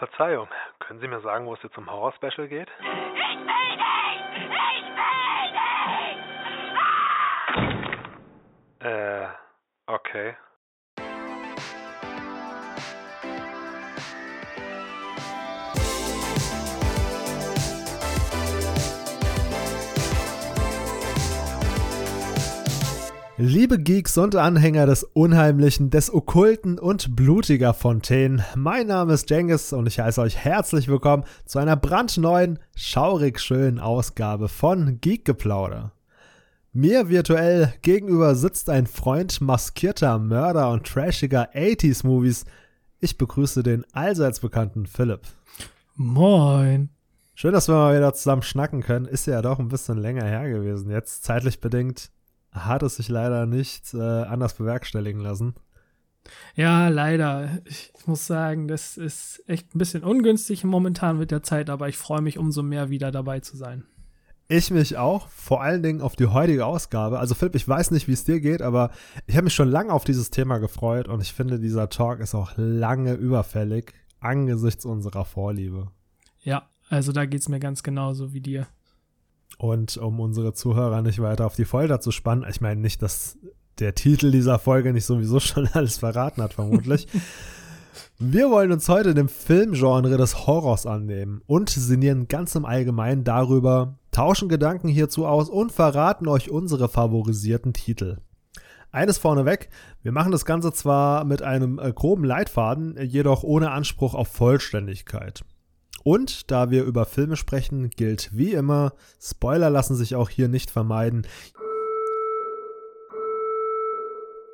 Verzeihung, können Sie mir sagen, wo es jetzt zum Horror-Special geht? Ich will nicht! Ich will nicht! Äh, okay. Liebe Geeks und Anhänger des Unheimlichen, des Okkulten und blutiger Fontänen, mein Name ist Jengis und ich heiße euch herzlich willkommen zu einer brandneuen, schaurig schönen Ausgabe von Geekgeplauder. Mir virtuell gegenüber sitzt ein Freund maskierter Mörder und trashiger 80s-Movies. Ich begrüße den allseits bekannten Philipp. Moin. Schön, dass wir mal wieder zusammen schnacken können. Ist ja doch ein bisschen länger her gewesen. Jetzt zeitlich bedingt hat es sich leider nicht äh, anders bewerkstelligen lassen. Ja, leider. Ich muss sagen, das ist echt ein bisschen ungünstig momentan mit der Zeit, aber ich freue mich umso mehr wieder dabei zu sein. Ich mich auch, vor allen Dingen auf die heutige Ausgabe. Also Philipp, ich weiß nicht, wie es dir geht, aber ich habe mich schon lange auf dieses Thema gefreut und ich finde, dieser Talk ist auch lange überfällig angesichts unserer Vorliebe. Ja, also da geht es mir ganz genauso wie dir. Und um unsere Zuhörer nicht weiter auf die Folter zu spannen, ich meine nicht, dass der Titel dieser Folge nicht sowieso schon alles verraten hat, vermutlich. Wir wollen uns heute dem Filmgenre des Horrors annehmen und sinnieren ganz im Allgemeinen darüber, tauschen Gedanken hierzu aus und verraten euch unsere favorisierten Titel. Eines vorneweg, wir machen das Ganze zwar mit einem äh, groben Leitfaden, jedoch ohne Anspruch auf Vollständigkeit. Und da wir über Filme sprechen, gilt wie immer, Spoiler lassen sich auch hier nicht vermeiden.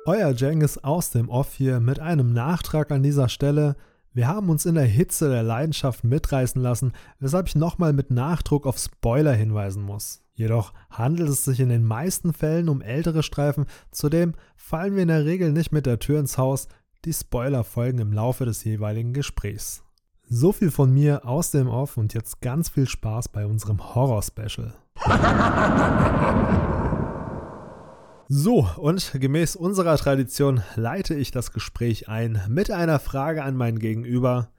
Euer Jengis aus dem Off hier mit einem Nachtrag an dieser Stelle. Wir haben uns in der Hitze der Leidenschaft mitreißen lassen, weshalb ich nochmal mit Nachdruck auf Spoiler hinweisen muss. Jedoch handelt es sich in den meisten Fällen um ältere Streifen, zudem fallen wir in der Regel nicht mit der Tür ins Haus, die Spoiler folgen im Laufe des jeweiligen Gesprächs. So viel von mir aus dem Off und jetzt ganz viel Spaß bei unserem Horror-Special. So, und gemäß unserer Tradition leite ich das Gespräch ein mit einer Frage an mein Gegenüber.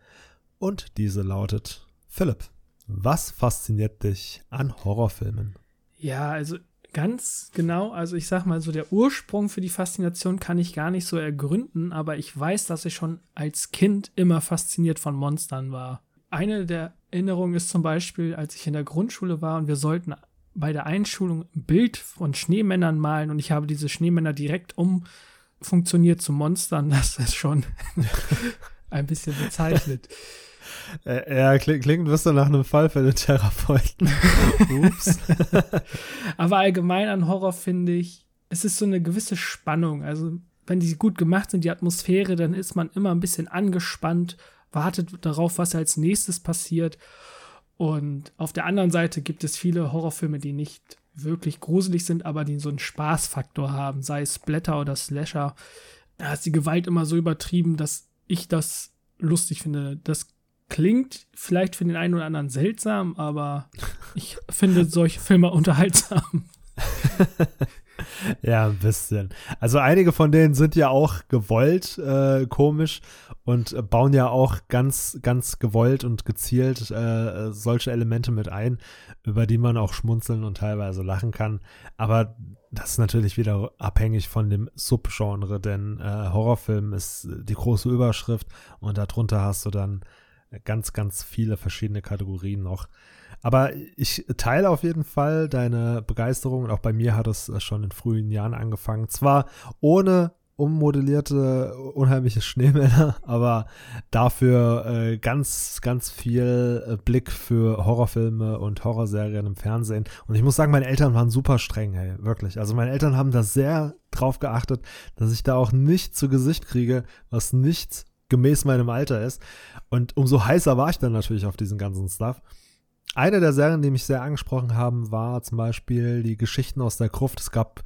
Und diese lautet: Philipp, was fasziniert dich an Horrorfilmen? Ja, also ganz genau, also ich sag mal so, der Ursprung für die Faszination kann ich gar nicht so ergründen, aber ich weiß, dass ich schon als Kind immer fasziniert von Monstern war. Eine der Erinnerungen ist zum Beispiel, als ich in der Grundschule war und wir sollten bei der Einschulung ein Bild von Schneemännern malen und ich habe diese Schneemänner direkt umfunktioniert zu Monstern. Das ist schon ein bisschen bezeichnet. Äh, ja, klingt, klingt wirst du nach einem Fall für den Therapeuten. Ups. Aber allgemein an Horror finde ich, es ist so eine gewisse Spannung. Also, wenn die gut gemacht sind, die Atmosphäre, dann ist man immer ein bisschen angespannt, wartet darauf, was als nächstes passiert. Und auf der anderen Seite gibt es viele Horrorfilme, die nicht wirklich gruselig sind, aber die so einen Spaßfaktor haben, sei es Blätter oder Slasher. Da ist die Gewalt immer so übertrieben, dass ich das lustig finde. Das klingt vielleicht für den einen oder anderen seltsam, aber ich finde solche Filme unterhaltsam. ja, ein bisschen. Also einige von denen sind ja auch gewollt äh, komisch und bauen ja auch ganz, ganz gewollt und gezielt äh, solche Elemente mit ein, über die man auch schmunzeln und teilweise lachen kann. Aber das ist natürlich wieder abhängig von dem Subgenre, denn äh, Horrorfilm ist die große Überschrift und darunter hast du dann ganz, ganz viele verschiedene Kategorien noch. Aber ich teile auf jeden Fall deine Begeisterung auch bei mir hat es schon in frühen Jahren angefangen. Zwar ohne ummodellierte, unheimliche Schneemänner, aber dafür äh, ganz, ganz viel äh, Blick für Horrorfilme und Horrorserien im Fernsehen. Und ich muss sagen, meine Eltern waren super streng, hey, wirklich. Also meine Eltern haben da sehr drauf geachtet, dass ich da auch nicht zu Gesicht kriege, was nicht gemäß meinem Alter ist. Und umso heißer war ich dann natürlich auf diesen ganzen Stuff. Eine der Serien, die mich sehr angesprochen haben, war zum Beispiel die Geschichten aus der Gruft. Es gab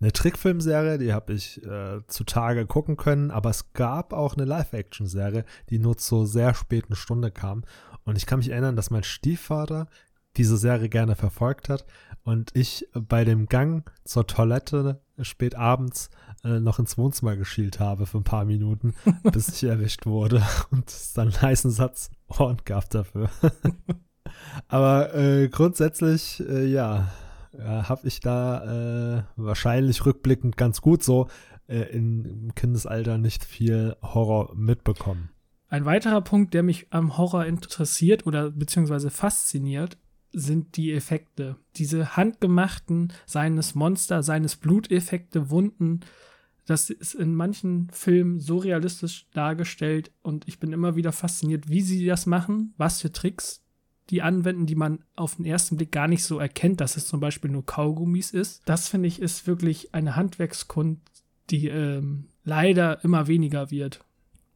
eine Trickfilmserie, die habe ich äh, zutage gucken können, aber es gab auch eine Live-Action-Serie, die nur zur sehr späten Stunde kam. Und ich kann mich erinnern, dass mein Stiefvater diese Serie gerne verfolgt hat und ich bei dem Gang zur Toilette spät abends äh, noch ins Wohnzimmer geschielt habe für ein paar Minuten, bis ich erwischt wurde und dann einen heißen Satz Ohren gehabt dafür. Aber äh, grundsätzlich, äh, ja, ja habe ich da äh, wahrscheinlich rückblickend ganz gut so äh, im Kindesalter nicht viel Horror mitbekommen. Ein weiterer Punkt, der mich am Horror interessiert oder beziehungsweise fasziniert, sind die Effekte. Diese handgemachten, seines Monster, seines Bluteffekte, Wunden, das ist in manchen Filmen so realistisch dargestellt und ich bin immer wieder fasziniert, wie sie das machen, was für Tricks die anwenden, die man auf den ersten Blick gar nicht so erkennt, dass es zum Beispiel nur Kaugummis ist. Das finde ich ist wirklich eine Handwerkskunst, die ähm, leider immer weniger wird.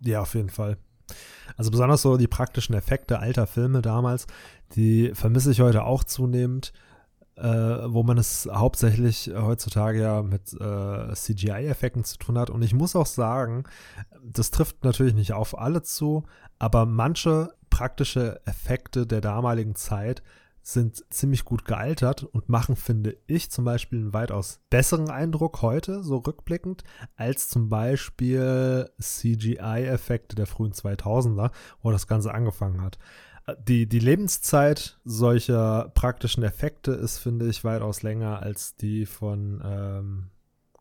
Ja, auf jeden Fall. Also besonders so die praktischen Effekte alter Filme damals, die vermisse ich heute auch zunehmend, äh, wo man es hauptsächlich heutzutage ja mit äh, CGI-Effekten zu tun hat. Und ich muss auch sagen, das trifft natürlich nicht auf alle zu, aber manche praktische Effekte der damaligen Zeit sind ziemlich gut gealtert und machen, finde ich, zum Beispiel einen weitaus besseren Eindruck heute, so rückblickend, als zum Beispiel CGI-Effekte der frühen 2000er, wo das Ganze angefangen hat. Die, die Lebenszeit solcher praktischen Effekte ist, finde ich, weitaus länger als die von ähm,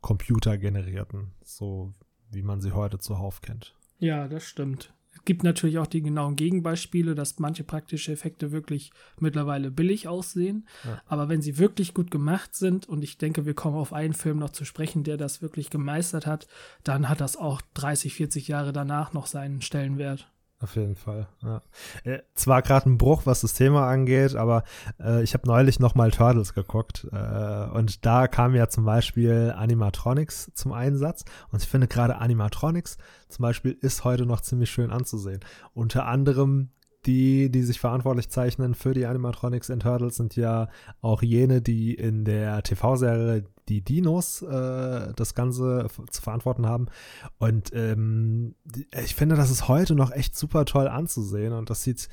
computergenerierten, so wie man sie heute zuhauf kennt. Ja, das stimmt gibt natürlich auch die genauen Gegenbeispiele, dass manche praktische Effekte wirklich mittlerweile billig aussehen. Ja. Aber wenn sie wirklich gut gemacht sind, und ich denke, wir kommen auf einen Film noch zu sprechen, der das wirklich gemeistert hat, dann hat das auch 30, 40 Jahre danach noch seinen Stellenwert. Auf jeden Fall. Ja. Äh, zwar gerade ein Bruch, was das Thema angeht, aber äh, ich habe neulich noch mal Turtles geguckt äh, und da kam ja zum Beispiel Animatronics zum Einsatz und ich finde gerade Animatronics zum Beispiel ist heute noch ziemlich schön anzusehen. Unter anderem die, die sich verantwortlich zeichnen für die Animatronics in Turtles, sind ja auch jene, die in der TV-Serie die Dinos äh, das Ganze zu verantworten haben. Und ähm, ich finde, das ist heute noch echt super toll anzusehen. Und das sieht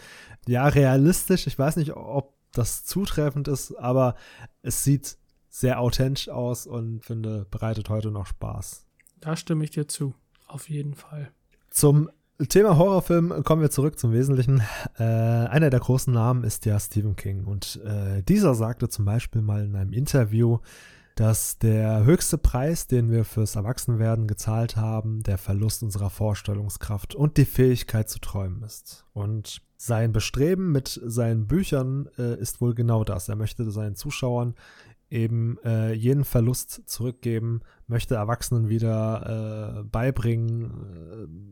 ja realistisch. Ich weiß nicht, ob das zutreffend ist, aber es sieht sehr authentisch aus und finde, bereitet heute noch Spaß. Da stimme ich dir zu. Auf jeden Fall. Zum Thema Horrorfilm kommen wir zurück zum Wesentlichen. Äh, einer der großen Namen ist ja Stephen King und äh, dieser sagte zum Beispiel mal in einem Interview, dass der höchste Preis, den wir fürs Erwachsenwerden gezahlt haben, der Verlust unserer Vorstellungskraft und die Fähigkeit zu träumen ist. Und sein Bestreben mit seinen Büchern äh, ist wohl genau das. Er möchte seinen Zuschauern eben äh, jeden Verlust zurückgeben, möchte Erwachsenen wieder äh, beibringen,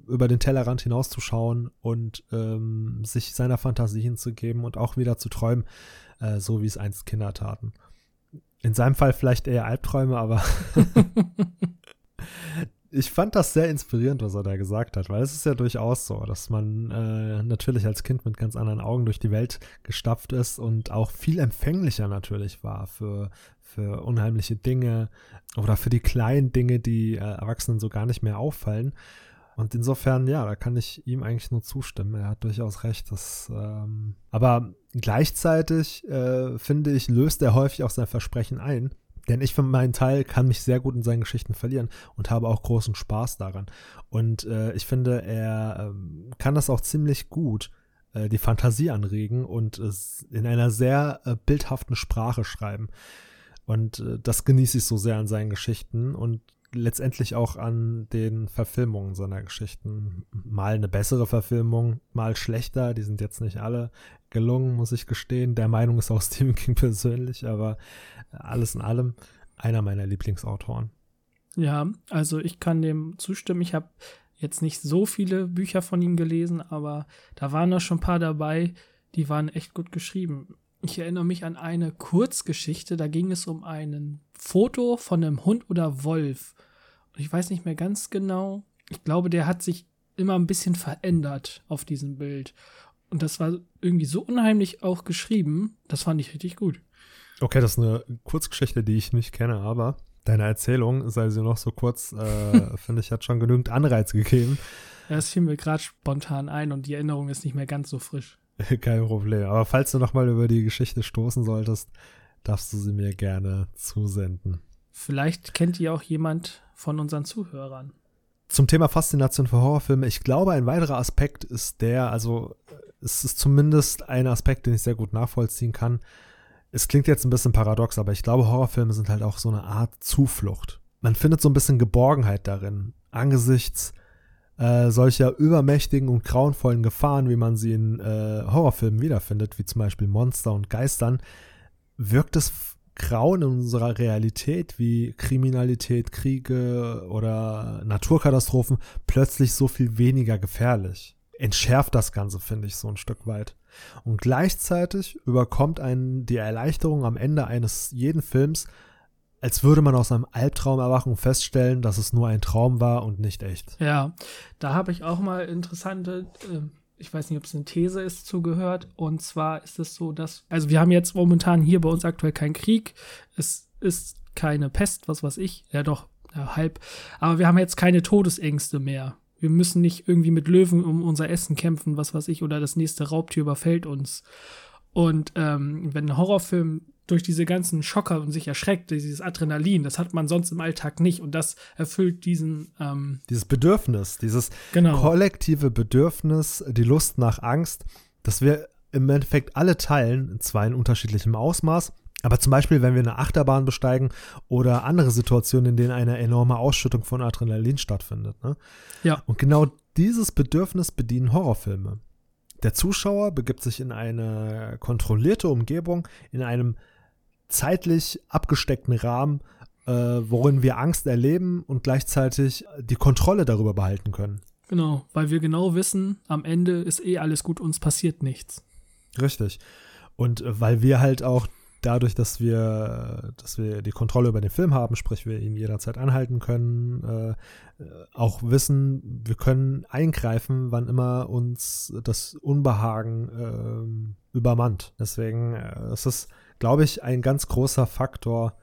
äh, über den Tellerrand hinauszuschauen und ähm, sich seiner Fantasie hinzugeben und auch wieder zu träumen, äh, so wie es einst Kinder taten. In seinem Fall vielleicht eher Albträume, aber ich fand das sehr inspirierend, was er da gesagt hat, weil es ist ja durchaus so, dass man äh, natürlich als Kind mit ganz anderen Augen durch die Welt gestapft ist und auch viel empfänglicher natürlich war für, für unheimliche Dinge oder für die kleinen Dinge, die äh, Erwachsenen so gar nicht mehr auffallen. Und insofern, ja, da kann ich ihm eigentlich nur zustimmen. Er hat durchaus recht. Dass, ähm, aber gleichzeitig, äh, finde ich, löst er häufig auch sein Versprechen ein. Denn ich für meinen Teil kann mich sehr gut in seinen Geschichten verlieren und habe auch großen Spaß daran. Und äh, ich finde, er äh, kann das auch ziemlich gut, äh, die Fantasie anregen und es in einer sehr äh, bildhaften Sprache schreiben. Und äh, das genieße ich so sehr an seinen Geschichten und letztendlich auch an den Verfilmungen seiner Geschichten. Mal eine bessere Verfilmung, mal schlechter. Die sind jetzt nicht alle gelungen, muss ich gestehen. Der Meinung ist auch Stephen King persönlich, aber alles in allem einer meiner Lieblingsautoren. Ja, also ich kann dem zustimmen. Ich habe jetzt nicht so viele Bücher von ihm gelesen, aber da waren noch schon ein paar dabei, die waren echt gut geschrieben. Ich erinnere mich an eine Kurzgeschichte, da ging es um ein Foto von einem Hund oder Wolf. Und ich weiß nicht mehr ganz genau. Ich glaube, der hat sich immer ein bisschen verändert auf diesem Bild. Und das war irgendwie so unheimlich auch geschrieben. Das fand ich richtig gut. Okay, das ist eine Kurzgeschichte, die ich nicht kenne, aber deine Erzählung, sei sie noch so kurz, äh, finde ich, hat schon genügend Anreiz gegeben. Ja, das fiel mir gerade spontan ein und die Erinnerung ist nicht mehr ganz so frisch. Kein Problem. Aber falls du nochmal über die Geschichte stoßen solltest, darfst du sie mir gerne zusenden. Vielleicht kennt ihr auch jemand von unseren Zuhörern. Zum Thema Faszination für Horrorfilme. Ich glaube, ein weiterer Aspekt ist der, also es ist zumindest ein Aspekt, den ich sehr gut nachvollziehen kann. Es klingt jetzt ein bisschen paradox, aber ich glaube, Horrorfilme sind halt auch so eine Art Zuflucht. Man findet so ein bisschen Geborgenheit darin, angesichts äh, solcher übermächtigen und grauenvollen Gefahren, wie man sie in äh, Horrorfilmen wiederfindet, wie zum Beispiel Monster und Geistern, wirkt es Grauen in unserer Realität wie Kriminalität, Kriege oder Naturkatastrophen plötzlich so viel weniger gefährlich. Entschärft das Ganze, finde ich, so ein Stück weit. Und gleichzeitig überkommt einen die Erleichterung am Ende eines jeden Films, als würde man aus einem Albtraum erwachen und feststellen, dass es nur ein Traum war und nicht echt. Ja, da habe ich auch mal interessante, äh, ich weiß nicht, ob es eine These ist, zugehört. Und zwar ist es so, dass, also wir haben jetzt momentan hier bei uns aktuell keinen Krieg. Es ist keine Pest, was weiß ich. Ja, doch, ja, halb. Aber wir haben jetzt keine Todesängste mehr. Wir müssen nicht irgendwie mit Löwen um unser Essen kämpfen, was weiß ich, oder das nächste Raubtier überfällt uns. Und ähm, wenn ein Horrorfilm durch diese ganzen Schocker und sich erschreckt, dieses Adrenalin, das hat man sonst im Alltag nicht und das erfüllt diesen ähm, dieses Bedürfnis, dieses Genau. kollektive Bedürfnis, die Lust nach Angst, dass wir im Endeffekt alle teilen, zwar in unterschiedlichem Ausmaß, aber zum Beispiel, wenn wir eine Achterbahn besteigen oder andere Situationen, in denen eine enorme Ausschüttung von Adrenalin stattfindet. Ne? Ja. Und genau dieses Bedürfnis bedienen Horrorfilme. Der Zuschauer begibt sich in eine kontrollierte Umgebung, in einem zeitlich abgesteckten Rahmen, äh, worin wir Angst erleben und gleichzeitig die Kontrolle darüber behalten können. Genau, weil wir genau wissen, am Ende ist eh alles gut, uns passiert nichts. Richtig. Und äh, weil wir halt auch dadurch, dass wir, dass wir die Kontrolle über den Film haben, sprich wir ihn jederzeit anhalten können, äh, äh, auch wissen, wir können eingreifen, wann immer uns das Unbehagen ähm, übermannt. Deswegen äh, ist es, glaube ich, ein ganz großer Faktor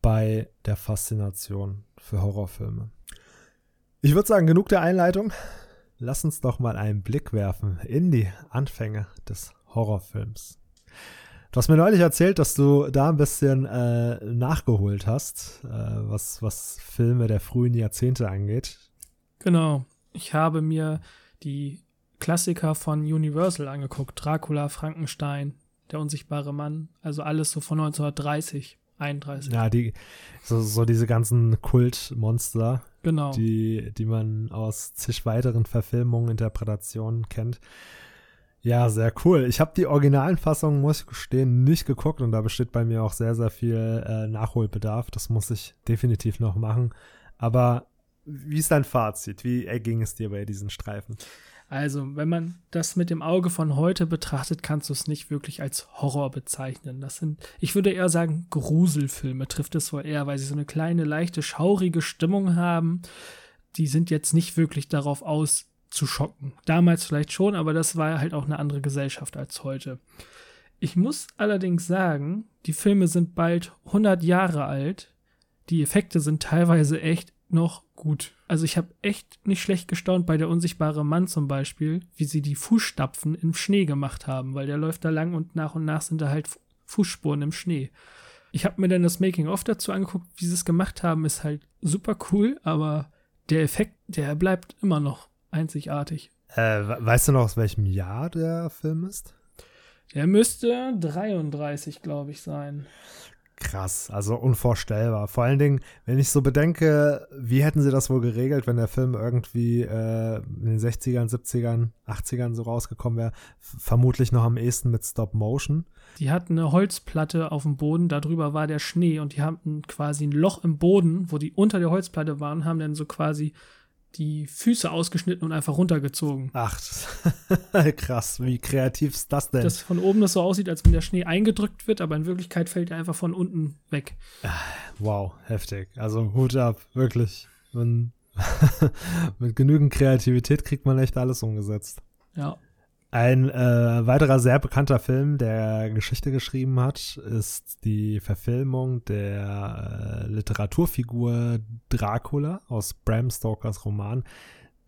bei der Faszination für Horrorfilme. Ich würde sagen, genug der Einleitung. Lass uns doch mal einen Blick werfen in die Anfänge des Horrorfilms. Du hast mir neulich erzählt, dass du da ein bisschen äh, nachgeholt hast, äh, was, was Filme der frühen Jahrzehnte angeht. Genau. Ich habe mir die Klassiker von Universal angeguckt. Dracula, Frankenstein, Der unsichtbare Mann. Also alles so von 1930, 31. Ja, die, so, so diese ganzen Kultmonster, Genau. die, die man aus zig weiteren Verfilmungen, Interpretationen kennt. Ja, sehr cool. Ich habe die originalen Fassungen, muss ich gestehen, nicht geguckt und da besteht bei mir auch sehr, sehr viel äh, Nachholbedarf. Das muss ich definitiv noch machen. Aber wie ist dein Fazit? Wie erging es dir bei diesen Streifen? Also, wenn man das mit dem Auge von heute betrachtet, kannst du es nicht wirklich als Horror bezeichnen. Das sind, ich würde eher sagen, Gruselfilme trifft es wohl eher, weil sie so eine kleine, leichte, schaurige Stimmung haben. Die sind jetzt nicht wirklich darauf aus, zu schocken. Damals vielleicht schon, aber das war halt auch eine andere Gesellschaft als heute. Ich muss allerdings sagen, die Filme sind bald 100 Jahre alt. Die Effekte sind teilweise echt noch gut. Also ich habe echt nicht schlecht gestaunt bei der unsichtbare Mann zum Beispiel, wie sie die Fußstapfen im Schnee gemacht haben, weil der läuft da lang und nach und nach sind da halt Fu- Fußspuren im Schnee. Ich habe mir dann das Making-of dazu angeguckt, wie sie es gemacht haben, ist halt super cool, aber der Effekt, der bleibt immer noch einzigartig. Äh, we- weißt du noch, aus welchem Jahr der Film ist? Der müsste 33, glaube ich, sein. Krass, also unvorstellbar. Vor allen Dingen, wenn ich so bedenke, wie hätten sie das wohl geregelt, wenn der Film irgendwie äh, in den 60ern, 70ern, 80ern so rausgekommen wäre? Vermutlich noch am ehesten mit Stop Motion. Die hatten eine Holzplatte auf dem Boden, darüber war der Schnee und die hatten quasi ein Loch im Boden, wo die unter der Holzplatte waren, haben dann so quasi die Füße ausgeschnitten und einfach runtergezogen. Ach, krass, wie kreativ ist das denn? Dass von oben das so aussieht, als wenn der Schnee eingedrückt wird, aber in Wirklichkeit fällt er einfach von unten weg. wow, heftig. Also Hut ab, wirklich. Mit genügend Kreativität kriegt man echt alles umgesetzt. Ja. Ein äh, weiterer sehr bekannter Film, der Geschichte geschrieben hat, ist die Verfilmung der äh, Literaturfigur Dracula aus Bram Stokers Roman,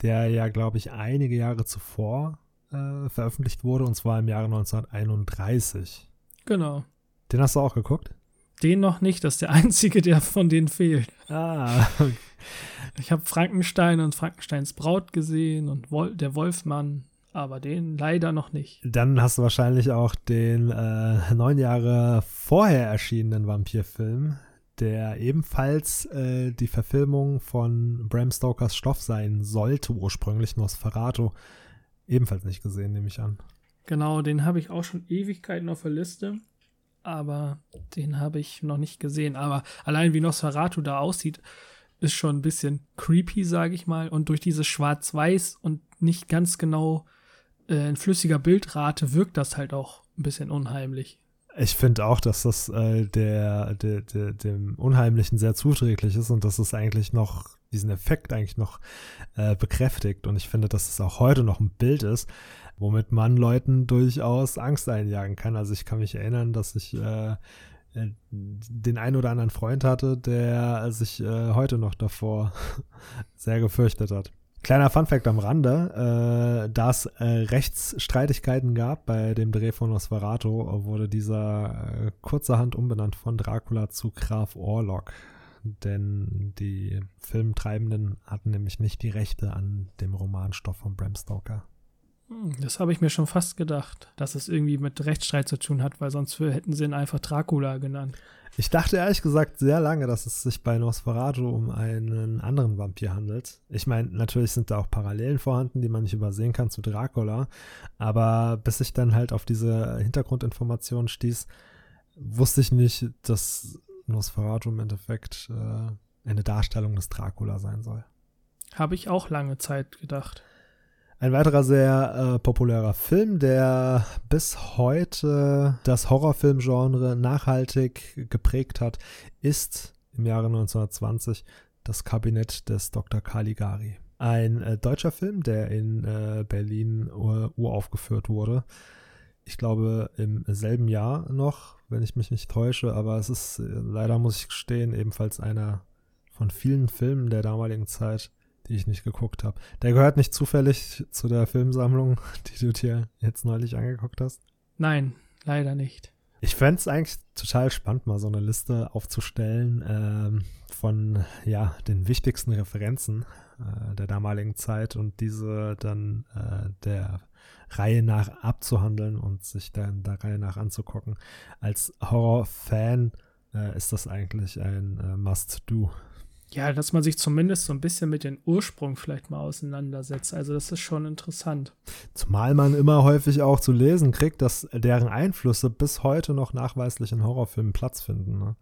der ja, glaube ich, einige Jahre zuvor äh, veröffentlicht wurde, und zwar im Jahre 1931. Genau. Den hast du auch geguckt? Den noch nicht, das ist der einzige, der von denen fehlt. Ah, Ich habe Frankenstein und Frankensteins Braut gesehen und Wol der Wolfmann, aber den leider noch nicht. Dann hast du wahrscheinlich auch den äh, neun Jahre vorher erschienenen Vampirfilm, der ebenfalls äh, die Verfilmung von Bram Stokers Stoff sein sollte, ursprünglich Nosferatu. Ebenfalls nicht gesehen, nehme ich an. Genau, den habe ich auch schon Ewigkeiten auf der Liste, aber den habe ich noch nicht gesehen. Aber allein wie Nosferatu da aussieht, ist schon ein bisschen creepy, sage ich mal. Und durch diese Schwarz-Weiß und nicht ganz genau äh, in flüssiger Bildrate wirkt das halt auch ein bisschen unheimlich. Ich finde auch, dass das äh, der, der, der, dem Unheimlichen sehr zuträglich ist und dass es eigentlich noch diesen Effekt eigentlich noch äh, bekräftigt. Und ich finde, dass es auch heute noch ein Bild ist, womit man Leuten durchaus Angst einjagen kann. Also ich kann mich erinnern, dass ich äh, äh den ein oder anderen Freund hatte, der sich äh, heute noch davor sehr gefürchtet hat. Kleiner Funfact am Rande, äh, da es äh, Rechtsstreitigkeiten gab bei dem Dreh von Nosferatu, wurde dieser äh, kurzerhand umbenannt von Dracula zu Graf Orlok. Denn die Filmtreibenden hatten nämlich nicht die Rechte an dem Romanstoff von Bram Stoker. Hm, das habe ich mir schon fast gedacht, dass es irgendwie mit Rechtsstreit zu tun hat, weil sonst hätten sie ihn einfach Dracula genannt. Ich dachte ehrlich gesagt sehr lange, dass es sich bei Nosferatu um einen anderen Vampir handelt. Ich meine, natürlich sind da auch Parallelen vorhanden, die man nicht übersehen kann zu Dracula. Aber bis ich dann halt auf diese Hintergrundinformationen stieß, wusste ich nicht, dass Nosferatu im Endeffekt äh, eine Darstellung des Dracula sein soll. Habe ich auch lange Zeit gedacht. Ein weiterer sehr äh, populärer Film, der bis heute das Horrorfilmgenre nachhaltig geprägt hat, ist im Jahre 1920 das Kabinett des Dr. Caligari. Ein äh, deutscher Film, der in äh, Berlin ur uraufgeführt wurde. Ich glaube im selben Jahr noch, wenn ich mich nicht täusche, aber es ist äh, leider, muss ich gestehen, ebenfalls einer von vielen Filmen der damaligen Zeit, die ich nicht geguckt habe. Der gehört nicht zufällig zu der Filmsammlung, die du dir jetzt neulich angeguckt hast? Nein, leider nicht. Ich fände es eigentlich total spannend, mal so eine Liste aufzustellen ähm, von ja, den wichtigsten Referenzen äh, der damaligen Zeit und diese dann äh, der Reihe nach abzuhandeln und sich dann der Reihe nach anzugucken. Als Horror-Fan äh, ist das eigentlich ein äh, Must-Do ja, dass man sich zumindest so ein bisschen mit dem Ursprung vielleicht mal auseinandersetzt. Also das ist schon interessant. Zumal man immer häufig auch zu lesen kriegt, dass deren Einflüsse bis heute noch nachweislich in Horrorfilmen Platz finden. Ne?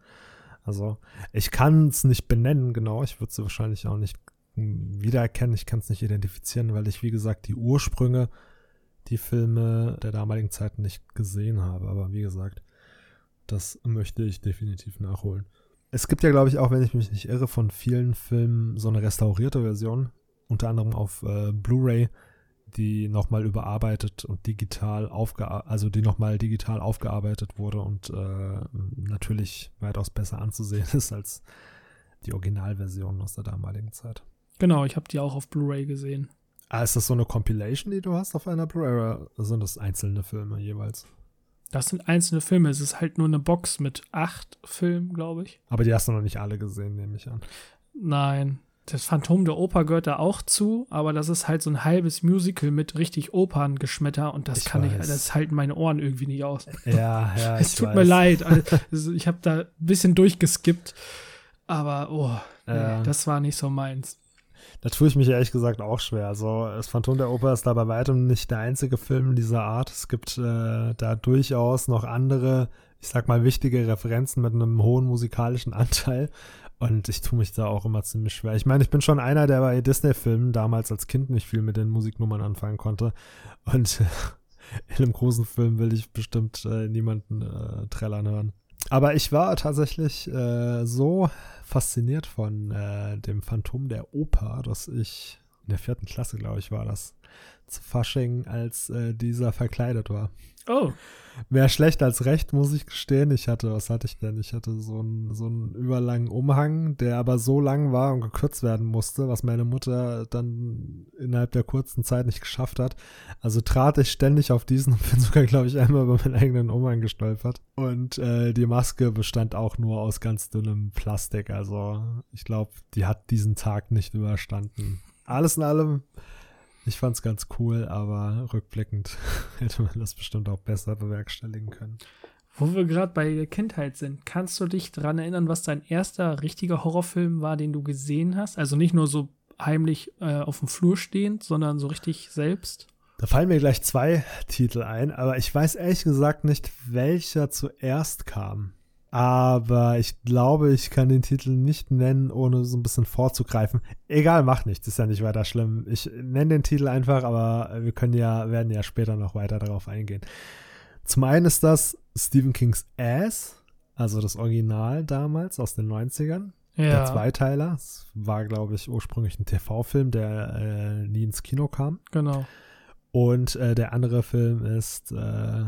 Also ich kann es nicht benennen, genau. Ich würde sie wahrscheinlich auch nicht wiedererkennen. Ich kann es nicht identifizieren, weil ich, wie gesagt, die Ursprünge, die Filme der damaligen Zeit nicht gesehen habe. Aber wie gesagt, das möchte ich definitiv nachholen. Es gibt ja, glaube ich, auch, wenn ich mich nicht irre, von vielen Filmen so eine restaurierte Version, unter anderem auf äh, Blu-ray, die nochmal überarbeitet und digital aufgearbeitet, also die nochmal digital aufgearbeitet wurde und äh, natürlich weitaus besser anzusehen ist als die Originalversion aus der damaligen Zeit. Genau, ich habe die auch auf Blu-ray gesehen. Ah, ist das so eine Compilation, die du hast auf einer Blu-ray oder sind das einzelne Filme jeweils? Das sind einzelne Filme. Es ist halt nur eine Box mit acht Filmen, glaube ich. Aber die hast du noch nicht alle gesehen, nehme ich an. Nein. Das Phantom der Oper gehört da auch zu, aber das ist halt so ein halbes Musical mit richtig Operngeschmetter und das ich kann weiß. ich, das halten meine Ohren irgendwie nicht aus. Ja, ja. es tut weiß. mir leid. Also, ich habe da ein bisschen durchgeskippt, aber oh, nee, das war nicht so meins. Da tue ich mich ehrlich gesagt auch schwer. Also, das Phantom der Oper ist da bei weitem nicht der einzige Film dieser Art. Es gibt äh, da durchaus noch andere, ich sag mal, wichtige Referenzen mit einem hohen musikalischen Anteil. Und ich tue mich da auch immer ziemlich schwer. Ich meine, ich bin schon einer, der bei Disney-Filmen damals als Kind nicht viel mit den Musiknummern anfangen konnte. Und in einem großen Film will ich bestimmt äh, niemanden äh, trällern hören. Aber ich war tatsächlich äh, so fasziniert von äh, dem Phantom der Oper, dass ich in der vierten Klasse, glaube ich, war das, zu Fasching, als äh, dieser verkleidet war. Oh. Mehr schlecht als recht, muss ich gestehen. Ich hatte, was hatte ich denn? Ich hatte so einen, so einen überlangen Umhang, der aber so lang war und gekürzt werden musste, was meine Mutter dann innerhalb der kurzen Zeit nicht geschafft hat. Also trat ich ständig auf diesen und bin sogar, glaube ich, einmal über meinen eigenen Umhang gestolpert. Und äh, die Maske bestand auch nur aus ganz dünnem Plastik. Also ich glaube, die hat diesen Tag nicht überstanden. Alles in allem Ich fand's ganz cool, aber rückblickend hätte man das bestimmt auch besser bewerkstelligen können. Wo wir gerade bei der Kindheit sind, kannst du dich daran erinnern, was dein erster richtiger Horrorfilm war, den du gesehen hast? Also nicht nur so heimlich äh, auf dem Flur stehend, sondern so richtig selbst? Da fallen mir gleich zwei Titel ein, aber ich weiß ehrlich gesagt nicht, welcher zuerst kam. Aber ich glaube, ich kann den Titel nicht nennen, ohne so ein bisschen vorzugreifen. Egal, mach nichts, ist ja nicht weiter schlimm. Ich nenne den Titel einfach, aber wir können ja, werden ja später noch weiter darauf eingehen. Zum einen ist das Stephen Kings Ass, also das Original damals aus den 90ern. Ja. Der Zweiteiler. Es war, glaube ich, ursprünglich ein TV-Film, der äh, nie ins Kino kam. Genau. Und äh, der andere Film ist äh,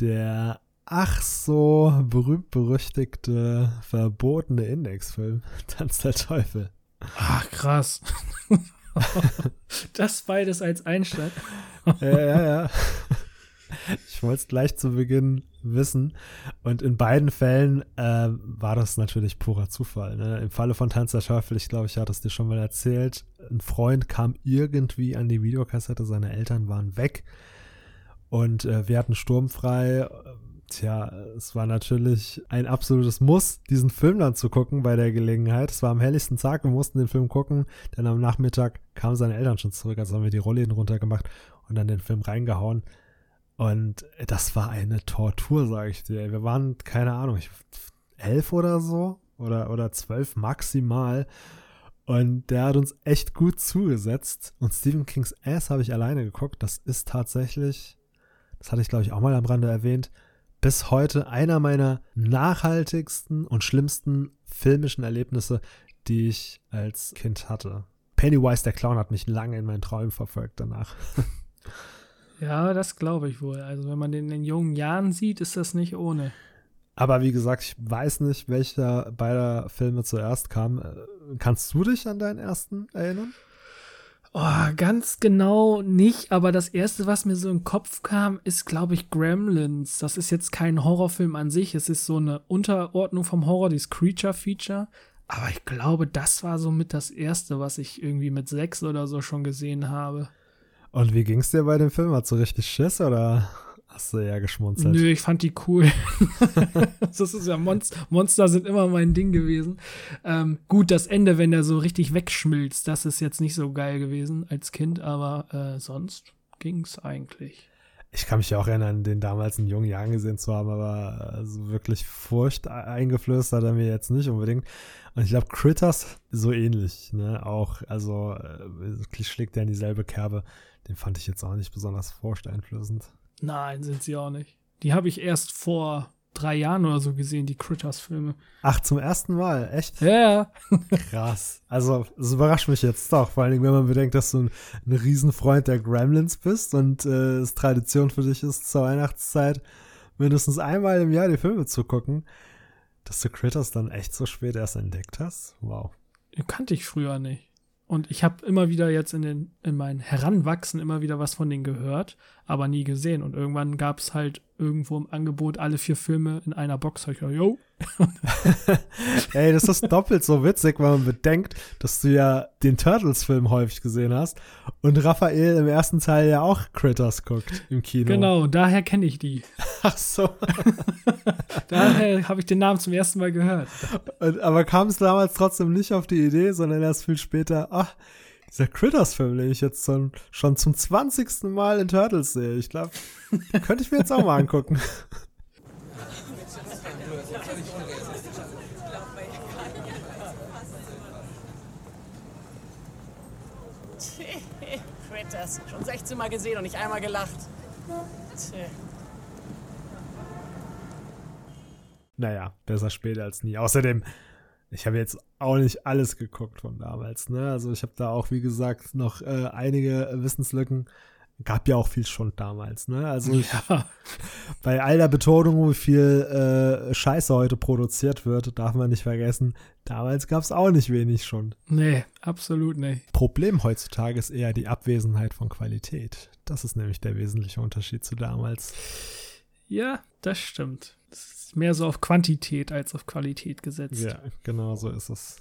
der ach so berühmt-berüchtigte verbotene Indexfilm, Tanz der Teufel. Ach, krass. das beides als Einstand. ja, ja, ja. Ich wollte es gleich zu Beginn wissen. Und in beiden Fällen äh, war das natürlich purer Zufall. Ne? Im Falle von Tanz der Teufel, ich glaube, ich hatte es dir schon mal erzählt, ein Freund kam irgendwie an die Videokassette, seine Eltern waren weg und äh, wir hatten sturmfrei. Tja, es war natürlich ein absolutes Muss, diesen Film dann zu gucken bei der Gelegenheit. Es war am helllichsten Tag, wir mussten den Film gucken, denn am Nachmittag kamen seine Eltern schon zurück, also haben wir die Rollläden runtergemacht und dann den Film reingehauen. Und das war eine Tortur, sage ich dir. Wir waren, keine Ahnung, elf oder so oder, oder zwölf maximal. Und der hat uns echt gut zugesetzt. Und Stephen Kings Ass habe ich alleine geguckt. Das ist tatsächlich, das hatte ich glaube ich auch mal am Rande erwähnt, bis heute einer meiner nachhaltigsten und schlimmsten filmischen Erlebnisse, die ich als Kind hatte. Pennywise der Clown hat mich lange in meinen Träumen verfolgt danach. Ja, das glaube ich wohl. Also wenn man den in jungen Jahren sieht, ist das nicht ohne. Aber wie gesagt, ich weiß nicht, welcher beider Filme zuerst kam. Kannst du dich an deinen ersten erinnern? Oh, ganz genau nicht, aber das erste, was mir so im Kopf kam, ist, glaube ich, Gremlins. Das ist jetzt kein Horrorfilm an sich, es ist so eine Unterordnung vom Horror, dieses Creature-Feature. Aber ich glaube, das war so mit das erste, was ich irgendwie mit sechs oder so schon gesehen habe. Und wie ging's dir bei dem Film? Hast du richtig Schiss oder hast du eher geschmunzelt? Nö, ich fand die cool. das ist ja Monster, Monster sind immer mein Ding gewesen. Ähm, gut, das Ende, wenn der so richtig wegschmilzt, das ist jetzt nicht so geil gewesen als Kind, aber äh, sonst ging's eigentlich. Ich kann mich ja auch erinnern, den damals in jungen Jahren gesehen zu haben, aber also wirklich Furcht eingeflößt hat er mir jetzt nicht unbedingt. Und ich glaube, Critters so ähnlich, ne? Auch, also äh, schlägt er in dieselbe Kerbe. Den fand ich jetzt auch nicht besonders furchteinflößend. Nein, sind sie auch nicht. Die habe ich erst vor drei Jahren oder so gesehen, die Critters-Filme. Ach, zum ersten Mal, echt? Ja. Krass. Also, es überrascht mich jetzt doch, vor allem, wenn man bedenkt, dass du ein, ein Riesenfreund der Gremlins bist und äh, es Tradition für dich ist, zur Weihnachtszeit mindestens einmal im Jahr die Filme zu gucken, dass du Critters dann echt so spät erst entdeckt hast. Wow. Kannte ich früher nicht. Und ich habe immer wieder jetzt in, den, in mein Heranwachsen immer wieder was von denen gehört, aber nie gesehen. Und irgendwann gab es halt irgendwo im Angebot alle vier Filme in einer Box. Hab ich gedacht, yo. Ey, das ist doppelt so witzig, wenn man bedenkt, dass du ja den Turtles-Film häufig gesehen hast und Raphael im ersten Teil ja auch Critters guckt im Kino. Genau, daher kenne ich die. Ach so. daher habe ich den Namen zum ersten Mal gehört. Und, aber kam es damals trotzdem nicht auf die Idee, sondern erst viel später, ach, dieser Critters-Film, den ich jetzt schon, schon zum 20. Mal in Turtles sehe. Ich glaube, könnte ich mir jetzt auch mal angucken. Critters. Schon 16 Mal gesehen und nicht einmal gelacht. Naja, besser später als nie. Außerdem, ich habe jetzt auch nicht alles geguckt von damals. Ne? Also ich habe da auch, wie gesagt, noch äh, einige Wissenslücken. Gab ja auch viel schon damals. Ne? Also ich, Ja. bei all der Betonung, wie viel äh, Scheiße heute produziert wird, darf man nicht vergessen, damals gab es auch nicht wenig schon. Nee, absolut nicht. Problem heutzutage ist eher die Abwesenheit von Qualität. Das ist nämlich der wesentliche Unterschied zu damals. Ja, das stimmt. Mehr so auf Quantität als auf Qualität gesetzt. Ja, genau so ist es.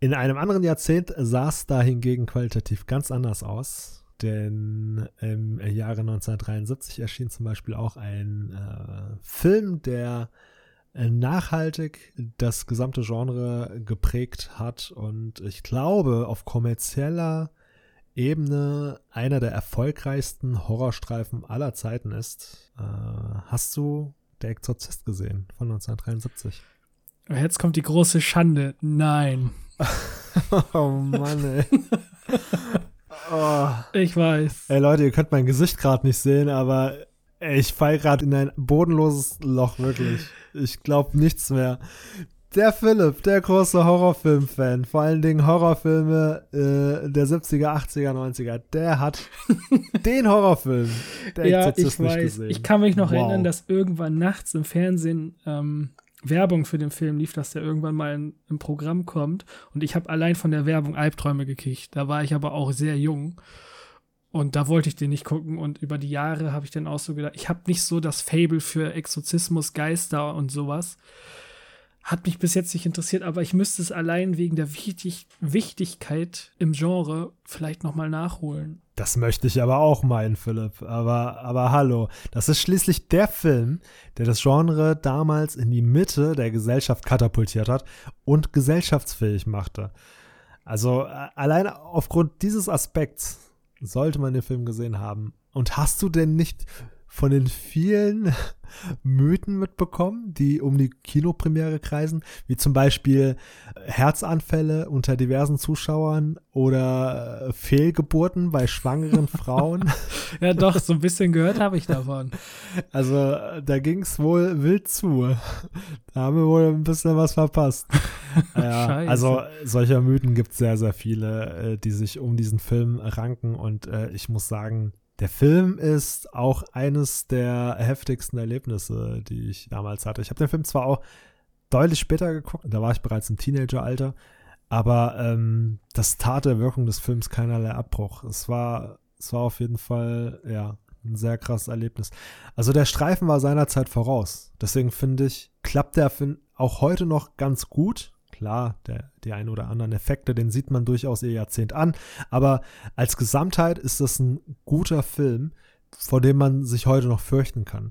In einem anderen Jahrzehnt sah es da hingegen qualitativ ganz anders aus. denn im Jahre 1973 erschien zum Beispiel auch ein äh, Film, der äh, nachhaltig das gesamte Genre geprägt hat und ich glaube auf kommerzieller Ebene einer der erfolgreichsten Horrorstreifen aller Zeiten ist. Äh, hast du Der Exorzist gesehen von 1973? Jetzt kommt die große Schande. Nein. oh Mann, ey. Oh. Ich weiß. Ey Leute, ihr könnt mein Gesicht gerade nicht sehen, aber ey, ich fall gerade in ein bodenloses Loch, wirklich. Ich glaube nichts mehr. Der Philipp, der große Horrorfilm-Fan, vor allen Dingen Horrorfilme äh, der 70er, 80er, 90er, der hat den Horrorfilm, der ja, Exorzist ich nicht weiß. gesehen. Ich kann mich noch Wow. erinnern, dass irgendwann nachts im Fernsehen ähm, Werbung für den Film lief, dass der irgendwann mal in, im Programm kommt. Und ich habe allein von der Werbung Albträume gekriegt. Da war ich aber auch sehr jung. Und da wollte ich den nicht gucken. Und über die Jahre habe ich dann auch so gedacht, ich habe nicht so das Fable für Exorzismus, Geister und sowas. Hat mich bis jetzt nicht interessiert, aber ich müsste es allein wegen der Wichtig Wichtigkeit im Genre vielleicht nochmal nachholen. Das möchte ich aber auch meinen, Philipp. Aber, aber hallo, das ist schließlich der Film, der das Genre damals in die Mitte der Gesellschaft katapultiert hat und gesellschaftsfähig machte. Also äh, allein aufgrund dieses Aspekts sollte man den Film gesehen haben. Und hast du denn nicht von den vielen Mythen mitbekommen, die um die Kinopremiere kreisen, wie zum Beispiel Herzanfälle unter diversen Zuschauern oder äh, Fehlgeburten bei schwangeren Frauen. Ja, doch, so ein bisschen gehört habe ich davon. Also äh, da ging es wohl wild zu. Da haben wir wohl ein bisschen was verpasst. ja, Scheiße. also solcher Mythen gibt es sehr, sehr viele, äh, die sich um diesen Film ranken. Und äh, ich muss sagen, der Film ist auch eines der heftigsten Erlebnisse, die ich damals hatte. Ich habe den Film zwar auch deutlich später geguckt, da war ich bereits im Teenageralter, aber ähm, das tat der Wirkung des Films keinerlei Abbruch. Es war, es war auf jeden Fall, ja, ein sehr krasses Erlebnis. Also der Streifen war seinerzeit voraus. Deswegen finde ich, klappt der Film auch heute noch ganz gut. Klar, der, die ein oder anderen Effekte, den sieht man durchaus ihr Jahrzehnt an. Aber als Gesamtheit ist das ein guter Film, vor dem man sich heute noch fürchten kann.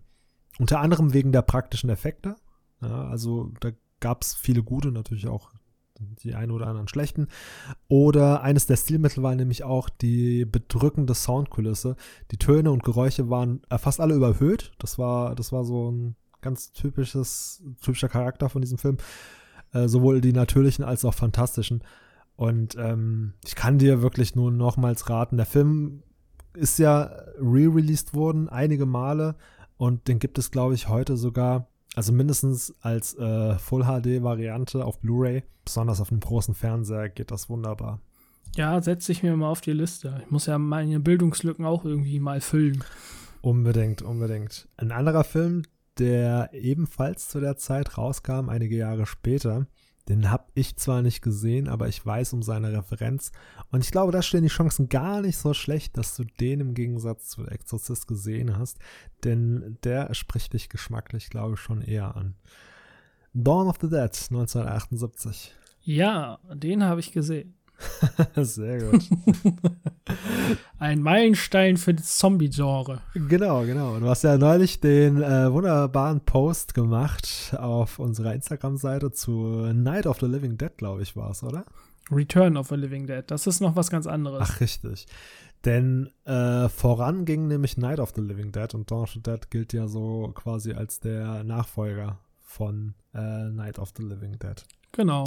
Unter anderem wegen der praktischen Effekte. Ja, also da gab es viele gute, natürlich auch die ein oder anderen schlechten. Oder eines der Stilmittel war nämlich auch die bedrückende Soundkulisse. Die Töne und Geräusche waren fast alle überhöht. Das war, das war so ein ganz typisches, typischer Charakter von diesem Film. Äh, sowohl die natürlichen als auch fantastischen. Und ähm, ich kann dir wirklich nur nochmals raten, der Film ist ja re-released worden, einige Male. Und den gibt es, glaube ich, heute sogar, also mindestens als äh, Full-HD-Variante auf Blu-ray. Besonders auf einem großen Fernseher geht das wunderbar. Ja, setze ich mir mal auf die Liste. Ich muss ja meine Bildungslücken auch irgendwie mal füllen. Unbedingt, unbedingt. Ein anderer Film, der ebenfalls zu der Zeit rauskam, einige Jahre später, den habe ich zwar nicht gesehen, aber ich weiß um seine Referenz. Und ich glaube, da stehen die Chancen gar nicht so schlecht, dass du den im Gegensatz zu Exorcist gesehen hast. Denn der spricht dich geschmacklich, glaube ich, schon eher an. Dawn of the Dead, 1978. Ja, den habe ich gesehen. Sehr gut. Ein Meilenstein für das Zombie-Genre. Genau, genau. Du hast ja neulich den äh, wunderbaren Post gemacht auf unserer Instagram-Seite zu Night of the Living Dead, glaube ich, war es, oder? Return of a Living Dead. Das ist noch was ganz anderes. Ach, richtig. Denn äh, voran ging nämlich Night of the Living Dead und Dawn of the Dead gilt ja so quasi als der Nachfolger von äh, Night of the Living Dead. Genau.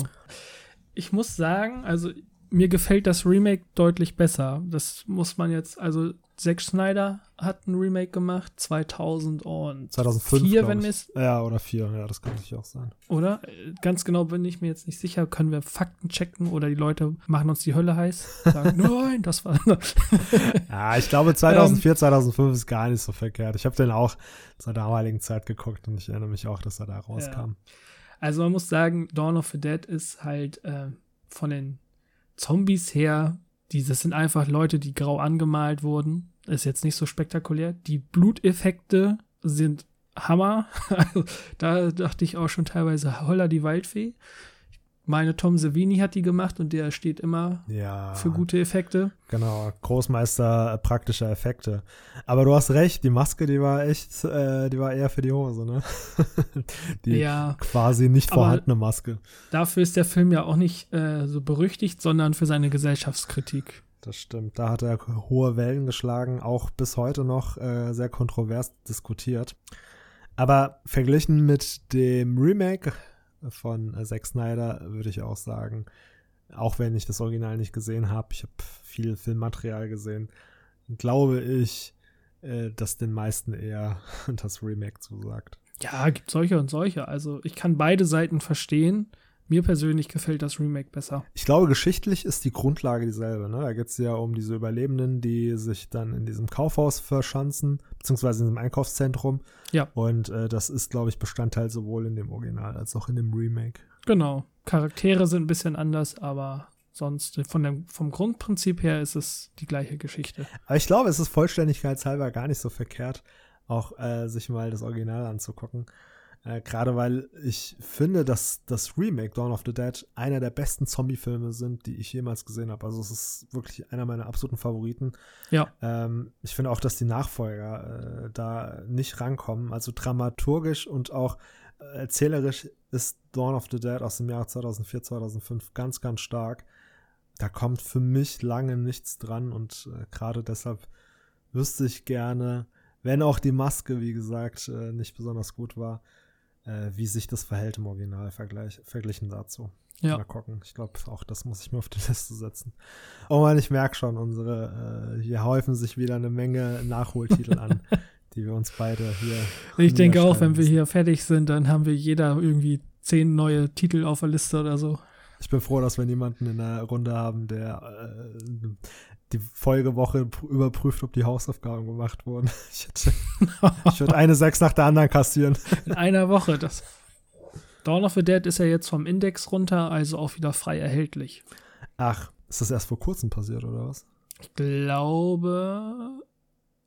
Ich muss sagen, also mir gefällt das Remake deutlich besser. Das muss man jetzt, also Zack Snyder hat ein Remake gemacht, 2004, 2005, wenn ich. Ja, oder 4, ja, das könnte ich auch sein. oder? Ganz genau bin ich mir jetzt nicht sicher. Können wir Fakten checken oder die Leute machen uns die Hölle heiß? Sagen, nein, das war. Ja, ich glaube 2004, 2005 ist gar nicht so verkehrt. Ich habe den auch zur damaligen Zeit geguckt und ich erinnere mich auch, dass er da rauskam. Also man muss sagen, Dawn of the Dead ist halt äh, von den Zombies her, die, das sind einfach Leute, die grau angemalt wurden. Ist jetzt nicht so spektakulär. Die Bluteffekte sind Hammer. Also, da dachte ich auch schon teilweise, holla die Waldfee. Meine Tom Savini hat die gemacht und der steht immer Ja. für gute Effekte. Genau, Großmeister praktischer Effekte. Aber du hast recht, die Maske, die war echt, äh, die war eher für die Hose, ne? die Ja. quasi nicht vorhandene Maske. Dafür ist der Film ja auch nicht äh, so berüchtigt, sondern für seine Gesellschaftskritik. Das stimmt. Da hat er hohe Wellen geschlagen, auch bis heute noch äh, sehr kontrovers diskutiert. Aber verglichen mit dem Remake von äh, Zack Snyder würde ich auch sagen, auch wenn ich das Original nicht gesehen habe, ich habe viel Filmmaterial gesehen, glaube ich, äh, dass den meisten eher das Remake zusagt. Ja, gibt solche und solche. Also ich kann beide Seiten verstehen. Mir persönlich gefällt das Remake besser. Ich glaube, geschichtlich ist die Grundlage dieselbe. Ne? Da geht es ja um diese Überlebenden, die sich dann in diesem Kaufhaus verschanzen, beziehungsweise in diesem Einkaufszentrum. Ja. Und äh, das ist, glaube ich, Bestandteil sowohl in dem Original als auch in dem Remake. Genau. Charaktere sind ein bisschen anders, aber sonst von dem, vom Grundprinzip her ist es die gleiche Geschichte. Aber ich glaube, es ist vollständigkeitshalber gar nicht so verkehrt, auch äh, sich mal das Original anzugucken. Äh, Gerade weil ich finde, dass das Remake Dawn of the Dead einer der besten Zombie-Filme sind, die ich jemals gesehen habe. Also es ist wirklich einer meiner absoluten Favoriten. Ja. Ähm, ich finde auch, dass die Nachfolger äh, da nicht rankommen. Also dramaturgisch und auch äh, erzählerisch ist Dawn of the Dead aus dem Jahr 2004, 2005 ganz, ganz stark. Da kommt für mich lange nichts dran und äh, gerade deshalb wüsste ich gerne, wenn auch die Maske, wie gesagt, äh, nicht besonders gut war, äh, wie sich das verhält im Original vergleich, verglichen dazu. Ja. Mal gucken. Ich glaube, auch das muss ich mir auf die Liste setzen. Oh man, ich merke schon, unsere, äh, hier häufen sich wieder eine Menge Nachholtitel an, die wir uns beide hier. Ich denke auch, wenn wir hier fertig sind, dann haben wir jeder irgendwie zehn neue Titel auf der Liste oder so. Ich bin froh, dass wir niemanden in der Runde haben, der äh, die Folgewoche pr- überprüft, ob die Hausaufgaben gemacht wurden. Ich, hätte, ich würde eine Sechs nach der anderen kassieren. In einer Woche. Das Dawn of the Dead ist ja jetzt vom Index runter, also auch wieder frei erhältlich. Ach, ist das erst vor kurzem passiert, oder was? Ich glaube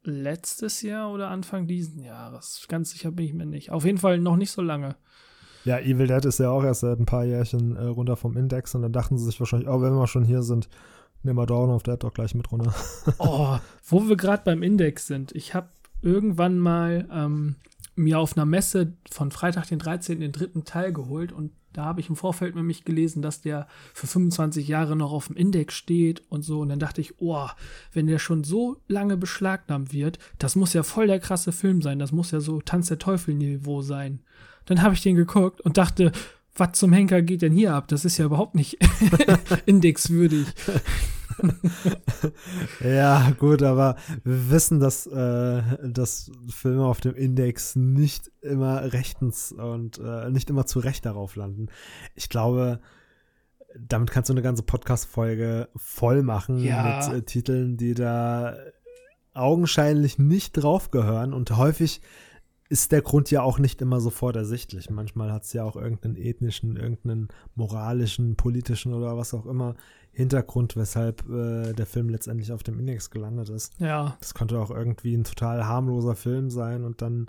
letztes Jahr oder Anfang diesen Jahres. Ganz sicher bin ich mir nicht. Auf jeden Fall noch nicht so lange. Ja, Evil Dead ist ja auch erst seit ein paar Jährchen äh, runter vom Index und dann dachten sie sich wahrscheinlich, oh, wenn wir schon hier sind, nehmen wir Dawn of Dead doch gleich mit runter. Oh, wo wir gerade beim Index sind. Ich habe irgendwann mal ähm, mir auf einer Messe von Freitag den 13. den dritten Teil geholt und da habe ich im Vorfeld nämlich gelesen, dass der für 25 Jahre noch auf dem Index steht und so. Und dann dachte ich, oh, wenn der schon so lange beschlagnahmt wird, das muss ja voll der krasse Film sein. Das muss ja so Tanz der Teufel-Niveau sein. Dann habe ich den geguckt und dachte, was zum Henker geht denn hier ab? Das ist ja überhaupt nicht indexwürdig. ja, gut, aber wir wissen, dass, äh, dass Filme auf dem Index nicht immer rechtens und äh, nicht immer zu Recht darauf landen. Ich glaube, damit kannst du eine ganze Podcast-Folge voll machen Ja. mit äh, Titeln, die da augenscheinlich nicht drauf gehören und häufig ist der Grund ja auch nicht immer sofort ersichtlich. Manchmal hat es ja auch irgendeinen ethnischen, irgendeinen moralischen, politischen oder was auch immer Hintergrund, weshalb äh, der Film letztendlich auf dem Index gelandet ist. Ja, Das könnte auch irgendwie ein total harmloser Film sein und dann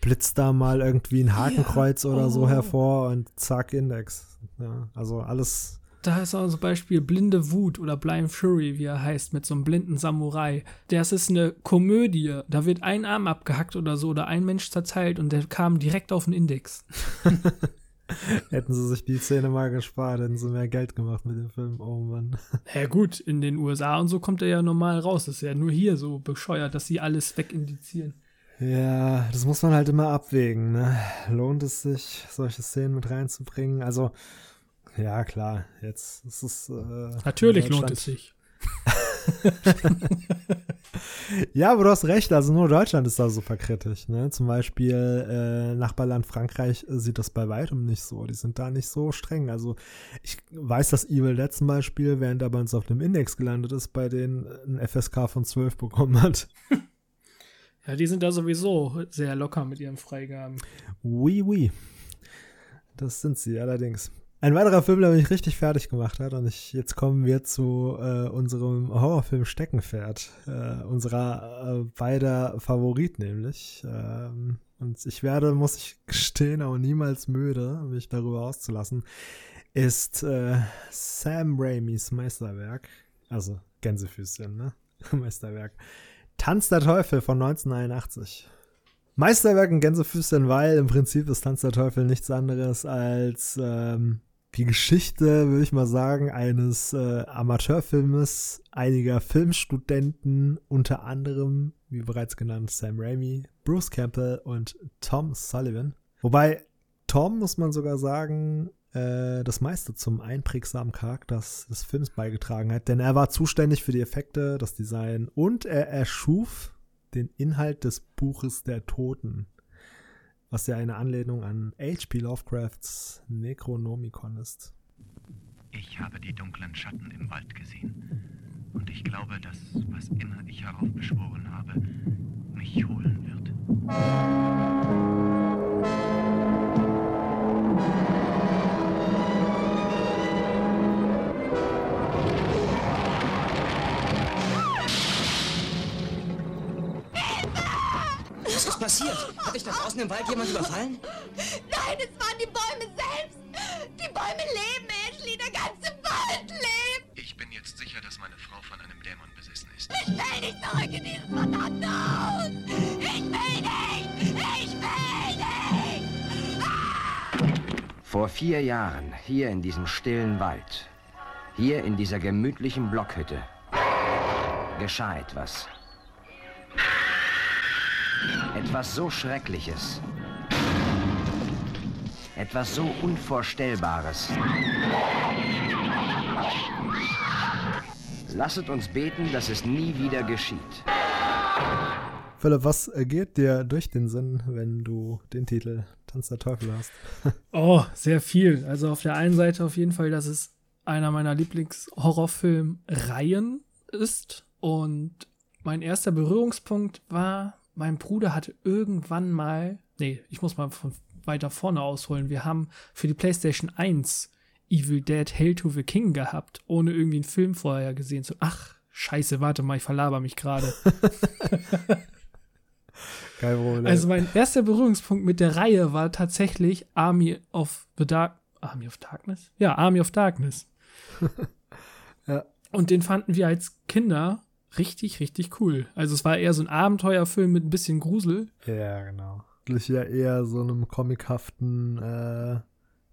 blitzt da mal irgendwie ein Hakenkreuz oder so oh. hervor und zack, Index. Ja, also alles. Da ist auch zum Beispiel Blinde Wut oder Blind Fury, wie er heißt, mit so einem blinden Samurai. Das ist eine Komödie. Da wird ein Arm abgehackt oder so oder ein Mensch zerteilt und der kam direkt auf den Index. Hätten sie sich die Szene mal gespart, hätten sie mehr Geld gemacht mit dem Film. Oh Mann. Ja gut, in den USA und so kommt er ja normal raus. Das ist ja nur hier so bescheuert, dass sie alles wegindizieren. Ja, das muss man halt immer abwägen. Ne? Lohnt es sich, solche Szenen mit reinzubringen? Also, ja, klar, jetzt ist es. Äh, Natürlich lohnt es sich. Ja, aber du hast recht, also nur Deutschland ist da super kritisch. Ne? Zum Beispiel äh, Nachbarland Frankreich sieht das bei weitem nicht so. Die sind da nicht so streng. Also ich weiß, dass Evil Dead zum Beispiel, während er bei uns auf dem Index gelandet ist, bei denen ein FSK von 12 bekommen hat. Ja, die sind da sowieso sehr locker mit ihren Freigaben. Oui, oui. Das sind sie allerdings. Ein weiterer Film, der mich richtig fertig gemacht hat, und ich, jetzt kommen wir zu äh, unserem Horrorfilm Steckenpferd, äh, unserer äh, beider Favorit nämlich. Ähm, und ich werde, muss ich gestehen, auch niemals müde, mich darüber auszulassen. ist äh, Sam Raimis Meisterwerk. Also Gänsefüßchen, ne? Meisterwerk. Tanz der Teufel von 1981. Meisterwerk in Gänsefüßchen, weil im Prinzip ist Tanz der Teufel nichts anderes als ähm, die Geschichte, würde ich mal sagen, eines äh, Amateurfilmes einiger Filmstudenten, unter anderem, wie bereits genannt, Sam Raimi, Bruce Campbell und Tom Sullivan. Wobei Tom, muss man sogar sagen, äh, das meiste zum einprägsamen Charakter des Films beigetragen hat, denn er war zuständig für die Effekte, das Design und er erschuf den Inhalt des Buches der Toten was ja eine Anlehnung an H.P. Lovecrafts Necronomicon ist. Ich habe die dunklen Schatten im Wald gesehen. Und ich glaube, dass, was immer ich heraufbeschworen habe, mich holen wird. Was ist passiert? Hat dich da draußen im Wald jemand überfallen? Nein, es waren die Bäume selbst. Die Bäume leben, Ashley. Der ganze Wald lebt. Ich bin jetzt sicher, dass meine Frau von einem Dämon besessen ist. Ich will nicht zurück in dieses verdammte Haus. Ich will nicht. Ich will nicht. Vor vier Jahren, hier in diesem stillen Wald, hier in dieser gemütlichen Blockhütte, geschah etwas. Etwas so Schreckliches. Etwas so Unvorstellbares. Lasset uns beten, dass es nie wieder geschieht. Philipp, was äh, geht dir durch den Sinn, wenn du den Titel Tanz der Teufel hast? Oh, sehr viel. Also auf der einen Seite auf jeden Fall, dass es einer meiner Lieblings-Horrorfilm-Reihen ist. Und mein erster Berührungspunkt war, mein Bruder hatte irgendwann mal, nee, ich muss mal von weiter vorne ausholen. Wir haben für die PlayStation 1 Evil Dead Hail to the King gehabt, ohne irgendwie einen Film vorher gesehen zu. Ach, scheiße, warte mal, ich verlaber mich gerade. Kein Problem. Also mein erster Berührungspunkt mit der Reihe war tatsächlich Army of the Dark. Army of Darkness? Ja, Army of Darkness. Ja. Und den fanden wir als Kinder richtig, richtig cool. Also es war eher so ein Abenteuerfilm mit ein bisschen Grusel. ja, genau. Ja eher so einem comichaften, äh,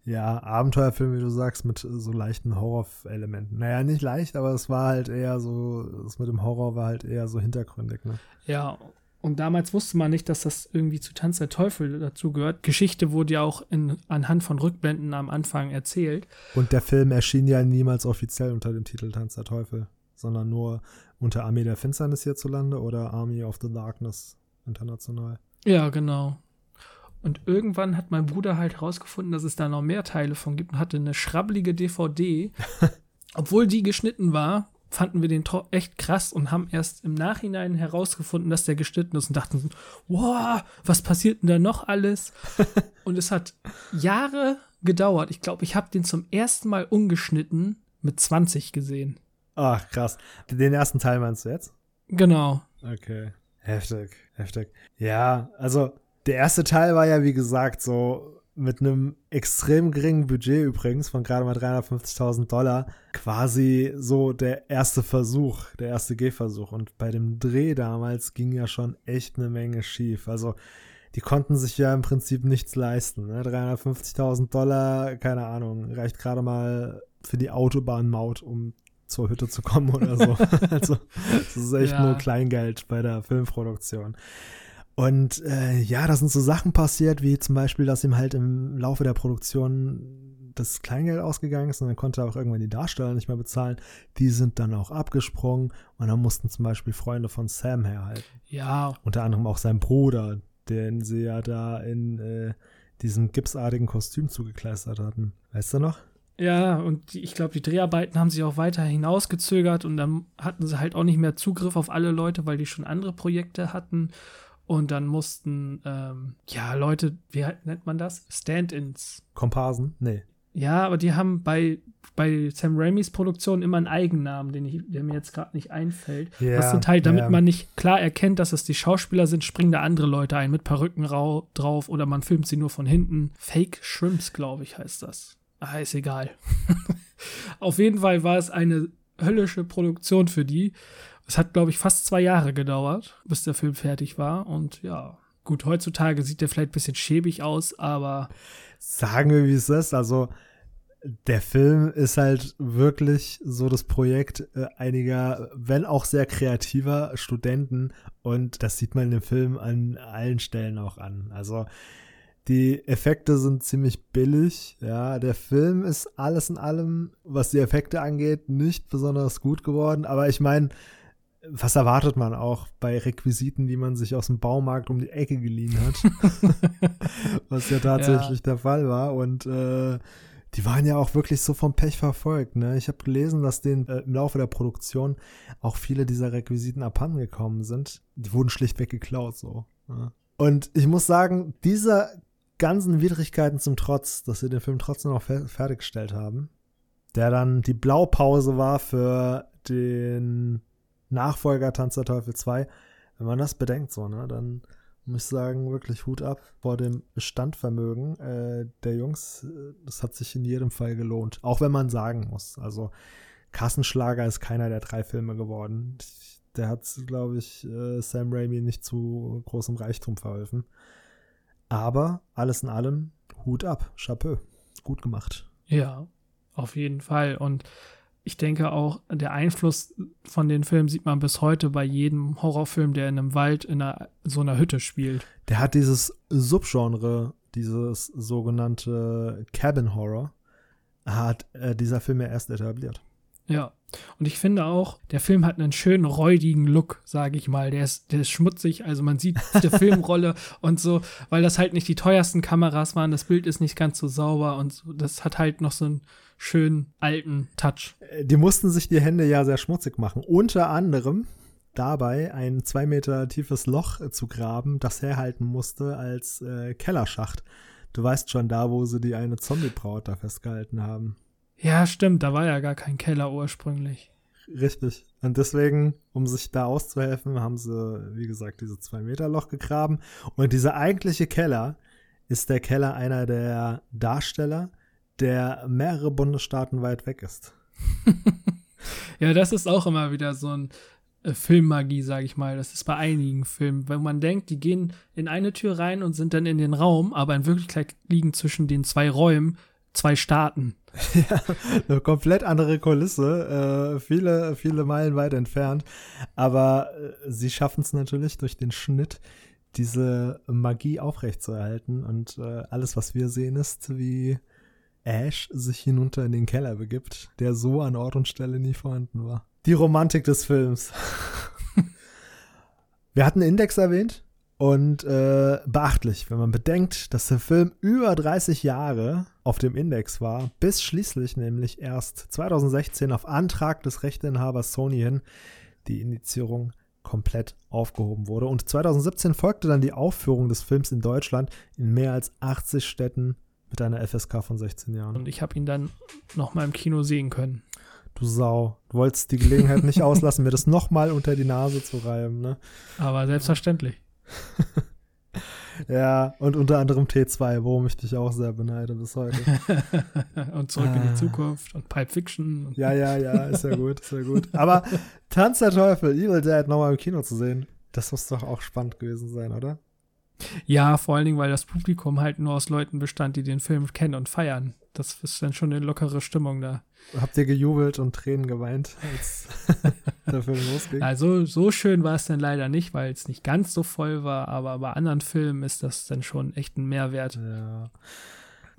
ja, Abenteuerfilm, wie du sagst, mit so leichten Horrorelementen. Naja, nicht leicht, aber es war halt eher so, das mit dem Horror war halt eher so hintergründig, ne? Ja, und damals wusste man nicht, dass das irgendwie zu Tanz der Teufel dazu gehört. Geschichte wurde ja auch in, anhand von Rückblenden am Anfang erzählt. Und der Film erschien ja niemals offiziell unter dem Titel Tanz der Teufel, sondern nur unter Armee der Finsternis hierzulande oder Army of the Darkness international. Ja, genau. Und irgendwann hat mein Bruder halt herausgefunden, dass es da noch mehr Teile von gibt und hatte eine schrabbelige DVD. Obwohl die geschnitten war, fanden wir den tro- echt krass und haben erst im Nachhinein herausgefunden, dass der geschnitten ist und dachten, wow, was passiert denn da noch alles? und es hat Jahre gedauert. Ich glaube, ich habe den zum ersten Mal ungeschnitten mit 20 gesehen. Ach, krass. Den ersten Teil meinst du jetzt? Genau. Okay. Heftig, heftig. Ja, also der erste Teil war ja, wie gesagt, so mit einem extrem geringen Budget übrigens von gerade mal 350.000 Dollar quasi so der erste Versuch, der erste Gehversuch. Und bei dem Dreh damals ging ja schon echt eine Menge schief. Also die konnten sich ja im Prinzip nichts leisten. Ne? 350.000 Dollar, keine Ahnung, reicht gerade mal für die Autobahnmaut, um zur Hütte zu kommen oder so. also das ist echt Ja. nur Kleingeld bei der Filmproduktion. Und äh, ja, da sind so Sachen passiert, wie zum Beispiel, dass ihm halt im Laufe der Produktion das Kleingeld ausgegangen ist und dann konnte er auch irgendwann die Darsteller nicht mehr bezahlen. Die sind dann auch abgesprungen und dann mussten zum Beispiel Freunde von Sam herhalten. Ja, Unter anderem auch sein Bruder, den sie ja da in äh, diesem gipsartigen Kostüm zugekleistert hatten. Weißt du noch? Ja, und die, ich glaube, die Dreharbeiten haben sich auch weiter hinausgezögert und dann hatten sie halt auch nicht mehr Zugriff auf alle Leute, weil die schon andere Projekte hatten. Und dann mussten, ähm, ja, Leute, wie nennt man das? Stand-ins. Komparsen? Nee. Ja, aber die haben bei, bei Sam Raimis Produktion immer einen Eigennamen, den ich, der mir jetzt gerade nicht einfällt. Ja, das sind halt, damit ja. man nicht klar erkennt, dass es die Schauspieler sind, springen da andere Leute ein mit Perücken rau drauf oder man filmt sie nur von hinten. Fake Shrimps, glaube ich, heißt das. Ah, ist egal. Auf jeden Fall war es eine höllische Produktion für die. Es hat, glaube ich, fast zwei Jahre gedauert, bis der Film fertig war. Und ja, gut, heutzutage sieht der vielleicht ein bisschen schäbig aus, aber Sagen wir, wie es ist. Also, der Film ist halt wirklich so das Projekt äh, einiger, wenn auch sehr kreativer Studenten. Und das sieht man in dem Film an allen Stellen auch an. Also, die Effekte sind ziemlich billig. Ja, der Film ist alles in allem, was die Effekte angeht, nicht besonders gut geworden. Aber ich meine, was erwartet man auch bei Requisiten, die man sich aus dem Baumarkt um die Ecke geliehen hat? was ja tatsächlich der Fall war. Und äh, die waren ja auch wirklich so vom Pech verfolgt. Ne? Ich habe gelesen, dass denen äh, im Laufe der Produktion auch viele dieser Requisiten abhanden gekommen sind. Die wurden schlichtweg geklaut so. Ja. Und ich muss sagen, dieser ganzen Widrigkeiten zum Trotz, dass sie den Film trotzdem noch fer fertiggestellt haben, der dann die Blaupause war für den Nachfolger Tanz der Teufel 2. Wenn man das bedenkt, so, ne, dann muss ich sagen, wirklich Hut ab vor dem Standvermögen äh, der Jungs. Das hat sich in jedem Fall gelohnt. Auch wenn man sagen muss, also Kassenschlager ist keiner der drei Filme geworden. Der hat, glaube ich, äh, Sam Raimi nicht zu großem Reichtum verholfen. Aber alles in allem, Hut ab, Chapeau. Gut gemacht. Ja, auf jeden Fall. Und ich denke auch, der Einfluss von den Filmen sieht man bis heute bei jedem Horrorfilm, der in einem Wald in einer, so einer Hütte spielt. Der hat dieses Subgenre, dieses sogenannte Cabin Horror, hat äh, dieser Film ja erst etabliert. Ja. Und ich finde auch, der Film hat einen schönen räudigen Look, sage ich mal. Der ist, der ist schmutzig, also man sieht die Filmrolle und so, weil das halt nicht die teuersten Kameras waren. Das Bild ist nicht ganz so sauber und so, das hat halt noch so einen schönen alten Touch. Die mussten sich die Hände ja sehr schmutzig machen. Unter anderem dabei ein zwei Meter tiefes Loch äh, zu graben, das herhalten musste als äh, Kellerschacht. Du weißt schon da, wo sie die eine Zombie-Braut da festgehalten haben. Ja, stimmt, da war ja gar kein Keller ursprünglich. Richtig. Und deswegen, um sich da auszuhelfen, haben sie, wie gesagt, diese zwei Meter Loch gegraben. Und dieser eigentliche Keller ist der Keller einer der Darsteller, der mehrere Bundesstaaten weit weg ist. ja, das ist auch immer wieder so ein äh, Filmmagie, sage ich mal. Das ist bei einigen Filmen, wenn man denkt, die gehen in eine Tür rein und sind dann in den Raum, aber in Wirklichkeit liegen zwischen den zwei Räumen zwei Staaten. ja, eine komplett andere Kulisse, äh, viele, viele Meilen weit entfernt. Aber äh, sie schaffen es natürlich durch den Schnitt, diese Magie aufrechtzuerhalten. Und äh, alles, was wir sehen, ist, wie Ash sich hinunter in den Keller begibt, der so an Ort und Stelle nie vorhanden war. Die Romantik des Films. wir hatten Index erwähnt. Und äh, beachtlich, wenn man bedenkt, dass der Film über 30 Jahre auf dem Index war, bis schließlich nämlich erst 2016 auf Antrag des Rechteinhabers Sony hin die Indizierung komplett aufgehoben wurde. Und 2017 folgte dann die Aufführung des Films in Deutschland in mehr als 80 Städten mit einer FSK von 16 Jahren. Und ich habe ihn dann noch mal im Kino sehen können. Du Sau. Du wolltest die Gelegenheit nicht auslassen, mir das noch mal unter die Nase zu reiben, ne? Aber selbstverständlich. ja, und unter anderem T2, worum ich dich auch sehr beneide bis heute. und zurück ah. in die Zukunft und Pipe Fiction. ja, ja, ja, ist ja gut, ist ja gut. Aber Tanz der Teufel, Evil Dead nochmal im Kino zu sehen, das muss doch auch spannend gewesen sein, oder? Ja, vor allen Dingen, weil das Publikum halt nur aus Leuten bestand, die den Film kennen und feiern. Das ist dann schon eine lockere Stimmung da. Habt ihr gejubelt und Tränen geweint, als der Film losging? Also so schön war es dann leider nicht, weil es nicht ganz so voll war, aber bei anderen Filmen ist das dann schon echt ein Mehrwert. Ja.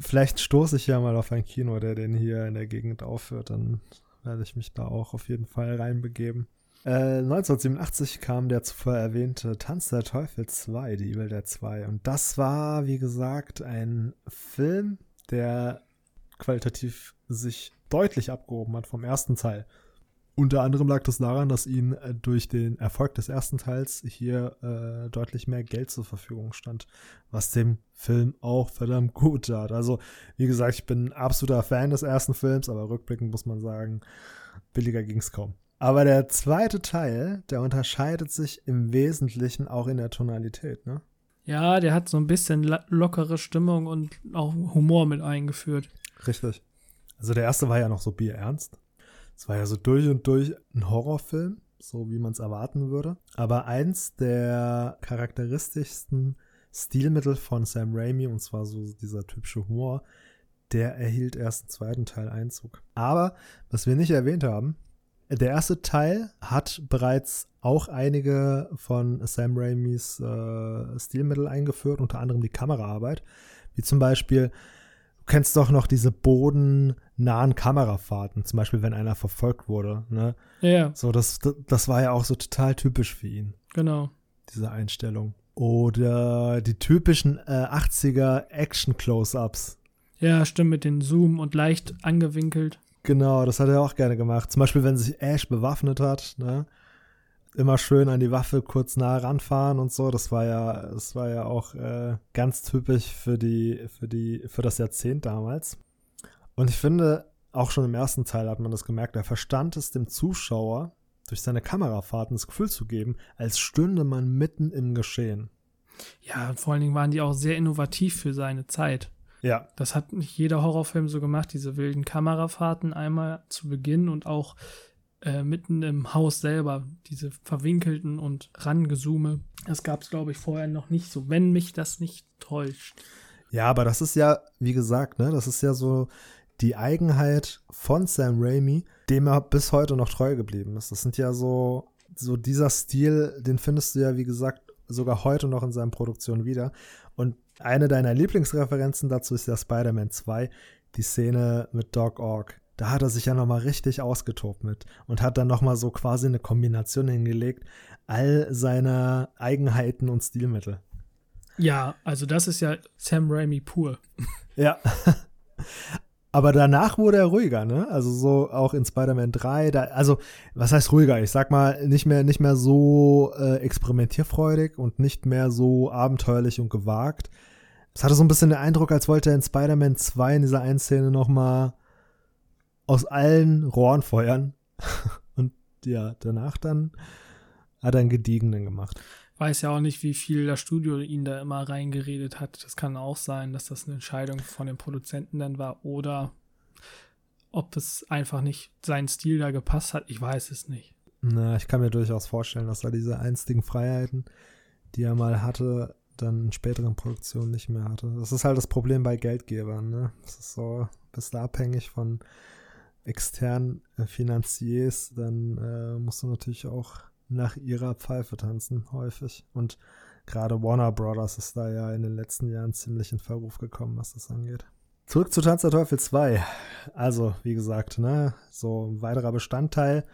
Vielleicht stoße ich ja mal auf ein Kino, der den hier in der Gegend aufführt, dann werde ich mich da auch auf jeden Fall reinbegeben. Äh, 1987 kam der zuvor erwähnte Tanz der Teufel 2, die Evil Dead 2. Und das war, wie gesagt, ein Film, der qualitativ sich deutlich abgehoben hat vom ersten Teil. Unter anderem lag das daran, dass ihnen äh, durch den Erfolg des ersten Teils hier äh, deutlich mehr Geld zur Verfügung stand, was dem Film auch verdammt gut tat. Also, wie gesagt, ich bin ein absoluter Fan des ersten Films, aber rückblickend muss man sagen, billiger ging es kaum. Aber der zweite Teil, der unterscheidet sich im Wesentlichen auch in der Tonalität, ne? Ja, der hat so ein bisschen lockere Stimmung und auch Humor mit eingeführt. Richtig. Also der erste war ja noch so bierernst. Es war ja so durch und durch ein Horrorfilm, so wie man es erwarten würde. Aber eins der charakteristischsten Stilmittel von Sam Raimi, und zwar so dieser typische Humor, der erhielt erst im zweiten Teil Einzug. Aber, was wir nicht erwähnt haben, der erste Teil hat bereits auch einige von Sam Raimis äh, Stilmittel eingeführt, unter anderem die Kameraarbeit, wie zum Beispiel, kennst doch noch diese bodennahen Kamerafahrten, zum Beispiel, wenn einer verfolgt wurde. Ne? Ja, So, das, das war ja auch so total typisch für ihn genau. diese Einstellung. Oder die typischen äh, 80er Action-Close-Ups. Ja, stimmt, mit den Zoom und leicht angewinkelt. Genau, das hat er auch gerne gemacht. Zum Beispiel, wenn sich Ash bewaffnet hat, ne? Immer schön an die Waffe kurz nah ranfahren und so. Das war ja, das war ja auch äh, ganz typisch für die, für die, für das Jahrzehnt damals. Und ich finde, auch schon im ersten Teil hat man das gemerkt, er verstand es dem Zuschauer durch seine Kamerafahrten das Gefühl zu geben, als stünde man mitten im Geschehen. Ja, und vor allen Dingen waren die auch sehr innovativ für seine Zeit. Ja, Das hat nicht jeder Horrorfilm so gemacht, diese wilden Kamerafahrten einmal zu Beginn und auch äh, mitten im Haus selber, diese verwinkelten und rangezoome. Das gab es, glaube ich, vorher noch nicht so, wenn mich das nicht täuscht. Ja, aber das ist ja, wie gesagt, ne, das ist ja so die Eigenheit von Sam Raimi, dem er bis heute noch treu geblieben ist. Das sind ja so, so dieser Stil, den findest du ja, wie gesagt, sogar heute noch in seinen Produktionen wieder. Und eine deiner Lieblingsreferenzen dazu ist ja Spider-Man 2, die Szene mit Doc Ock. Da hat er sich ja nochmal richtig ausgetobt mit und hat dann nochmal so quasi eine Kombination hingelegt, all seiner Eigenheiten und Stilmittel. Ja, also das ist ja Sam Raimi pur. Ja. Aber danach wurde er ruhiger, ne? Also so auch in Spider-Man 3, da, also was heißt ruhiger? Ich sag mal, nicht mehr, nicht mehr so äh, experimentierfreudig und nicht mehr so abenteuerlich und gewagt. Es hatte so ein bisschen den Eindruck, als wollte er in Spider-Man 2 in dieser einen Szene nochmal aus allen Rohren feuern. und ja, danach dann hat er einen gediegenen gemacht. Weiß ja auch nicht, wie viel das Studio ihn da immer reingeredet hat. Das kann auch sein, dass das eine Entscheidung von den Produzenten dann war oder ob es einfach nicht seinen Stil da gepasst hat. Ich weiß es nicht. Na, ich kann mir durchaus vorstellen, dass er diese einstigen Freiheiten, die er mal hatte, dann in späteren Produktionen nicht mehr hatte. Das ist halt das Problem bei Geldgebern, ne? Das ist so, bist du abhängig von externen äh, Finanziers, dann äh, musst du natürlich auch nach ihrer Pfeife tanzen, häufig. Und gerade Warner Brothers ist da ja in den letzten Jahren ziemlich in Verruf gekommen, was das angeht. Zurück zu Tanz der Teufel 2. Also, wie gesagt, ne, so ein weiterer Bestandteil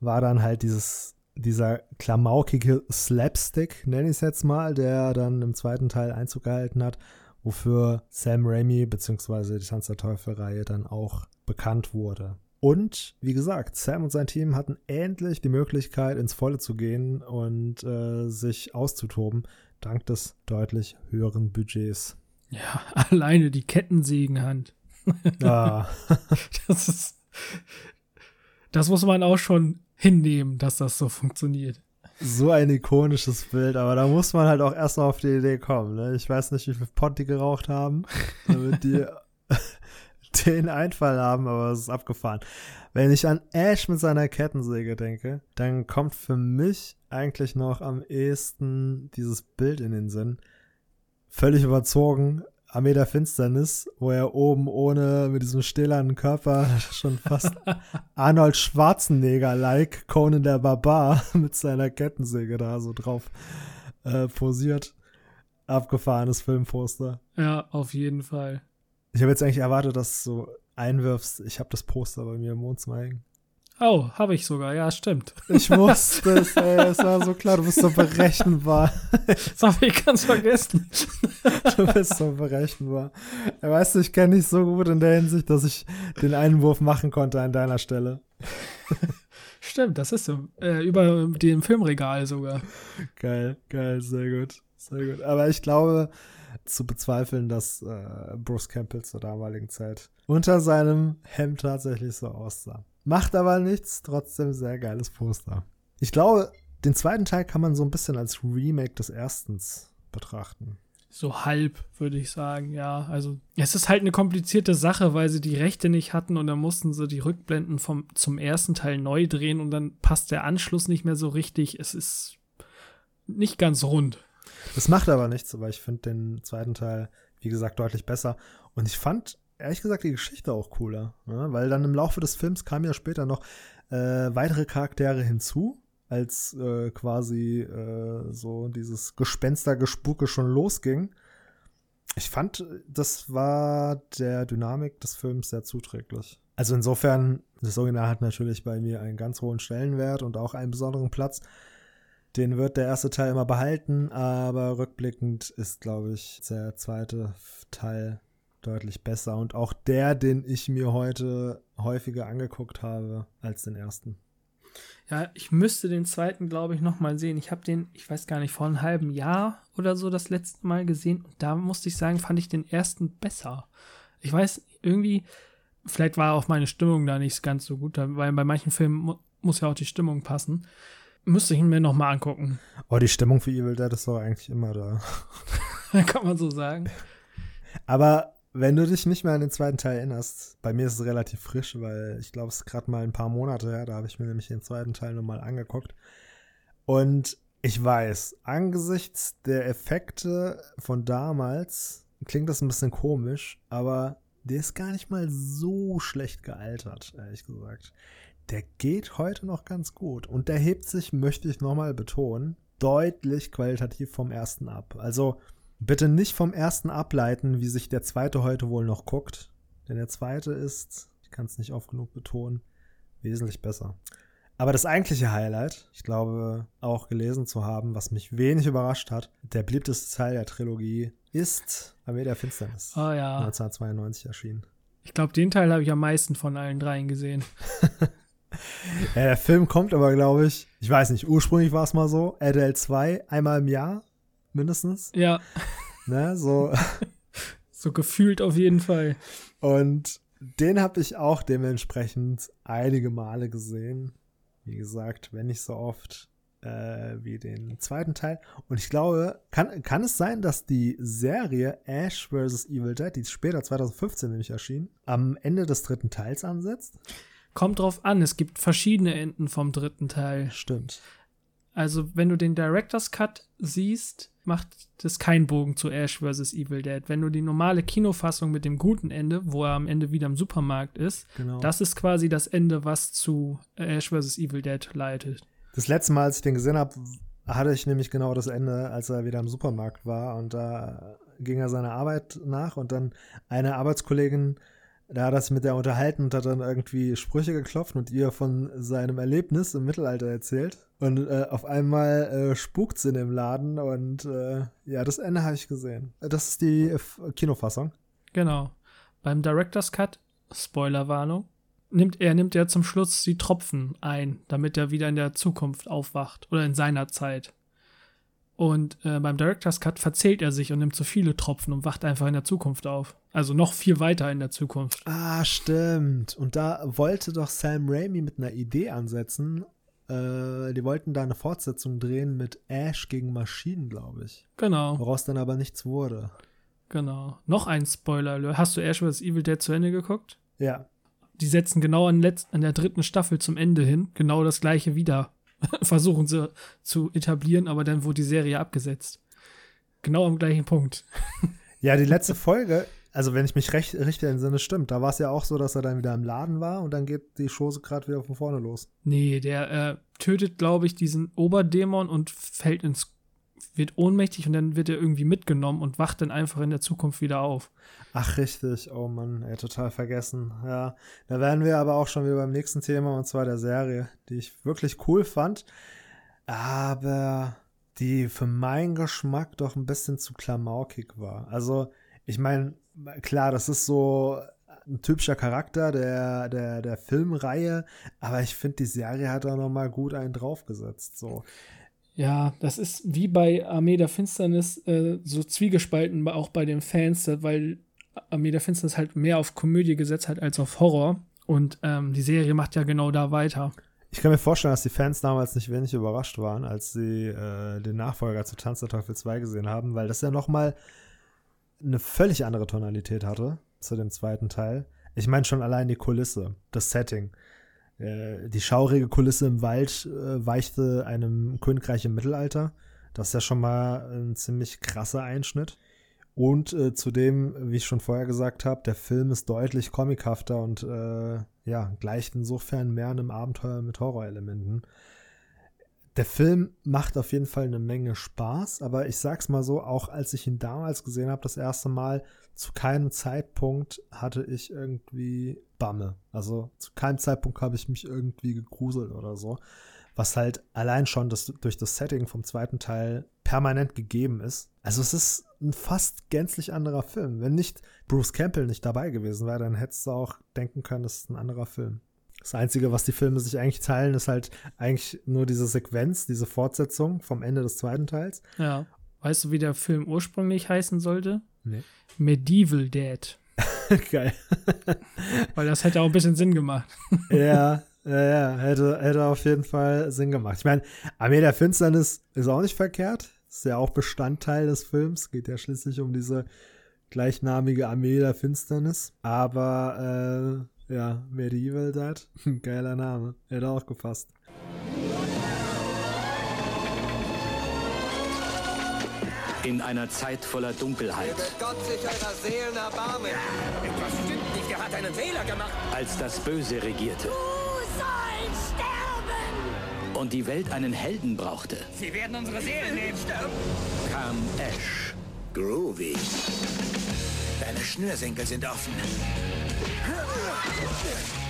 war dann halt dieses, dieser klamaukige Slapstick, nenne ich es jetzt mal, der dann im zweiten Teil Einzug gehalten hat, wofür Sam Raimi bzw. die Tanz der Teufel-Reihe dann auch bekannt wurde. Und wie gesagt, Sam und sein Team hatten endlich die Möglichkeit, ins Volle zu gehen und äh, sich auszutoben, dank des deutlich höheren Budgets. Ja, alleine die Kettensägenhand. Ah, Das ist. Das muss man auch schon hinnehmen, dass das so funktioniert. So ein ikonisches Bild, aber da muss man halt auch erst mal auf die Idee kommen. Ne? Ich weiß nicht, wie viel Pott die geraucht haben, damit die den Einfall haben, aber es ist abgefahren. Wenn ich an Ash mit seiner Kettensäge denke, dann kommt für mich eigentlich noch am ehesten dieses Bild in den Sinn. Völlig überzogen, Armee der Finsternis, wo er oben ohne, mit diesem stählernen Körper schon fast Arnold Schwarzenegger-like, Conan der Barbar, mit seiner Kettensäge da so drauf äh, posiert. Abgefahrenes Filmposter. Ja, auf jeden Fall. Ich habe jetzt eigentlich erwartet, dass du so einwirfst, ich habe das Poster bei mir im Wohnzimmer hängen. Oh, habe ich sogar. Ja, stimmt. Ich wusste es, ey, es war so klar, du bist so berechenbar. Das habe ich ganz vergessen. Du bist so berechenbar. Weißt du, ich kenne dich so gut in der Hinsicht, dass ich den Einwurf machen konnte an deiner Stelle. Stimmt, das ist so. Äh, über dem Filmregal sogar. Geil, geil, sehr gut, sehr gut. Aber ich glaube, zu bezweifeln, dass äh, Bruce Campbell zur damaligen Zeit unter seinem Hemd tatsächlich so aussah. Macht aber nichts, trotzdem sehr geiles Poster. Ich glaube, den zweiten Teil kann man so ein bisschen als Remake des erstens betrachten. So halb, würde ich sagen, ja. Also, es ist halt eine komplizierte Sache, weil sie die Rechte nicht hatten und dann mussten sie die Rückblenden vom, zum ersten Teil neu drehen und dann passt der Anschluss nicht mehr so richtig. Es ist nicht ganz rund. Das macht aber nichts, aber ich finde den zweiten Teil, wie gesagt, deutlich besser. Und ich fand, ehrlich gesagt, die Geschichte auch cooler. Ne? Weil dann im Laufe des Films kamen ja später noch äh, weitere Charaktere hinzu, als äh, quasi äh, so dieses Gespenstergespuke schon losging. Ich fand, das war der Dynamik des Films sehr zuträglich. Also insofern, das Original hat natürlich bei mir einen ganz hohen Stellenwert und auch einen besonderen Platz. Den wird der erste Teil immer behalten, aber rückblickend ist, glaube ich, der zweite Teil deutlich besser und auch der, den ich mir heute häufiger angeguckt habe als den ersten. Ja, ich müsste den zweiten, glaube ich, nochmal sehen. Ich habe den, ich weiß gar nicht, vor einem halben Jahr oder so das letzte Mal gesehen und da musste ich sagen, fand ich den ersten besser. Ich weiß, irgendwie, vielleicht war auch meine Stimmung da nicht ganz so gut, weil bei manchen Filmen mu muss ja auch die Stimmung passen. Müsste ich ihn mir nochmal angucken. Oh, die Stimmung für Evil Dead ist doch eigentlich immer da. Kann man so sagen. Aber wenn du dich nicht mehr an den zweiten Teil erinnerst, bei mir ist es relativ frisch, weil ich glaube, es ist gerade mal ein paar Monate her, da habe ich mir nämlich den zweiten Teil nochmal angeguckt. Und ich weiß, angesichts der Effekte von damals klingt das ein bisschen komisch, aber der ist gar nicht mal so schlecht gealtert, ehrlich gesagt. Der geht heute noch ganz gut und der hebt sich, möchte ich nochmal betonen, deutlich qualitativ vom ersten ab. Also bitte nicht vom ersten ableiten, wie sich der zweite heute wohl noch guckt, denn der zweite ist, ich kann es nicht oft genug betonen, wesentlich besser. Aber das eigentliche Highlight, ich glaube auch gelesen zu haben, was mich wenig überrascht hat, der beliebteste Teil der Trilogie ist Armee der Finsternis. Oh ja. 1992 erschienen. Ich glaube, den Teil habe ich am meisten von allen dreien gesehen. ja, der Film kommt aber, glaube ich, ich weiß nicht, ursprünglich war es mal so, RDL 2 einmal im Jahr mindestens. Ja. Ne, so. so gefühlt auf jeden Fall. Und den habe ich auch dementsprechend einige Male gesehen. Wie gesagt, wenn nicht so oft äh, wie den zweiten Teil. Und ich glaube, kann, kann es sein, dass die Serie Ash vs. Evil Dead, die später 2015 nämlich erschien, am Ende des dritten Teils ansetzt? Kommt drauf an, es gibt verschiedene Enden vom dritten Teil. Stimmt. Also, wenn du den Director's Cut siehst, macht das keinen Bogen zu Ash vs. Evil Dead. Wenn du die normale Kinofassung mit dem guten Ende, wo er am Ende wieder im Supermarkt ist, Genau. das ist quasi das Ende, was zu Ash vs. Evil Dead leitet. Das letzte Mal, als ich den gesehen habe, hatte ich nämlich genau das Ende, als er wieder im Supermarkt war und da ging er seiner Arbeit nach und dann eine Arbeitskollegin, da hat er sich mit der unterhalten und hat dann irgendwie Sprüche geklopft und ihr von seinem Erlebnis im Mittelalter erzählt. Und äh, auf einmal äh, spukt in dem Laden und äh, ja, das Ende habe ich gesehen. Das ist die äh, Kinofassung. Genau. Beim Director's Cut, Spoilerwarnung, nimmt er nimmt er zum Schluss die Tropfen ein, damit er wieder in der Zukunft aufwacht oder in seiner Zeit. Und äh, beim Director's Cut verzählt er sich und nimmt zu viele Tropfen und wacht einfach in der Zukunft auf. Also noch viel weiter in der Zukunft. Ah, stimmt. Und da wollte doch Sam Raimi mit einer Idee ansetzen. Äh, die wollten da eine Fortsetzung drehen mit Ash gegen Maschinen, glaube ich. Genau, Woraus dann aber nichts wurde. genau. Noch ein Spoiler. Hast du Ash vs. Evil Dead zu Ende geguckt? Ja. Die setzen genau an, an der dritten Staffel zum Ende hin genau das gleiche wieder. Versuchen sie zu etablieren, aber dann wurde die Serie abgesetzt. Genau am gleichen Punkt. Ja, die letzte Folge, also wenn ich mich recht, richtig entsinne, stimmt. Da war es ja auch so, dass er dann wieder im Laden war und dann geht die Chose gerade wieder von vorne los. Nee, der äh, tötet, glaube ich, diesen Oberdämon und fällt ins, wird ohnmächtig und dann wird er irgendwie mitgenommen und wacht dann einfach in der Zukunft wieder auf. Ach, richtig. Oh Mann, ey, total vergessen. Ja, da wären wir aber auch schon wieder beim nächsten Thema und zwar der Serie, die ich wirklich cool fand, aber die für meinen Geschmack doch ein bisschen zu klamaukig war. Also, ich meine, klar, das ist so ein typischer Charakter der, der, der Filmreihe, aber ich finde, die Serie hat da noch mal gut einen draufgesetzt. So. Ja, das ist wie bei Armee der Finsternis äh, so zwiegespalten, auch bei den Fans, äh, weil Armee der Finsternis halt mehr auf Komödie gesetzt hat als auf Horror. Und ähm, die Serie macht ja genau da weiter. Ich kann mir vorstellen, dass die Fans damals nicht wenig überrascht waren, als sie äh, den Nachfolger zu Tanz der Teufel 2 gesehen haben, weil das ja nochmal eine völlig andere Tonalität hatte zu dem zweiten Teil. Ich meine schon allein die Kulisse, das Setting. Äh, die schaurige Kulisse im Wald äh, weichte einem Königreich im Mittelalter. Das ist ja schon mal ein ziemlich krasser Einschnitt. Und äh, zudem, wie ich schon vorher gesagt habe, der Film ist deutlich comichafter und äh, ja, gleicht insofern mehr einem Abenteuer mit Horrorelementen. Der Film macht auf jeden Fall eine Menge Spaß, aber ich sag's mal so, auch als ich ihn damals gesehen habe, das erste Mal, zu keinem Zeitpunkt hatte ich irgendwie Bamme. Also zu keinem Zeitpunkt habe ich mich irgendwie gegruselt oder so. Was halt allein schon das, durch das Setting vom zweiten Teil permanent gegeben ist. Also es ist ein fast gänzlich anderer Film. Wenn nicht Bruce Campbell nicht dabei gewesen wäre, dann hättest du auch denken können, das ist ein anderer Film. Das Einzige, was die Filme sich eigentlich teilen, ist halt eigentlich nur diese Sequenz, diese Fortsetzung vom Ende des zweiten Teils. Ja. Weißt du, wie der Film ursprünglich heißen sollte? Nee. Medieval Dead. Geil. Weil das hätte auch ein bisschen Sinn gemacht. ja, ja, ja, hätte, hätte auf jeden Fall Sinn gemacht. Ich meine, Armee der Finsternis ist auch nicht verkehrt. Ist ja auch Bestandteil des Films. Geht ja schließlich um diese gleichnamige Armee der Finsternis. Aber, äh, ja, Medieval Dead, geiler Name. Hätte auch gepasst. In einer Zeit voller Dunkelheit. Gott sich eurer Seelen erbarmen. Etwas stimmt nicht, er hat einen Fehler gemacht. Als das Böse regierte. Du sollst sterben! Und die Welt einen Helden brauchte. Sie werden unsere Seelen nehmen. Kam Ash. Groovy. Deine Schnürsenkel sind offen.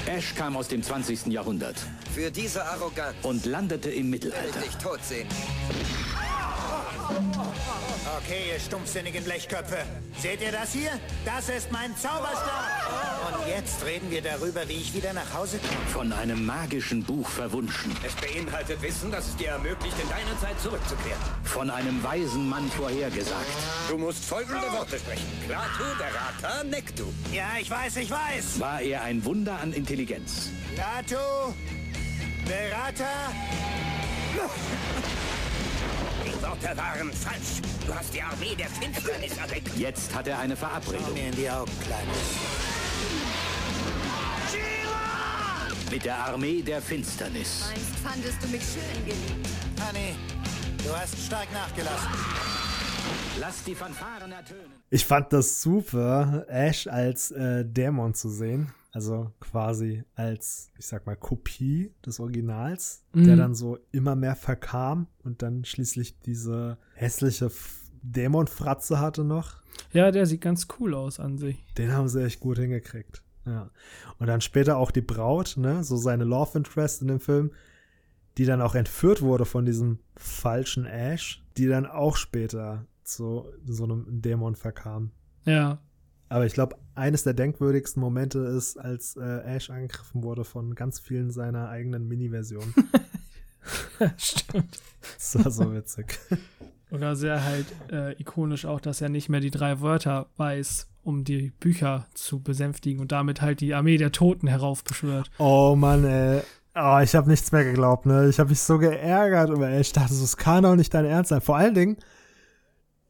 Ash kam aus dem 20. Jahrhundert. Für diese Arroganz. Und landete im Mittelalter. Will ich dich tot sehen. Okay, ihr stumpfsinnigen Blechköpfe. Seht ihr das hier? Das ist mein Zauberstab. Und jetzt reden wir darüber, wie ich wieder nach Hause komme. Von einem magischen Buch verwunschen. Es beinhaltet Wissen, das es dir ermöglicht, in deine Zeit zurückzukehren. Von einem weisen Mann vorhergesagt. Du musst folgende Worte sprechen. Klaatu, Berata, Nektu. Ja, ich weiß, ich weiß. War er ein Wunder an Intelligenz. Latu, Berata. Worte waren falsch. Du hast die Armee der Finsternis erweckt. Jetzt hat er eine Schau Verabredung. mir in die Augen, Kleines. Mit der Armee der Finsternis. Einst fandest du mich schön, geliebt. Honey, du hast stark nachgelassen. Lass die Fanfaren ertönen. Ich fand das super, Ash als äh, Dämon zu sehen. Also quasi als, ich sag mal, Kopie des Originals, der Mhm. dann so immer mehr verkam und dann schließlich diese hässliche Dämonfratze hatte noch. Ja, der sieht ganz cool aus an sich. Den haben sie echt gut hingekriegt. Ja. Und dann später auch die Braut, ne, so seine Love Interest in dem Film, die dann auch entführt wurde von diesem falschen Ash, die dann auch später zu so einem Dämon verkam. Ja. Aber ich glaube, eines der denkwürdigsten Momente ist, als äh, Ash angegriffen wurde von ganz vielen seiner eigenen Mini-Versionen. Stimmt. das war so witzig. Oder sehr halt äh, ikonisch auch, dass er nicht mehr die drei Wörter weiß, um die Bücher zu besänftigen und damit halt die Armee der Toten heraufbeschwört. Oh Mann, ey. Oh, ich habe nichts mehr geglaubt, ne? Ich habe mich so geärgert über Ash. Ich dachte, es kann doch nicht dein Ernst sein. Vor allen Dingen,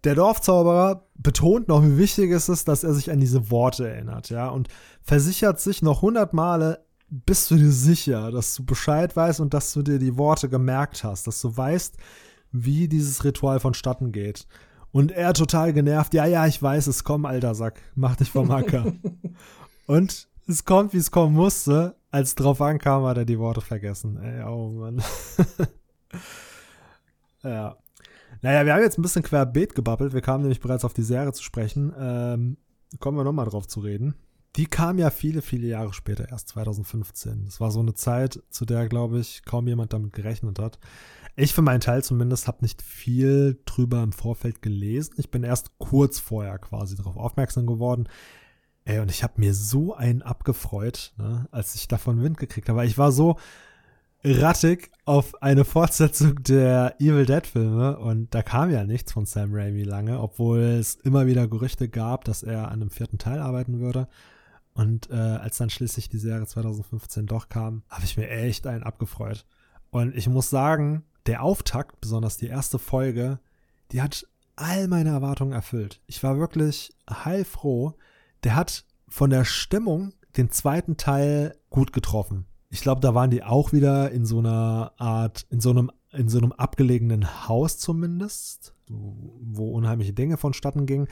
der Dorfzauberer betont noch, wie wichtig es ist, dass er sich an diese Worte erinnert, ja, und versichert sich noch hundert Male, bist du dir sicher, dass du Bescheid weißt und dass du dir die Worte gemerkt hast, dass du weißt, wie dieses Ritual vonstatten geht. Und er total genervt, ja, ja, ich weiß, es kommt, alter Sack, mach dich vom Acker. und es kommt, wie es kommen musste. Als drauf ankam, hat er die Worte vergessen. Ey, oh Mann. ja. Naja, wir haben jetzt ein bisschen querbeet gebabbelt. Wir kamen nämlich bereits auf die Serie zu sprechen. Ähm, kommen wir nochmal drauf zu reden. Die kam ja viele, viele Jahre später, erst 2015. Das war so eine Zeit, zu der, glaube ich, kaum jemand damit gerechnet hat. Ich für meinen Teil zumindest habe nicht viel drüber im Vorfeld gelesen. Ich bin erst kurz vorher quasi darauf aufmerksam geworden. Ey, und ich habe mir so einen abgefreut, ne, als ich davon Wind gekriegt habe. Ich war so rattig auf eine Fortsetzung der Evil Dead Filme und da kam ja nichts von Sam Raimi lange, obwohl es immer wieder Gerüchte gab, dass er an einem vierten Teil arbeiten würde. Und äh, als dann schließlich die Serie 2015 doch kam, habe ich mir echt einen abgefreut. Und ich muss sagen, der Auftakt, besonders die erste Folge, die hat all meine Erwartungen erfüllt. Ich war wirklich heilfroh. Der hat von der Stimmung den zweiten Teil gut getroffen. Ich glaube, da waren die auch wieder in so einer Art, in so einem, in so einem abgelegenen Haus zumindest, wo unheimliche Dinge vonstatten gingen.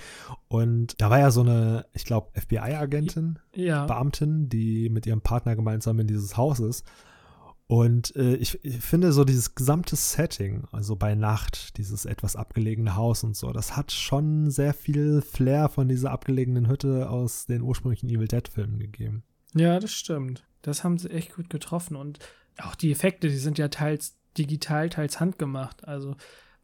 Und da war ja so eine, ich glaube, FBI-Agentin, Ja. Beamtin, die mit ihrem Partner gemeinsam in dieses Haus ist. Und äh, ich, ich finde so dieses gesamte Setting, also bei Nacht, dieses etwas abgelegene Haus und so, das hat schon sehr viel Flair von dieser abgelegenen Hütte aus den ursprünglichen Evil Dead-Filmen gegeben. Ja, das stimmt. Das haben sie echt gut getroffen. Und auch die Effekte, die sind ja teils digital, teils handgemacht. Also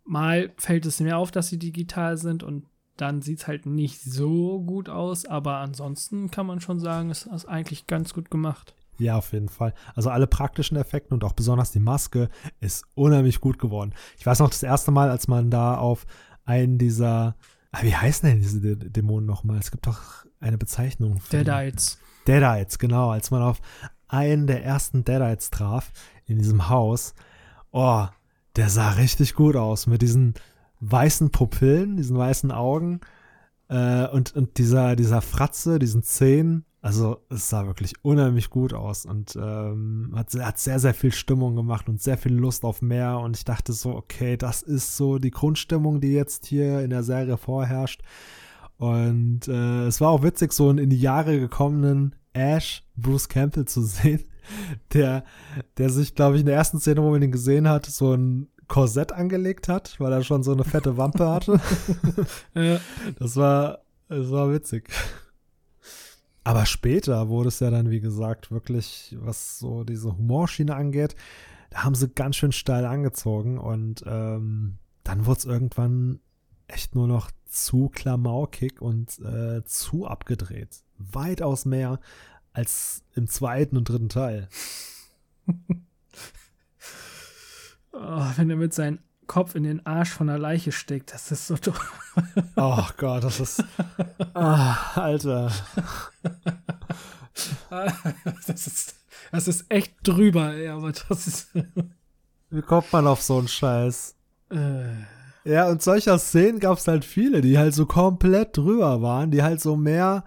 mal fällt es mir auf, dass sie digital sind und dann sieht es halt nicht so gut aus. Aber ansonsten kann man schon sagen, es ist eigentlich ganz gut gemacht. Ja, auf jeden Fall. Also alle praktischen Effekte und auch besonders die Maske ist unheimlich gut geworden. Ich weiß noch das erste Mal, als man da auf einen dieser, ah, wie heißen denn diese Dä- Dämonen nochmal? Es gibt doch eine Bezeichnung. für- Deadites. Deadites, genau. Als man auf einen der ersten Deadites traf in diesem Haus. Oh, der sah richtig gut aus mit diesen weißen Pupillen, diesen weißen Augen äh, und, und dieser, dieser Fratze, diesen Zähnen. Also es sah wirklich unheimlich gut aus und ähm, hat, hat sehr, sehr viel Stimmung gemacht und sehr viel Lust auf mehr. Und ich dachte so, okay, das ist so die Grundstimmung, die jetzt hier in der Serie vorherrscht. Und äh, es war auch witzig, so einen in die Jahre gekommenen Ash, Bruce Campbell zu sehen, der, der sich, glaube ich, in der ersten Szene, wo man ihn gesehen hat, so ein Korsett angelegt hat, weil er schon so eine fette Wampe hatte. Ja. Das war, das war witzig. Aber später wurde es ja dann, wie gesagt, wirklich, was so diese Humorschiene angeht, da haben sie ganz schön steil angezogen und ähm, dann wurde es irgendwann echt nur noch zu klamaukig und äh, zu abgedreht. Weitaus mehr als im zweiten und dritten Teil. Oh, wenn er mit seinem Kopf in den Arsch von der Leiche steckt, das ist so doof. Oh Gott, das ist. Ah, Alter. das, ist, das ist echt drüber, ey, aber das ist. Wie kommt man auf so einen Scheiß? Äh, Ja, und solcher Szenen gab es halt viele, die halt so komplett drüber waren, die halt so mehr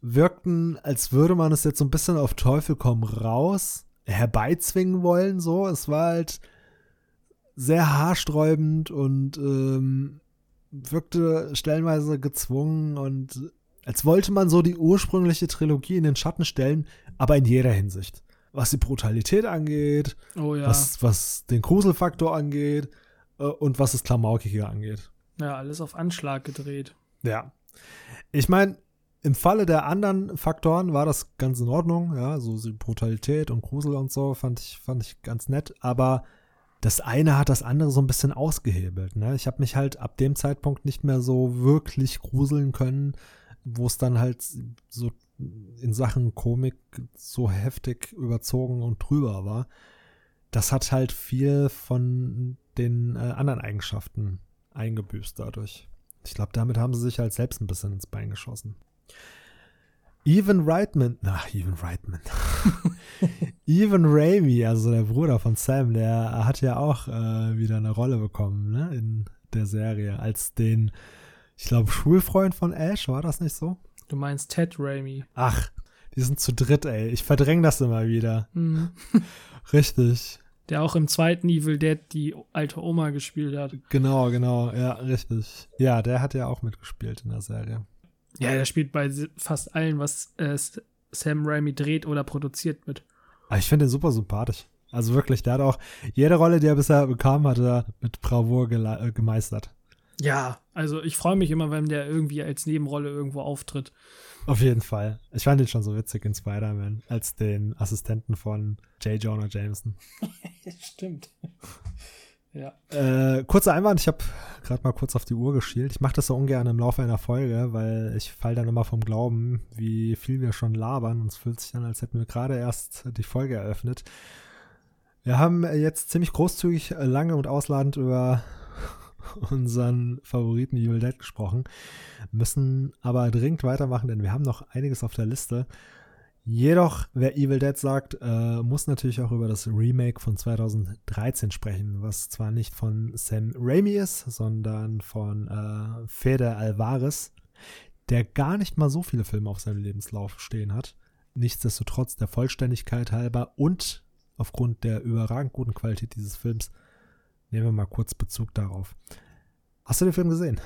wirkten, als würde man es jetzt so ein bisschen auf Teufel komm raus herbeizwingen wollen, so. Es war halt sehr haarsträubend und ähm, wirkte stellenweise gezwungen und als wollte man so die ursprüngliche Trilogie in den Schatten stellen, aber in jeder Hinsicht. Was die Brutalität angeht, oh ja. was, was den Gruselfaktor angeht äh, und was das Klamaukige angeht. Ja, alles auf Anschlag gedreht. Ja. Ich meine, im Falle der anderen Faktoren war das ganz in Ordnung, ja, so Brutalität und Grusel und so fand ich, fand ich ganz nett, aber das eine hat das andere so ein bisschen ausgehebelt. Ne? Ich habe mich halt ab dem Zeitpunkt nicht mehr so wirklich gruseln können, wo es dann halt so in Sachen Komik so heftig überzogen und drüber war. Das hat halt viel von den äh, anderen Eigenschaften eingebüßt dadurch. Ich glaube, damit haben sie sich halt selbst ein bisschen ins Bein geschossen. Evan Reitman, ach, Evan Reitman. Evan Raimi, also der Bruder von Sam, der hat ja auch äh, wieder eine Rolle bekommen, ne, in der Serie, als den, ich glaube, Schulfreund von Ash, war das nicht so? Du meinst Ted Raimi. Ach, die sind zu dritt, ey. Ich verdränge das immer wieder. Mhm. Richtig. Der auch im zweiten Evil Dead die alte Oma gespielt hat. Genau, genau, ja, richtig. Ja, der hat ja auch mitgespielt in der Serie. Ja, der spielt bei fast allen, was äh, Sam Raimi dreht oder produziert mit. Aber ich finde ihn super sympathisch. Also wirklich, der hat auch jede Rolle, die er bisher bekam, hat er mit Bravour äh, gemeistert. Ja, also ich freue mich immer, wenn der irgendwie als Nebenrolle irgendwo auftritt. Auf jeden Fall. Ich fand ihn schon so witzig in Spider-Man als den Assistenten von J. Jonah Jameson. Stimmt. Ja. Äh, kurzer Einwand, ich habe gerade mal kurz auf die Uhr geschielt. Ich mache das so ungern im Laufe einer Folge, weil ich fall dann immer vom Glauben, wie viel wir schon labern. Und es fühlt sich an, als hätten wir gerade erst die Folge eröffnet. Wir haben jetzt ziemlich großzügig äh, lange und ausladend über unseren Favoriten Evil Dead gesprochen, müssen aber dringend weitermachen, denn wir haben noch einiges auf der Liste. Jedoch, wer Evil Dead sagt, äh, muss natürlich auch über das Remake von 2013 sprechen, was zwar nicht von Sam Raimi ist, sondern von äh, Fede Alvarez, der gar nicht mal so viele Filme auf seinem Lebenslauf stehen hat. Nichtsdestotrotz der Vollständigkeit halber und aufgrund der überragend guten Qualität dieses Films nehmen wir mal kurz Bezug darauf. Hast du den Film gesehen?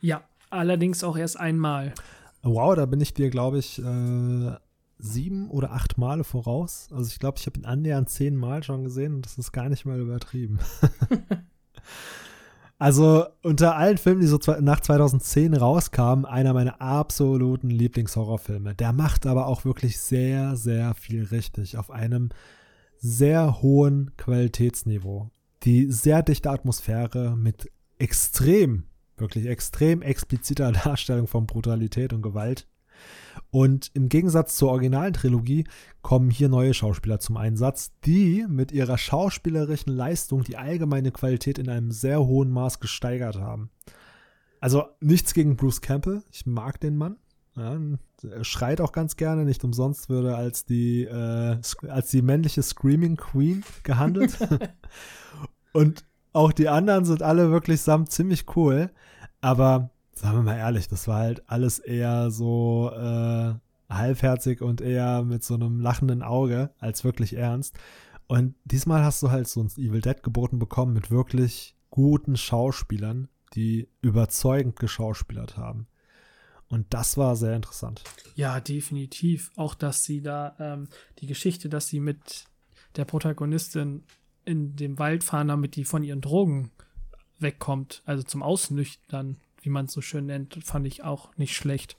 Ja, allerdings auch erst einmal. Wow, da bin ich dir, glaube ich, äh, sieben oder acht Male voraus. Also ich glaube, ich habe ihn annähernd zehn Mal schon gesehen und das ist gar nicht mal übertrieben. also unter allen Filmen, die so nach 2010 rauskamen, einer meiner absoluten Lieblingshorrorfilme. Der macht aber auch wirklich sehr, sehr viel richtig auf einem sehr hohen Qualitätsniveau. Die sehr dichte Atmosphäre mit extrem, wirklich extrem expliziter Darstellung von Brutalität und Gewalt und im Gegensatz zur originalen Trilogie kommen hier neue Schauspieler zum Einsatz, die mit ihrer schauspielerischen Leistung die allgemeine Qualität in einem sehr hohen Maß gesteigert haben. Also nichts gegen Bruce Campbell, ich mag den Mann. Ja, er schreit auch ganz gerne, nicht umsonst würde als die, äh, als die männliche Screaming Queen gehandelt. Und auch die anderen sind alle wirklich samt ziemlich cool. Aber sagen wir mal ehrlich, das war halt alles eher so äh, halbherzig und eher mit so einem lachenden Auge als wirklich ernst. Und diesmal hast du halt so ein Evil Dead geboten bekommen mit wirklich guten Schauspielern, die überzeugend geschauspielert haben. Und das war sehr interessant. Ja, definitiv. Auch, dass sie da ähm, die Geschichte, dass sie mit der Protagonistin in dem Wald fahren, damit die von ihren Drogen wegkommt, also zum Ausnüchtern wie man es so schön nennt, fand ich auch nicht schlecht.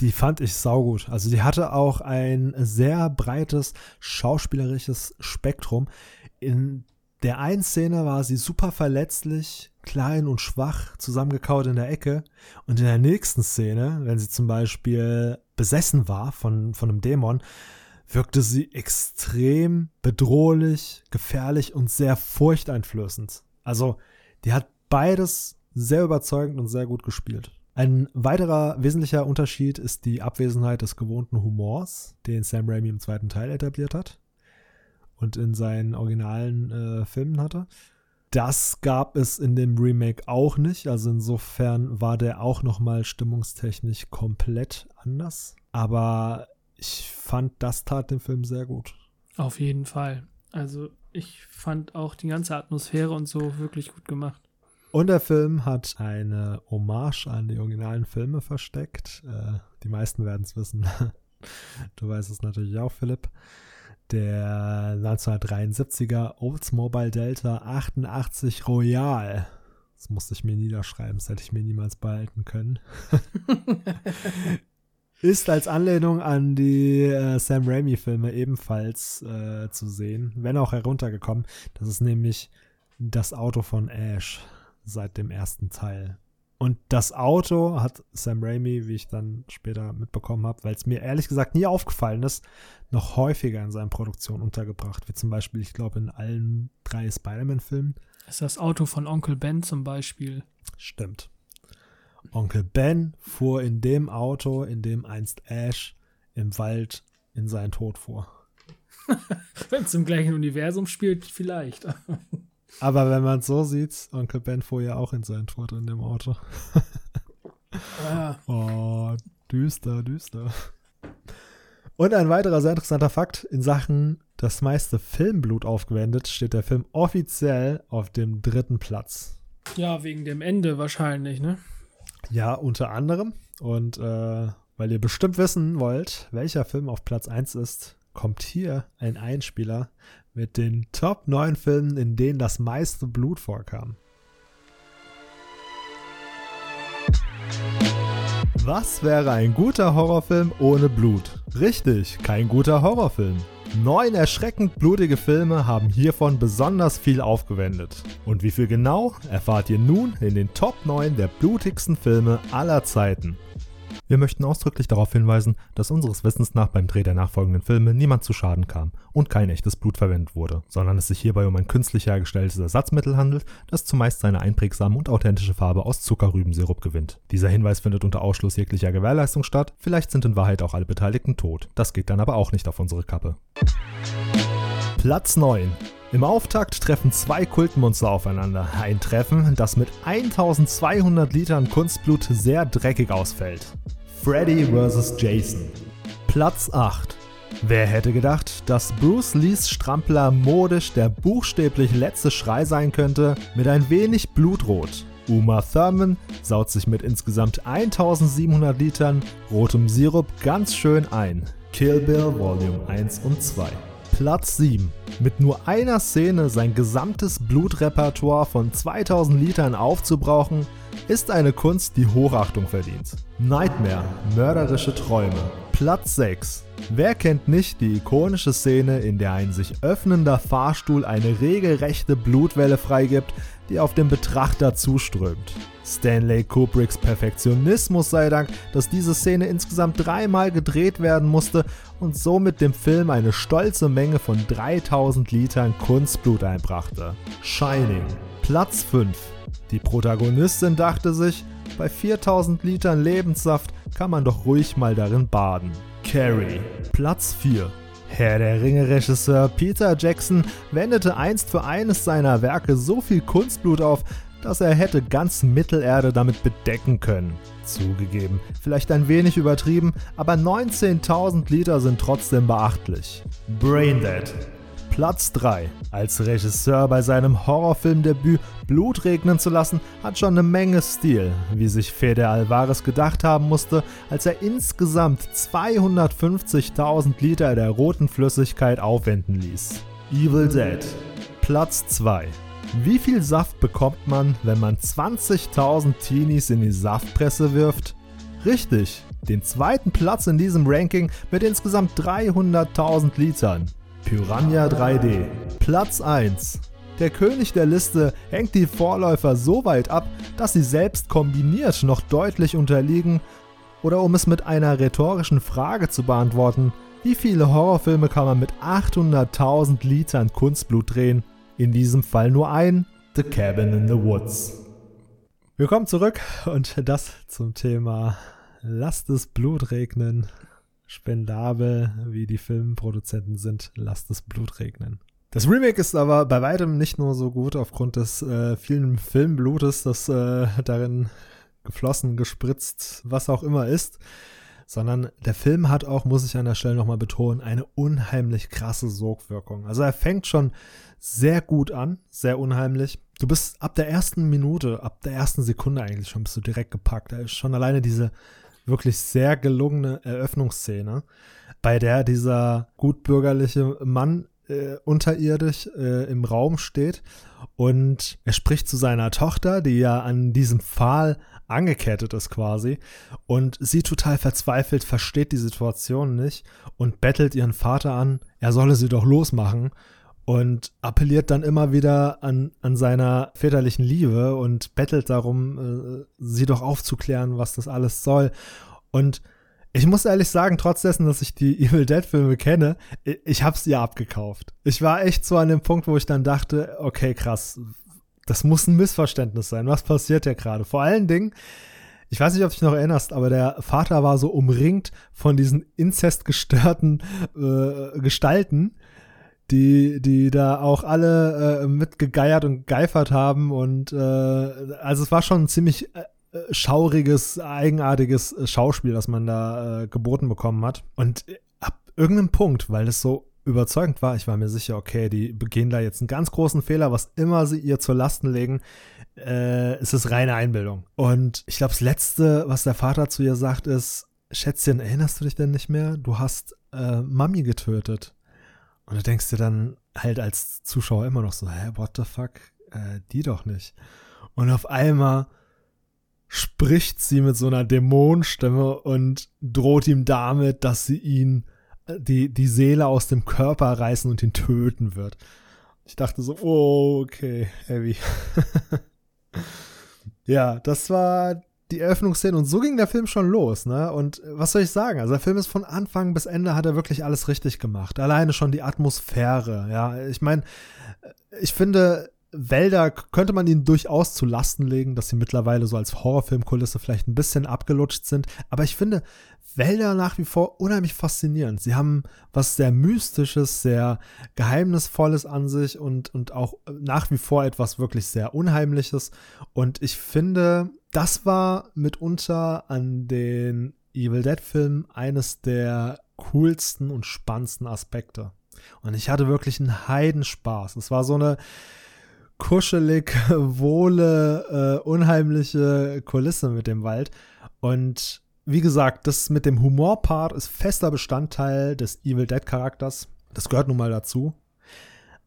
Die fand ich saugut. Also die hatte auch ein sehr breites schauspielerisches Spektrum. In der einen Szene war sie super verletzlich, klein und schwach, zusammengekaut in der Ecke. Und in der nächsten Szene, wenn sie zum Beispiel besessen war von, von einem Dämon, wirkte sie extrem bedrohlich, gefährlich und sehr furchteinflößend. Also, die hat beides sehr überzeugend und sehr gut gespielt. Ein weiterer wesentlicher Unterschied ist die Abwesenheit des gewohnten Humors, den Sam Raimi im zweiten Teil etabliert hat und in seinen originalen äh, Filmen hatte. Das gab es in dem Remake auch nicht, also insofern war der auch nochmal stimmungstechnisch komplett anders. Aber ich fand, das tat dem Film sehr gut. Auf jeden Fall. Also ich fand auch die ganze Atmosphäre und so wirklich gut gemacht. Und der Film hat eine Hommage an die originalen Filme versteckt. Äh, die meisten werden es wissen. du weißt es natürlich auch, Philipp. Der 1973er Oldsmobile Delta 88 Royal. Das musste ich mir niederschreiben, das hätte ich mir niemals behalten können. ist als Anlehnung an die äh, Sam Raimi-Filme ebenfalls äh, zu sehen, wenn auch heruntergekommen. Das ist nämlich das Auto von Ash seit dem ersten Teil. Und das Auto hat Sam Raimi, wie ich dann später mitbekommen habe, weil es mir ehrlich gesagt nie aufgefallen ist, noch häufiger in seinen Produktionen untergebracht. Wie zum Beispiel, ich glaube, in allen drei Spider-Man-Filmen. Ist das Auto von Onkel Ben zum Beispiel. Stimmt. Onkel Ben fuhr in dem Auto, in dem einst Ash im Wald in seinen Tod fuhr. Wenn es im gleichen Universum spielt, vielleicht. Aber wenn man es so sieht, Onkel Ben fuhr ja auch in seinen Tod in dem Auto. ah. Oh, düster, düster. Und ein weiterer sehr interessanter Fakt: In Sachen das meiste Filmblut aufgewendet, steht der Film offiziell auf dem dritten Platz. Ja, wegen dem Ende wahrscheinlich, ne? Ja, unter anderem. Und äh, weil ihr bestimmt wissen wollt, welcher Film auf Platz 1 ist, kommt hier ein Einspieler mit den Top 9 Filmen, in denen das meiste Blut vorkam. Was wäre ein guter Horrorfilm ohne Blut? Richtig, kein guter Horrorfilm. Neun erschreckend blutige Filme haben hiervon besonders viel aufgewendet. Und wie viel genau, erfahrt ihr nun in den Top 9 der blutigsten Filme aller Zeiten. Wir möchten ausdrücklich darauf hinweisen, dass unseres Wissens nach beim Dreh der nachfolgenden Filme niemand zu Schaden kam und kein echtes Blut verwendet wurde, sondern es sich hierbei um ein künstlich hergestelltes Ersatzmittel handelt, das zumeist seine einprägsame und authentische Farbe aus Zuckerrübensirup gewinnt. Dieser Hinweis findet unter Ausschluss jeglicher Gewährleistung statt, vielleicht sind in Wahrheit auch alle Beteiligten tot. Das geht dann aber auch nicht auf unsere Kappe. Platz 9. Im Auftakt treffen zwei Kultmonster aufeinander. Ein Treffen, das mit 1200 Litern Kunstblut sehr dreckig ausfällt. Freddy vs. Jason. Platz 8. Wer hätte gedacht, dass Bruce Lees Strampler modisch der buchstäblich letzte Schrei sein könnte, mit ein wenig Blutrot. Uma Thurman saut sich mit insgesamt 1700 Litern rotem Sirup ganz schön ein. Kill Bill Volume 1 und 2. Platz 7. Mit nur einer Szene sein gesamtes Blutrepertoire von 2000 Litern aufzubrauchen, ist eine Kunst, die Hochachtung verdient. Nightmare, mörderische Träume. Platz 6. Wer kennt nicht die ikonische Szene, in der ein sich öffnender Fahrstuhl eine regelrechte Blutwelle freigibt, die auf den Betrachter zuströmt? Stanley Kubricks Perfektionismus sei Dank, dass diese Szene insgesamt dreimal gedreht werden musste und somit dem Film eine stolze Menge von 3000 Litern Kunstblut einbrachte. Shining, Platz 5. Die Protagonistin dachte sich, bei 4000 Litern Lebenssaft kann man doch ruhig mal darin baden. Carrie, Platz 4. Herr der Ringe-Regisseur Peter Jackson wendete einst für eines seiner Werke so viel Kunstblut auf, dass er hätte ganz Mittelerde damit bedecken können. Zugegeben, vielleicht ein wenig übertrieben, aber 19.000 Liter sind trotzdem beachtlich. Braindead. Platz 3. Als Regisseur bei seinem Horrorfilmdebüt Blut regnen zu lassen, hat schon eine Menge Stil, wie sich Fede Alvarez gedacht haben musste, als er insgesamt 250.000 Liter der roten Flüssigkeit aufwenden ließ. Evil Dead. Platz 2. Wie viel Saft bekommt man, wenn man 20.000 Teenies in die Saftpresse wirft? Richtig, den zweiten Platz in diesem Ranking mit insgesamt 300.000 Litern. Piranha 3D. Platz 1. Der König der Liste hängt die Vorläufer so weit ab, dass sie selbst kombiniert noch deutlich unterliegen. Oder um es mit einer rhetorischen Frage zu beantworten, wie viele Horrorfilme kann man mit 800.000 Litern Kunstblut drehen? In diesem Fall nur ein, The Cabin in the Woods. Willkommen zurück und das zum Thema Lasst es Blut regnen. Spendabel, wie die Filmproduzenten sind, lasst es Blut regnen. Das Remake ist aber bei weitem nicht nur so gut aufgrund des äh, vielen Filmblutes, das äh, darin geflossen, gespritzt, was auch immer ist, sondern der Film hat auch, muss ich an der Stelle nochmal betonen, eine unheimlich krasse Sogwirkung. Also er fängt schon sehr gut an, sehr unheimlich. Du bist ab der ersten Minute, ab der ersten Sekunde eigentlich schon, bist du direkt gepackt. Da ist schon alleine diese wirklich sehr gelungene Eröffnungsszene, bei der dieser gutbürgerliche Mann äh, unterirdisch äh, im Raum steht und er spricht zu seiner Tochter, die ja an diesem Pfahl angekettet ist quasi und sie total verzweifelt versteht die Situation nicht und bettelt ihren Vater an, er solle sie doch losmachen und appelliert dann immer wieder an, an seiner väterlichen Liebe und bettelt darum, äh, sie doch aufzuklären, was das alles soll. Und ich muss ehrlich sagen, trotz dessen, dass ich die Evil Dead Filme kenne, ich, ich hab's ihr abgekauft. Ich war echt so an dem Punkt, wo ich dann dachte, okay, krass, das muss ein Missverständnis sein. Was passiert ja gerade? Vor allen Dingen, ich weiß nicht, ob du dich noch erinnerst, aber der Vater war so umringt von diesen inzestgestörten äh, Gestalten, die, die da auch alle äh, mitgegeiert und geifert haben. Und äh, also es war schon ein ziemlich äh, schauriges, eigenartiges Schauspiel, das man da äh, geboten bekommen hat. Und ab irgendeinem Punkt, weil es so überzeugend war, ich war mir sicher, okay, die begehen da jetzt einen ganz großen Fehler, was immer sie ihr zur Lasten legen, äh, ist es reine Einbildung. Und ich glaube, das Letzte, was der Vater zu ihr sagt, ist, Schätzchen, erinnerst du dich denn nicht mehr? Du hast äh, Mami getötet. Und du denkst dir dann halt als Zuschauer immer noch so, hä, what the fuck? Äh, die doch nicht. Und auf einmal spricht sie mit so einer Dämonenstimme und droht ihm damit, dass sie ihn äh, die, die Seele aus dem Körper reißen und ihn töten wird. Ich dachte so, oh, okay, heavy. ja, das war die Eröffnungsszene und so ging der Film schon los, ne? Und was soll ich sagen? Also der Film ist von Anfang bis Ende hat er wirklich alles richtig gemacht. Alleine schon die Atmosphäre, ja. Ich meine, ich finde, Wälder könnte man ihnen durchaus zu Lasten legen, dass sie mittlerweile so als Horrorfilmkulisse vielleicht ein bisschen abgelutscht sind. Aber ich finde Wälder nach wie vor unheimlich faszinierend. Sie haben was sehr Mystisches, sehr Geheimnisvolles an sich und, und auch nach wie vor etwas wirklich sehr Unheimliches. Und ich finde, das war mitunter an den Evil Dead-Filmen eines der coolsten und spannendsten Aspekte. Und ich hatte wirklich einen Heidenspaß. Es war so eine kuschelig, wohle, äh, unheimliche Kulisse mit dem Wald. Und wie gesagt, das mit dem Humorpart ist fester Bestandteil des Evil Dead Charakters. Das gehört nun mal dazu.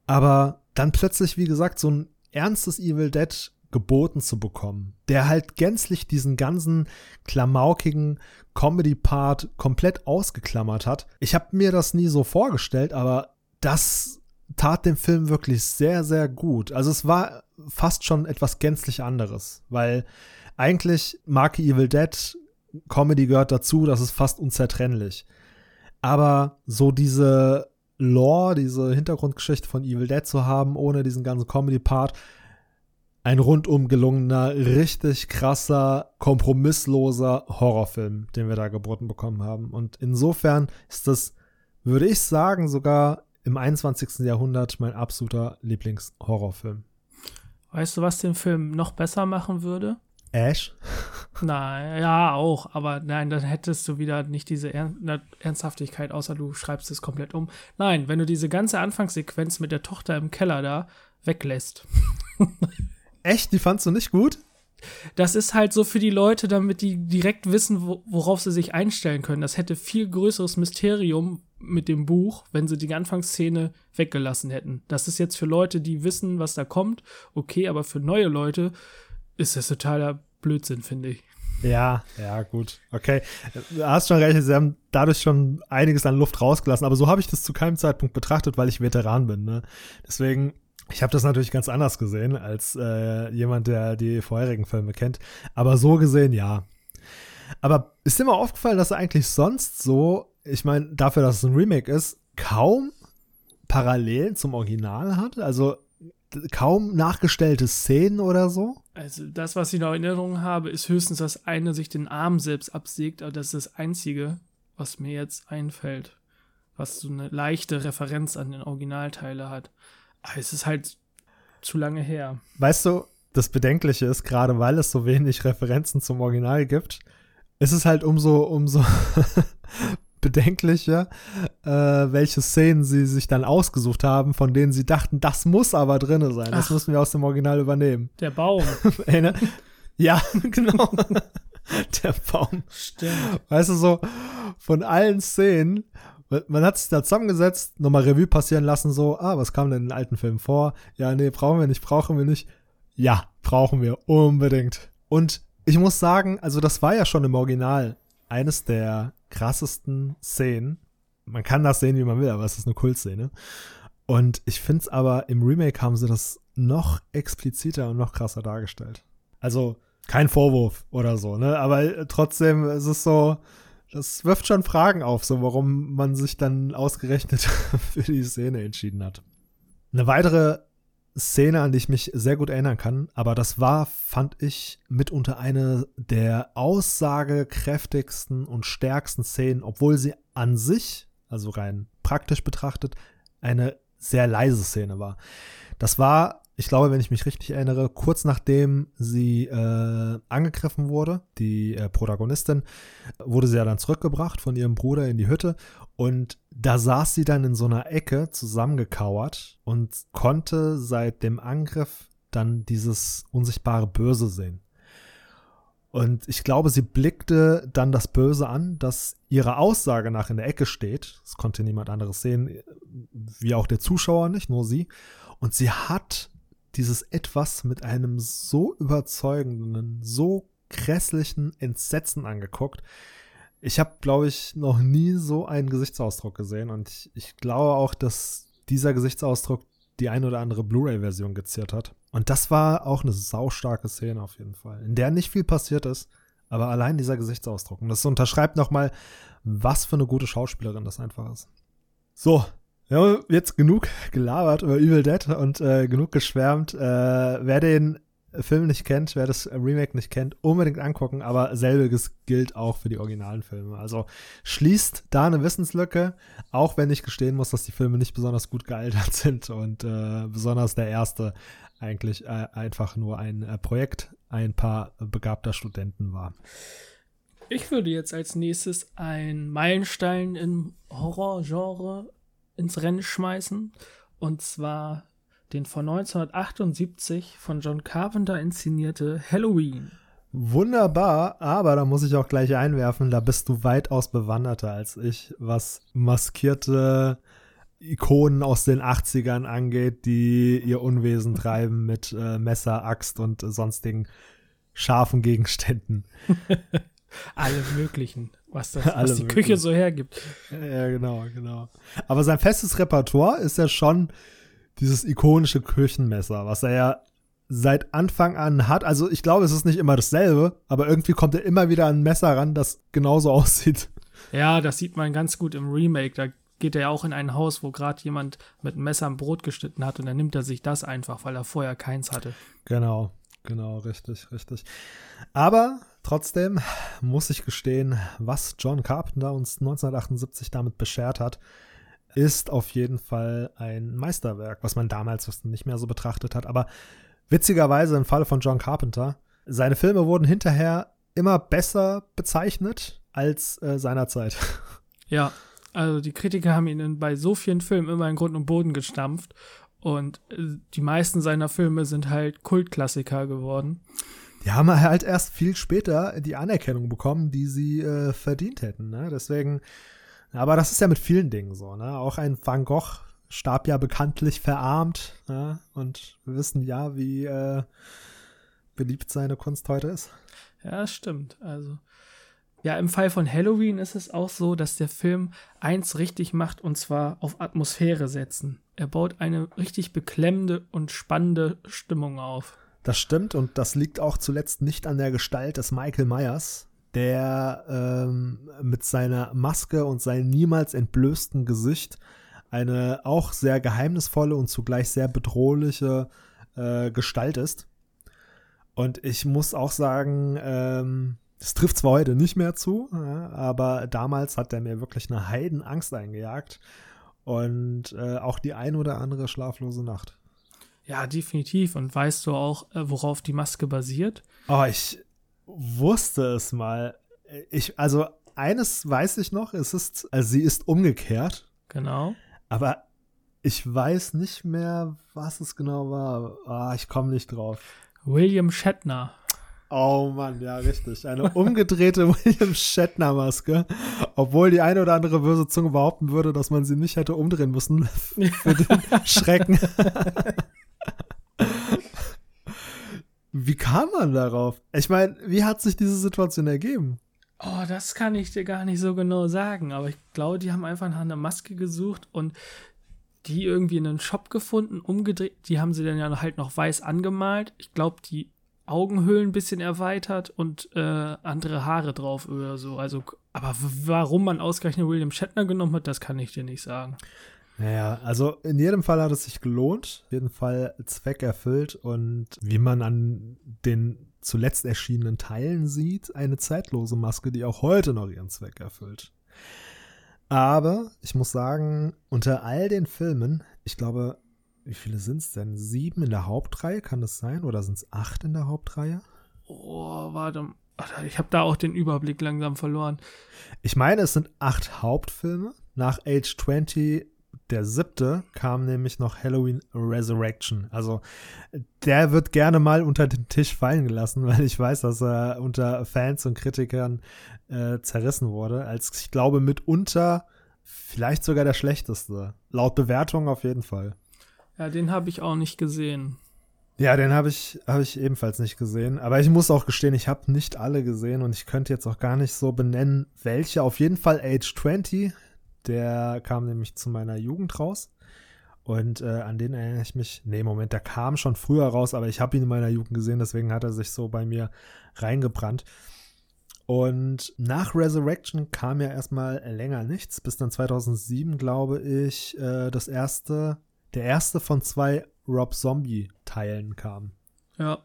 Aber dann plötzlich, wie gesagt, so ein ernstes Evil Dead geboten zu bekommen, der halt gänzlich diesen ganzen klamaukigen Comedy-Part komplett ausgeklammert hat. Ich habe mir das nie so vorgestellt, aber das tat dem Film wirklich sehr, sehr gut. Also es war fast schon etwas gänzlich anderes, weil eigentlich Marke Evil Dead, Comedy gehört dazu, das ist fast unzertrennlich. Aber so diese Lore, diese Hintergrundgeschichte von Evil Dead zu haben, ohne diesen ganzen Comedy-Part, ein rundum gelungener, richtig krasser, kompromissloser Horrorfilm, den wir da geboten bekommen haben. Und insofern ist das, würde ich sagen, sogar im 21. Jahrhundert mein absoluter Lieblingshorrorfilm. Weißt du, was den Film noch besser machen würde? Ash? Nein, ja, auch, aber nein, dann hättest du wieder nicht diese er Ernsthaftigkeit, außer du schreibst es komplett um. Nein, wenn du diese ganze Anfangssequenz mit der Tochter im Keller da weglässt. Echt? Die fandst du nicht gut? Das ist halt so für die Leute, damit die direkt wissen, worauf sie sich einstellen können. Das hätte viel größeres Mysterium mit dem Buch, wenn sie die Anfangsszene weggelassen hätten. Das ist jetzt für Leute, die wissen, was da kommt, okay, aber für neue Leute ist das totaler Blödsinn, finde ich. Ja, ja, gut. Okay. Du hast schon recht, sie haben dadurch schon einiges an Luft rausgelassen, aber so habe ich das zu keinem Zeitpunkt betrachtet, weil ich Veteran bin. Ne? Deswegen, ich habe das natürlich ganz anders gesehen als äh, jemand, der die vorherigen Filme kennt. Aber so gesehen, ja. Aber ist dir mal aufgefallen, dass er eigentlich sonst so, ich meine, dafür, dass es ein Remake ist, kaum Parallelen zum Original hat? Also kaum nachgestellte Szenen oder so? Also das, was ich noch in Erinnerung habe, ist höchstens, dass eine sich den Arm selbst absägt, aber das ist das Einzige, was mir jetzt einfällt, was so eine leichte Referenz an den Originalteile hat. Aber es ist halt zu lange her. Weißt du, das Bedenkliche ist, gerade weil es so wenig Referenzen zum Original gibt, ist es halt umso, umso bedenklicher, äh, welche Szenen sie sich dann ausgesucht haben, von denen sie dachten, das muss aber drin sein. Das Ach, müssen wir aus dem Original übernehmen. Der Baum. Ne? ja, genau. der Baum. Stimmt. Weißt du, so von allen Szenen, man hat sich da zusammengesetzt, nochmal Revue passieren lassen, so, ah, was kam denn in den alten Filmen vor? Ja, nee, brauchen wir nicht, brauchen wir nicht. Ja, brauchen wir unbedingt. Und ich muss sagen, also das war ja schon im Original eines der krassesten Szenen. Man kann das sehen, wie man will, aber es ist eine Kultszene. Und ich finde es aber, im Remake haben sie das noch expliziter und noch krasser dargestellt. Also kein Vorwurf oder so, ne? Aber trotzdem ist es so, das wirft schon Fragen auf, so warum man sich dann ausgerechnet für die Szene entschieden hat. Eine weitere Szene, an die ich mich sehr gut erinnern kann, aber das war, fand ich, mitunter eine der aussagekräftigsten und stärksten Szenen, obwohl sie an sich, also rein praktisch betrachtet, eine sehr leise Szene war. Das war, ich glaube, wenn ich mich richtig erinnere, kurz nachdem sie äh, angegriffen wurde, die äh, Protagonistin, wurde sie ja dann zurückgebracht von ihrem Bruder in die Hütte und da saß sie dann in so einer Ecke zusammengekauert und konnte seit dem Angriff dann dieses unsichtbare Böse sehen. Und ich glaube, sie blickte dann das Böse an, das ihrer Aussage nach in der Ecke steht. Das konnte niemand anderes sehen, wie auch der Zuschauer nicht, nur sie. Und sie hat dieses Etwas mit einem so überzeugenden, so grässlichen Entsetzen angeguckt, ich habe, glaube ich, noch nie so einen Gesichtsausdruck gesehen und ich, ich glaube auch, dass dieser Gesichtsausdruck die ein oder andere Blu-ray-Version geziert hat. Und das war auch eine saustarke Szene auf jeden Fall, in der nicht viel passiert ist, Aber allein dieser Gesichtsausdruck. Und das unterschreibt nochmal, was für eine gute Schauspielerin das einfach ist. So, haben jetzt genug gelabert über Evil Dead und äh, genug geschwärmt. Äh, wer den Film nicht kennt, wer das Remake nicht kennt, unbedingt angucken, aber selbiges gilt auch für die originalen Filme. Also schließt da eine Wissenslücke, auch wenn ich gestehen muss, dass die Filme nicht besonders gut gealtert sind und äh, besonders der erste eigentlich äh, einfach nur ein äh, Projekt ein paar begabter Studenten war. Ich würde jetzt als nächstes einen Meilenstein im Horrorgenre ins Rennen schmeißen. Und zwar den von 1978 von John Carpenter inszenierte Halloween. Wunderbar, aber da muss ich auch gleich einwerfen, da bist du weitaus bewanderter als ich, was maskierte Ikonen aus den 80ern angeht, die ihr Unwesen treiben mit äh, Messer, Axt und äh, sonstigen scharfen Gegenständen. Alle möglichen, was, das, was die Küche so hergibt. Ja, genau, genau. Aber sein festes Repertoire ist ja schon dieses ikonische Küchenmesser, was er ja seit Anfang an hat. Also ich glaube, es ist nicht immer dasselbe, aber irgendwie kommt er immer wieder an ein Messer ran, das genauso aussieht. Ja, das sieht man ganz gut im Remake. Da geht er ja auch in ein Haus, wo gerade jemand mit einem Messer ein Brot geschnitten hat und dann nimmt er sich das einfach, weil er vorher keins hatte. Genau, genau, richtig, richtig. Aber trotzdem muss ich gestehen, was John Carpenter uns 1978 damit beschert hat, ist auf jeden Fall ein Meisterwerk, was man damals nicht mehr so betrachtet hat. Aber witzigerweise im Falle von John Carpenter, seine Filme wurden hinterher immer besser bezeichnet als äh, seinerzeit. Ja, also die Kritiker haben ihn bei so vielen Filmen immer in Grund und Boden gestampft. Und äh, die meisten seiner Filme sind halt Kultklassiker geworden. Die haben halt erst viel später die Anerkennung bekommen, die sie äh, verdient hätten. Ne? Deswegen aber das ist ja mit vielen Dingen so, ne? Auch ein Van Gogh starb ja bekanntlich verarmt, ne? Und wir wissen ja, wie äh, beliebt seine Kunst heute ist. Ja, stimmt. Also, ja, im Fall von Halloween ist es auch so, dass der Film eins richtig macht und zwar auf Atmosphäre setzen. Er baut eine richtig beklemmende und spannende Stimmung auf. Das stimmt und das liegt auch zuletzt nicht an der Gestalt des Michael Myers, der ähm, mit seiner Maske und seinem niemals entblößten Gesicht eine auch sehr geheimnisvolle und zugleich sehr bedrohliche äh, Gestalt ist. Und ich muss auch sagen, ähm, es trifft zwar heute nicht mehr zu, ja, aber damals hat er mir wirklich eine Heidenangst eingejagt und äh, auch die ein oder andere schlaflose Nacht. Ja, definitiv. Und weißt du auch, äh, worauf die Maske basiert? Oh, ich, wusste es mal. Ich, also eines weiß ich noch, es ist, also sie ist umgekehrt. Genau. Aber ich weiß nicht mehr, was es genau war. Ah, ich komme nicht drauf. William Shatner. Oh Mann, ja, richtig. Eine umgedrehte William Shatner-Maske. Obwohl die eine oder andere böse Zunge behaupten würde, dass man sie nicht hätte umdrehen müssen für den Schrecken. Wie kam man darauf? Ich meine, wie hat sich diese Situation ergeben? Oh, das kann ich dir gar nicht so genau sagen, aber ich glaube, die haben einfach nach einer Maske gesucht und die irgendwie in einem Shop gefunden, umgedreht. Die haben sie dann ja halt noch weiß angemalt. Ich glaube, die Augenhöhlen ein bisschen erweitert und äh, andere Haare drauf oder so. Also, aber warum man ausgerechnet William Shatner genommen hat, das kann ich dir nicht sagen. Naja, also in jedem Fall hat es sich gelohnt, in jedem Fall Zweck erfüllt und wie man an den zuletzt erschienenen Teilen sieht, eine zeitlose Maske, die auch heute noch ihren Zweck erfüllt. Aber ich muss sagen, unter all den Filmen, ich glaube, wie viele sind es denn? Sieben in der Hauptreihe, kann das sein? Oder sind es acht in der Hauptreihe? Oh, warte. Ich habe da auch den Überblick langsam verloren. Ich meine, es sind acht Hauptfilme. Nach Age 20 der siebte kam nämlich noch Halloween Resurrection. Also der wird gerne mal unter den Tisch fallen gelassen, weil ich weiß, dass er unter Fans und Kritikern äh, zerrissen wurde. Als ich glaube mitunter vielleicht sogar der schlechteste. Laut Bewertung auf jeden Fall. Ja, den habe ich auch nicht gesehen. Ja, den habe ich, hab ich ebenfalls nicht gesehen. Aber ich muss auch gestehen, ich habe nicht alle gesehen und ich könnte jetzt auch gar nicht so benennen, welche. Auf jeden Fall Age 20 der kam nämlich zu meiner Jugend raus. Und äh, an den erinnere ich mich. Nee, Moment, der kam schon früher raus, aber ich habe ihn in meiner Jugend gesehen, deswegen hat er sich so bei mir reingebrannt. Und nach Resurrection kam ja erstmal länger nichts, bis dann 2007, glaube ich, äh, das erste, der erste von zwei Rob Zombie-Teilen kam. Ja.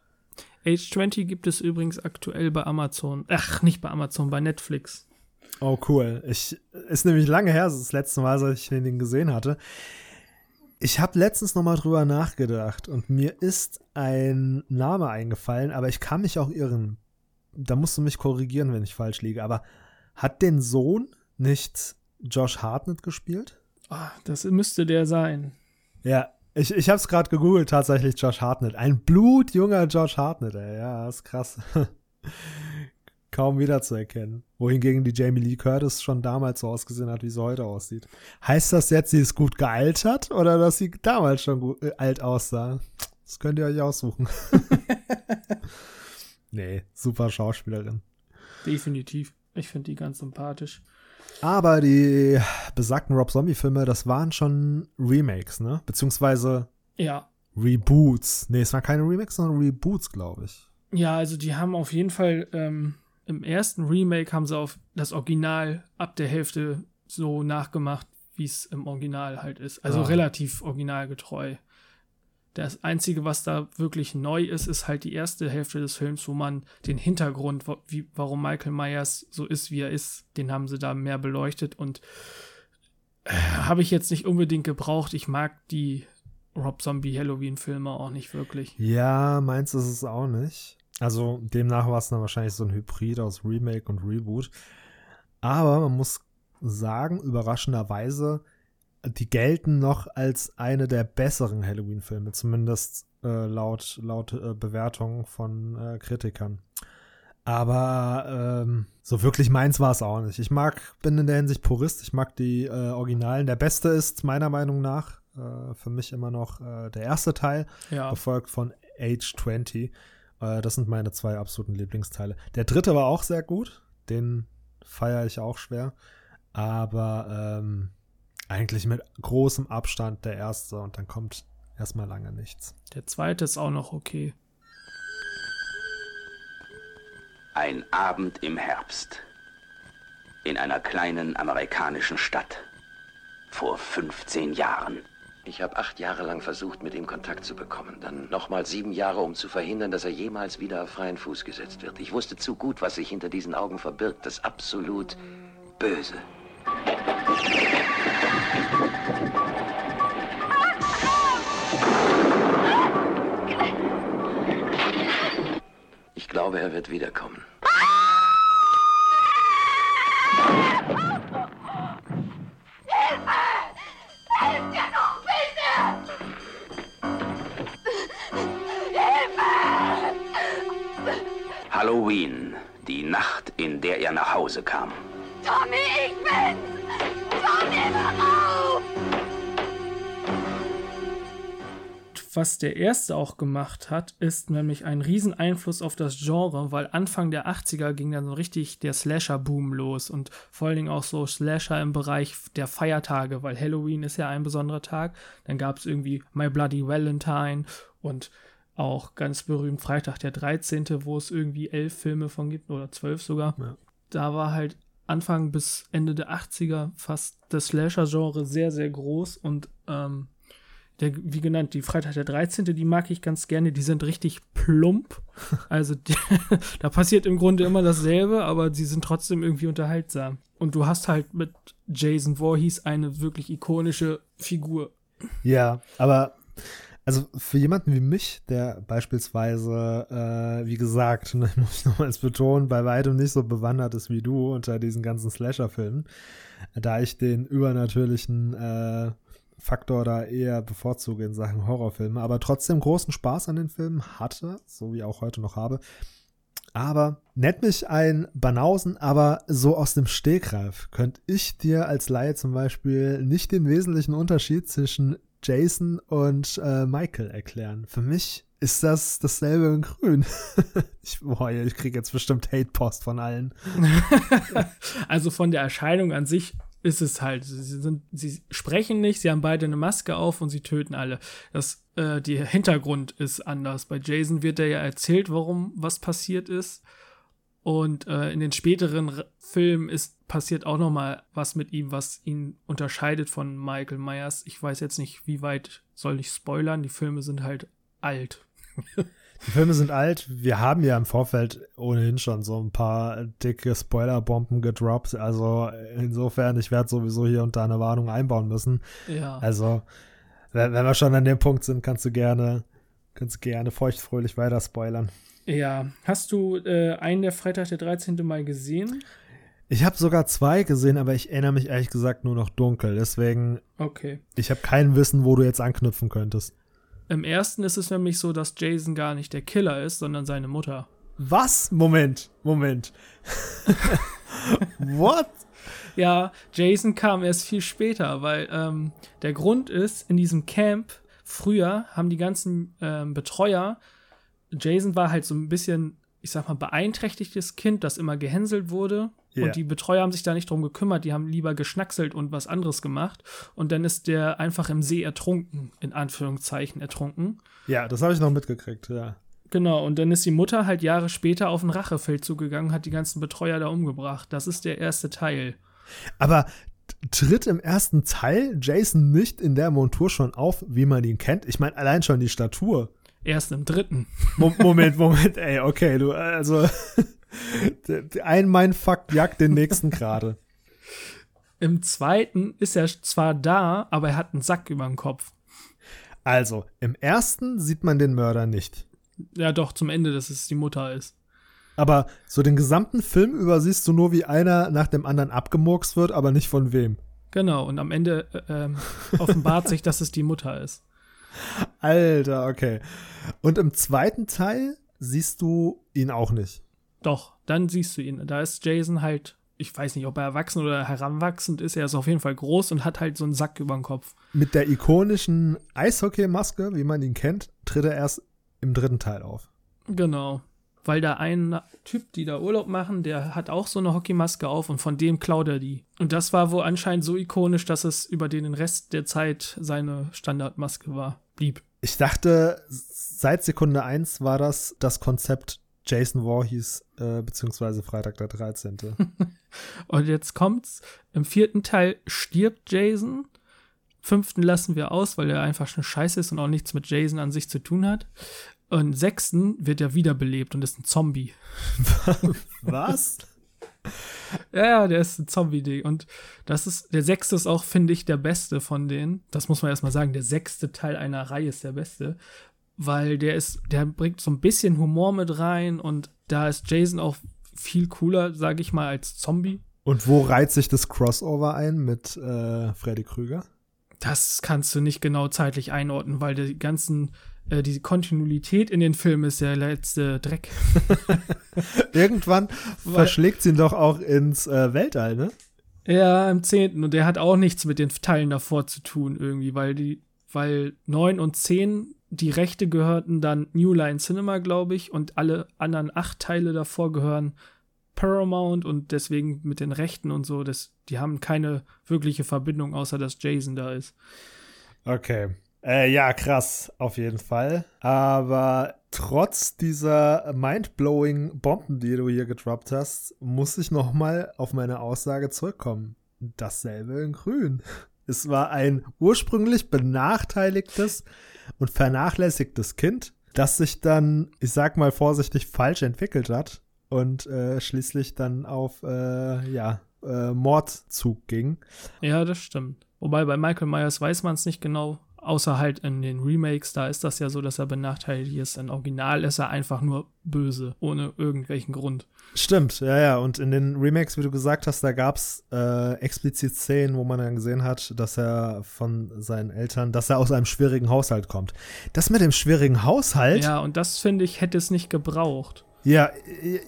Age 20 gibt es übrigens aktuell bei Amazon. Ach, nicht bei Amazon, bei Netflix. Oh, cool. Ich, ist nämlich lange her, das letzte Mal, als ich den gesehen hatte. Ich habe letztens noch mal drüber nachgedacht und mir ist ein Name eingefallen, aber ich kann mich auch irren. Da musst du mich korrigieren, wenn ich falsch liege. Aber hat den Sohn nicht Josh Hartnett gespielt? Oh, das müsste der sein. Ja, ich, ich habe es gerade gegoogelt, tatsächlich Josh Hartnett. Ein blutjunger Josh Hartnett, ey. Ja, ist krass. Kaum wiederzuerkennen. Wohingegen die Jamie Lee Curtis schon damals so ausgesehen hat, wie sie heute aussieht. Heißt das jetzt, sie ist gut gealtert oder dass sie damals schon gut, äh, alt aussah? Das könnt ihr euch aussuchen. nee, super Schauspielerin. Definitiv. Ich finde die ganz sympathisch. Aber die besagten Rob Zombie-Filme, das waren schon Remakes, ne? Beziehungsweise Ja. Reboots. Nee, es waren keine Remakes, sondern Reboots, glaube ich. Ja, also die haben auf jeden Fall ähm, im ersten Remake haben sie auf das Original ab der Hälfte so nachgemacht, wie es im Original halt ist. Also Ah. relativ originalgetreu. Das Einzige, was da wirklich neu ist, ist halt die erste Hälfte des Films, wo man den Hintergrund, wie, warum Michael Myers so ist, wie er ist, den haben sie da mehr beleuchtet und äh, habe ich jetzt nicht unbedingt gebraucht. Ich mag die Rob Zombie Halloween-Filme auch nicht wirklich. Ja, meins ist es auch nicht. Also demnach war es dann wahrscheinlich so ein Hybrid aus Remake und Reboot. Aber man muss sagen, überraschenderweise, die gelten noch als eine der besseren Halloween-Filme, zumindest äh, laut, laut äh, Bewertungen von äh, Kritikern. Aber ähm, so wirklich meins war es auch nicht. Ich mag, bin in der Hinsicht Purist, ich mag die äh, Originalen. Der beste ist meiner Meinung nach äh, für mich immer noch äh, der erste Teil, Ja. gefolgt von Age 20. Äh, das sind meine zwei absoluten Lieblingsteile. Der dritte war auch sehr gut, den feiere ich auch schwer. Aber ähm, eigentlich mit großem Abstand der erste und dann kommt erstmal lange nichts. Der zweite ist auch noch okay. Ein Abend im Herbst. In einer kleinen amerikanischen Stadt. Vor 15 Jahren. Ich habe acht Jahre lang versucht, mit ihm Kontakt zu bekommen. Dann nochmal sieben Jahre, um zu verhindern, dass er jemals wieder auf freien Fuß gesetzt wird. Ich wusste zu gut, was sich hinter diesen Augen verbirgt. Das absolut Böse. Ich glaube, er wird wiederkommen. Helft mir Halloween. Die Nacht, in der er nach Hause kam. Tommy, ich bin's! Tommy, wach auf! Was der erste auch gemacht hat, ist nämlich ein riesen Einfluss auf das Genre, weil Anfang der 80er ging dann so richtig der Slasher-Boom los und vor allen Dingen auch so Slasher im Bereich der Feiertage, weil Halloween ist ja ein besonderer Tag. Dann gab es irgendwie My Bloody Valentine und auch ganz berühmt Freitag der 13., wo es irgendwie elf Filme von gibt oder zwölf sogar. Ja. Da war halt Anfang bis Ende der 80er fast das Slasher-Genre sehr, sehr groß und ähm, der, wie genannt, die Freitag der 13., die mag ich ganz gerne. Die sind richtig plump. Also die, da passiert im Grunde immer dasselbe, aber sie sind trotzdem irgendwie unterhaltsam. Und du hast halt mit Jason Voorhees eine wirklich ikonische Figur. Ja, aber also für jemanden wie mich, der beispielsweise, äh, wie gesagt, ne, muss ich nochmals betonen, bei weitem nicht so bewandert ist wie du unter diesen ganzen Slasher-Filmen, da ich den übernatürlichen äh, Faktor da eher bevorzuge in Sachen Horrorfilme, aber trotzdem großen Spaß an den Filmen hatte, so wie auch heute noch habe. Aber nennt mich ein Banausen, aber so aus dem Stegreif könnte ich dir als Laie zum Beispiel nicht den wesentlichen Unterschied zwischen Jason und äh, Michael erklären. Für mich ist das dasselbe in grün. ich, ich kriege jetzt bestimmt Hate-Post von allen. also von der Erscheinung an sich ist es halt, sie sind, sie sprechen nicht, sie haben beide eine Maske auf und sie töten alle. Das, äh, der Hintergrund ist anders. Bei Jason wird er ja erzählt, warum was passiert ist. Und äh, in den späteren Filmen ist passiert auch noch mal was mit ihm, was ihn unterscheidet von Michael Myers. Ich weiß jetzt nicht, wie weit soll ich spoilern. Die Filme sind halt alt. Die Filme sind alt. Wir haben ja im Vorfeld ohnehin schon so ein paar dicke Spoilerbomben gedroppt. Also insofern, ich werde sowieso hier und da eine Warnung einbauen müssen. Ja. Also, wenn, wenn wir schon an dem Punkt sind, kannst du gerne, kannst du gerne feuchtfröhlich weiter spoilern. Ja. Hast du äh, einen der Freitag der 13. mal gesehen? Ich habe sogar zwei gesehen, aber ich erinnere mich ehrlich gesagt nur noch dunkel. Deswegen, Okay. ich habe kein Wissen, wo du jetzt anknüpfen könntest. Im ersten ist es nämlich so, dass Jason gar nicht der Killer ist, sondern seine Mutter. Was? Moment, Moment. What? Ja, Jason kam erst viel später, weil ähm, der Grund ist, in diesem Camp früher haben die ganzen ähm, Betreuer, Jason war halt so ein bisschen, ich sag mal, beeinträchtigtes Kind, das immer gehänselt wurde. Ja. Und die Betreuer haben sich da nicht drum gekümmert, die haben lieber geschnackselt und was anderes gemacht. Und dann ist der einfach im See ertrunken, in Anführungszeichen ertrunken. Ja, das habe ich noch mitgekriegt, ja. Genau, und dann ist die Mutter halt Jahre später auf einen Rachefeldzug gegangen, hat die ganzen Betreuer da umgebracht. Das ist der erste Teil. Aber tritt im ersten Teil Jason nicht in der Montur schon auf, wie man ihn kennt? Ich meine, allein schon die Statur. Erst im dritten. Mo Moment, Moment, ey, okay, du, also, ein Mindfuck jagt den nächsten gerade. Im zweiten ist er zwar da, aber er hat einen Sack über dem Kopf. Also, im ersten sieht man den Mörder nicht. Ja, doch, zum Ende, dass es die Mutter ist. Aber so den gesamten Film über siehst du nur, wie einer nach dem anderen abgemurkst wird, aber nicht von wem. Genau, und am Ende äh, ähm, offenbart sich, dass es die Mutter ist. Alter, okay. Und im zweiten Teil siehst du ihn auch nicht. Doch, dann siehst du ihn. Da ist Jason halt, ich weiß nicht, ob er erwachsen oder heranwachsend ist. Er ist auf jeden Fall groß und hat halt so einen Sack über dem Kopf. Mit der ikonischen Eishockey-Maske, wie man ihn kennt, tritt er erst im dritten Teil auf. Genau. Weil da ein Typ, die da Urlaub machen, der hat auch so eine Hockeymaske auf und von dem klaut er die. Und das war wohl anscheinend so ikonisch, dass es über den Rest der Zeit seine Standardmaske war, blieb. Ich dachte, seit Sekunde 1 war das das Konzept Jason Voorhees, äh, beziehungsweise Freitag der 13. Und jetzt kommt's. Im vierten Teil stirbt Jason. Fünften lassen wir aus, weil er einfach schon scheiße ist und auch nichts mit Jason an sich zu tun hat. Und im sechsten wird er wiederbelebt und ist ein Zombie. Was? Ja, ja, der ist ein Zombie-Ding. Und das ist, der sechste ist auch, finde ich, der beste von denen. Das muss man erstmal sagen. Der sechste Teil einer Reihe ist der beste. Weil der ist, der bringt so ein bisschen Humor mit rein und da ist Jason auch viel cooler, sage ich mal, als Zombie. Und wo reiht sich das Crossover ein mit äh, Freddy Krüger? Das kannst du nicht genau zeitlich einordnen, weil die ganzen, äh, die Kontinuität in den Filmen ist der letzte Dreck. Irgendwann Weil- verschlägt sie ihn doch auch ins äh, Weltall, ne? Ja, im zehnten. Und der hat auch nichts mit den Teilen davor zu tun, irgendwie, weil die, weil neun und zehn, die Rechte gehörten dann New Line Cinema, glaube ich, und alle anderen acht Teile davor gehören Paramount und deswegen mit den Rechten und so, das, die haben keine wirkliche Verbindung, außer dass Jason da ist. Okay. Äh, ja, krass, auf jeden Fall. Aber trotz dieser mindblowing Bomben, die du hier gedroppt hast, muss ich noch mal auf meine Aussage zurückkommen. Dasselbe in Grün. Es war ein ursprünglich benachteiligtes und vernachlässigtes Kind, das sich dann, ich sag mal vorsichtig, falsch entwickelt hat und äh, schließlich dann auf, äh, ja, äh, Mordzug ging. Ja, das stimmt. Wobei bei Michael Myers weiß man es nicht genau, außer halt in den Remakes, da ist das ja so, dass er benachteiligt ist. Im Original ist er einfach nur böse, ohne irgendwelchen Grund. Stimmt, ja, ja. Und in den Remakes, wie du gesagt hast, da gab es äh, explizit Szenen, wo man dann gesehen hat, dass er von seinen Eltern, dass er aus einem schwierigen Haushalt kommt. Das mit dem schwierigen Haushalt, Ja, und das finde ich, hätte es nicht gebraucht. ja,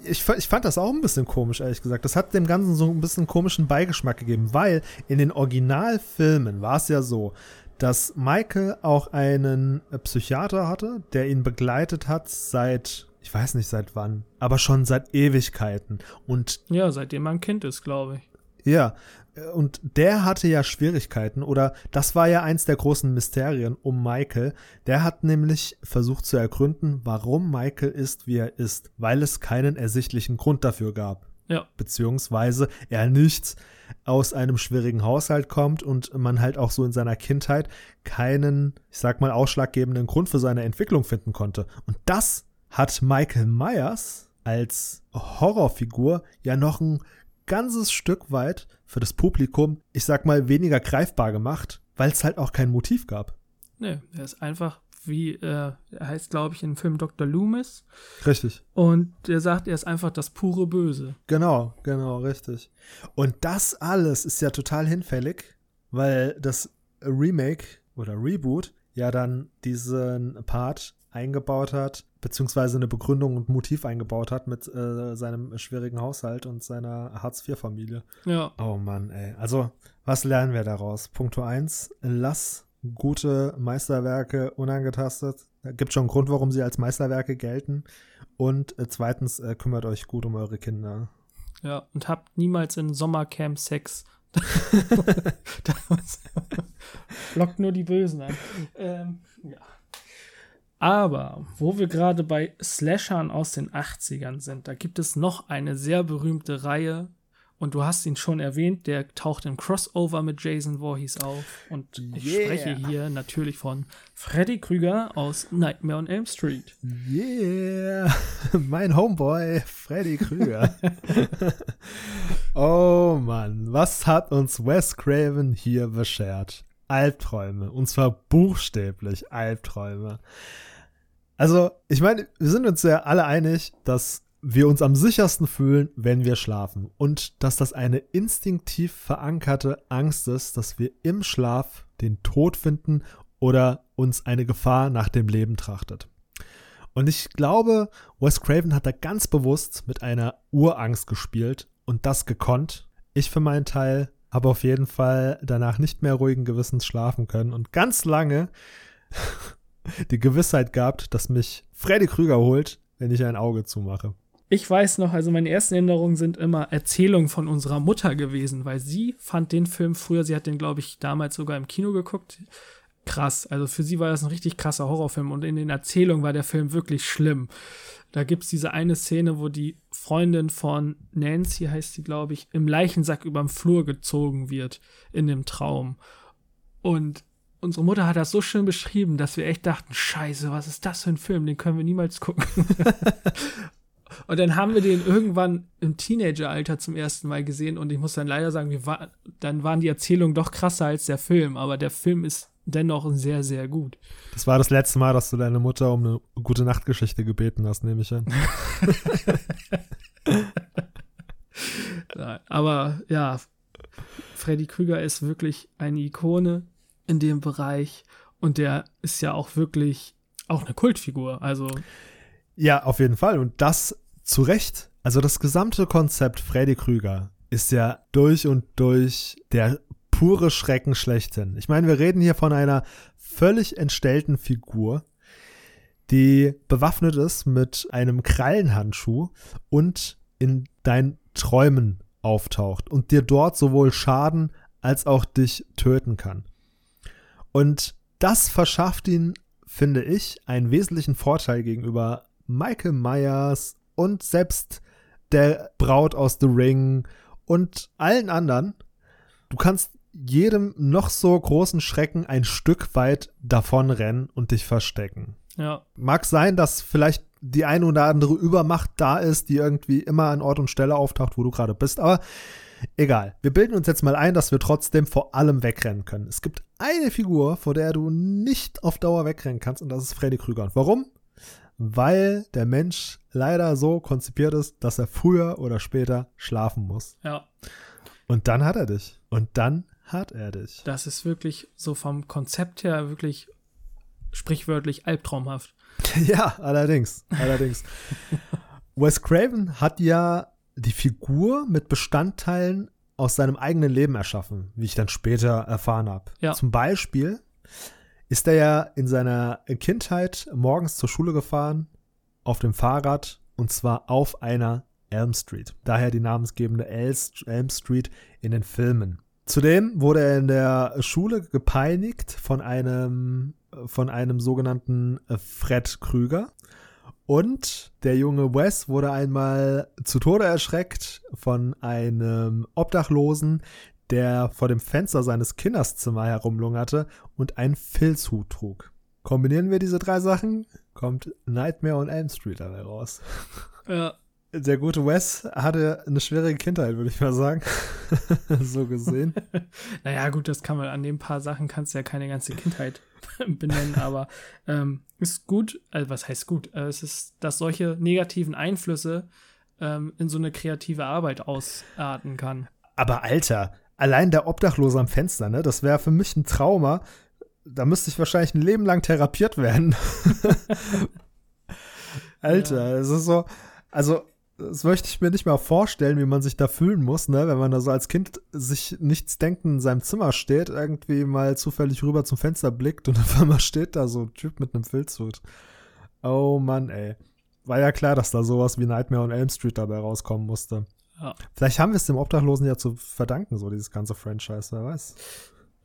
ich, ich fand das auch ein bisschen komisch, ehrlich gesagt. Das hat dem Ganzen so ein bisschen komischen Beigeschmack gegeben, weil in den Originalfilmen war es ja so, dass Michael auch einen Psychiater hatte, der ihn begleitet hat seit, ich weiß nicht seit wann, aber schon seit Ewigkeiten. Und Ja, seitdem er ein Kind ist, glaube ich. Ja, und der hatte ja Schwierigkeiten oder das war ja eins der großen Mysterien um Michael. Der hat nämlich versucht zu ergründen, warum Michael ist, wie er ist, weil es keinen ersichtlichen Grund dafür gab. Ja. Beziehungsweise er nicht aus einem schwierigen Haushalt kommt und man halt auch so in seiner Kindheit keinen, ich sag mal, ausschlaggebenden Grund für seine Entwicklung finden konnte. Und das hat Michael Myers als Horrorfigur ja noch ein ganzes Stück weit für das Publikum, ich sag mal, weniger greifbar gemacht, weil es halt auch kein Motiv gab. Nee, er ist einfach wie, äh, er heißt, glaube ich, im Film Dr. Loomis. Richtig. Und der sagt, er ist einfach das pure Böse. Genau, genau, richtig. Und das alles ist ja total hinfällig, weil das Remake oder Reboot ja dann diesen Part eingebaut hat, beziehungsweise eine Begründung und Motiv eingebaut hat mit äh, seinem schwierigen Haushalt und seiner Hartz-IV-Familie. Ja. Oh Mann, ey. Also, was lernen wir daraus? Punkt 1, lass gute Meisterwerke unangetastet. Gibt schon einen Grund, warum sie als Meisterwerke gelten. Und äh, zweitens, äh, kümmert euch gut um eure Kinder. Ja, und habt niemals in Sommercamp Sex. Lockt nur die Bösen an. Ähm, ja. Aber wo wir gerade bei Slashern aus den 80ern sind, da gibt es noch eine sehr berühmte Reihe. Und du hast ihn schon erwähnt, der taucht im Crossover mit Jason Voorhees auf. Und ich Yeah. spreche hier natürlich von Freddy Krüger aus Nightmare on Elm Street. Yeah, mein Homeboy Freddy Krüger. oh Mann, was hat uns Wes Craven hier beschert? Albträume, und zwar buchstäblich Albträume. Also, ich meine, wir sind uns ja alle einig, dass wir uns am sichersten fühlen, wenn wir schlafen. Und dass das eine instinktiv verankerte Angst ist, dass wir im Schlaf den Tod finden oder uns eine Gefahr nach dem Leben trachtet. Und ich glaube, Wes Craven hat da ganz bewusst mit einer Urangst gespielt und das gekonnt. Ich für meinen Teil habe auf jeden Fall danach nicht mehr ruhigen Gewissens schlafen können und ganz lange die Gewissheit gehabt, dass mich Freddy Krüger holt, wenn ich ein Auge zumache. Ich weiß noch, also meine ersten Erinnerungen sind immer Erzählungen von unserer Mutter gewesen, weil sie fand den Film früher, sie hat den, glaube ich, damals sogar im Kino geguckt. Krass. Also für sie war das ein richtig krasser Horrorfilm und in den Erzählungen war der Film wirklich schlimm. Da gibt es diese eine Szene, wo die Freundin von Nancy, heißt sie, glaube ich, im Leichensack überm Flur gezogen wird in dem Traum. Und unsere Mutter hat das so schön beschrieben, dass wir echt dachten, scheiße, was ist das für ein Film, den können wir niemals gucken. und dann haben wir den irgendwann im Teenageralter zum ersten Mal gesehen und ich muss dann leider sagen, wir war, dann waren die Erzählungen doch krasser als der Film, aber der Film ist dennoch sehr, sehr gut. Das war das letzte Mal, dass du deine Mutter um eine gute Nachtgeschichte gebeten hast, nehme ich an. Nein, aber ja, Freddy Krüger ist wirklich eine Ikone in dem Bereich und der ist ja auch wirklich auch eine Kultfigur. Also Ja, auf jeden Fall. Und das zu Recht. Also das gesamte Konzept Freddy Krüger ist ja durch und durch der pure Schrecken schlechthin. Ich meine, wir reden hier von einer völlig entstellten Figur, die bewaffnet ist mit einem Krallenhandschuh und in deinen Träumen auftaucht und dir dort sowohl schaden als auch dich töten kann. Und das verschafft ihn, finde ich, einen wesentlichen Vorteil gegenüber Michael Myers und selbst der Braut aus The Ring und allen anderen. Du kannst jedem noch so großen Schrecken ein Stück weit davonrennen und dich verstecken. Ja. Mag sein, dass vielleicht die eine oder andere Übermacht da ist, die irgendwie immer an Ort und Stelle auftaucht, wo du gerade bist, aber egal. Wir bilden uns jetzt mal ein, dass wir trotzdem vor allem wegrennen können. Es gibt eine Figur, vor der du nicht auf Dauer wegrennen kannst, und das ist Freddy Krüger. Und warum? Weil der Mensch leider so konzipiert ist, dass er früher oder später schlafen muss. Ja. Und dann hat er dich. Und dann hat er dich. Das ist wirklich so vom Konzept her wirklich sprichwörtlich albtraumhaft. Ja, allerdings, allerdings. Wes Craven hat ja die Figur mit Bestandteilen aus seinem eigenen Leben erschaffen, wie ich dann später erfahren habe. Ja. Zum Beispiel ist er ja in seiner Kindheit morgens zur Schule gefahren auf dem Fahrrad und zwar auf einer Elm Street. Daher die namensgebende Elm Street in den Filmen. Zudem wurde er in der Schule gepeinigt von einem, von einem sogenannten Fred Krüger. Und der junge Wes wurde einmal zu Tode erschreckt von einem Obdachlosen, der vor dem Fenster seines Kinderszimmer herumlungerte und einen Filzhut trug. Kombinieren wir diese drei Sachen, kommt Nightmare on Elm Street dabei raus. Ja. Der gute Wes hatte eine schwierige Kindheit, würde ich mal sagen. so gesehen. naja, gut, das kann man an den paar Sachen kannst du ja keine ganze Kindheit benennen, aber ähm, ist gut, also was heißt gut? Äh, es ist, dass solche negativen Einflüsse ähm, in so eine kreative Arbeit ausarten kann. Aber Alter, allein der Obdachlose am Fenster, ne, das wäre für mich ein Trauma. Da müsste ich wahrscheinlich ein Leben lang therapiert werden. Alter, es ist so, also das möchte ich mir nicht mal vorstellen, wie man sich da fühlen muss, ne, wenn man da so als Kind sich nichts denken in seinem Zimmer steht, irgendwie mal zufällig rüber zum Fenster blickt und auf einmal steht da so ein Typ mit einem Filzhut. Oh Mann, ey. War ja klar, dass da sowas wie Nightmare on Elm Street dabei rauskommen musste. Ja. Vielleicht haben wir es dem Obdachlosen ja zu verdanken, so dieses ganze Franchise, wer weiß.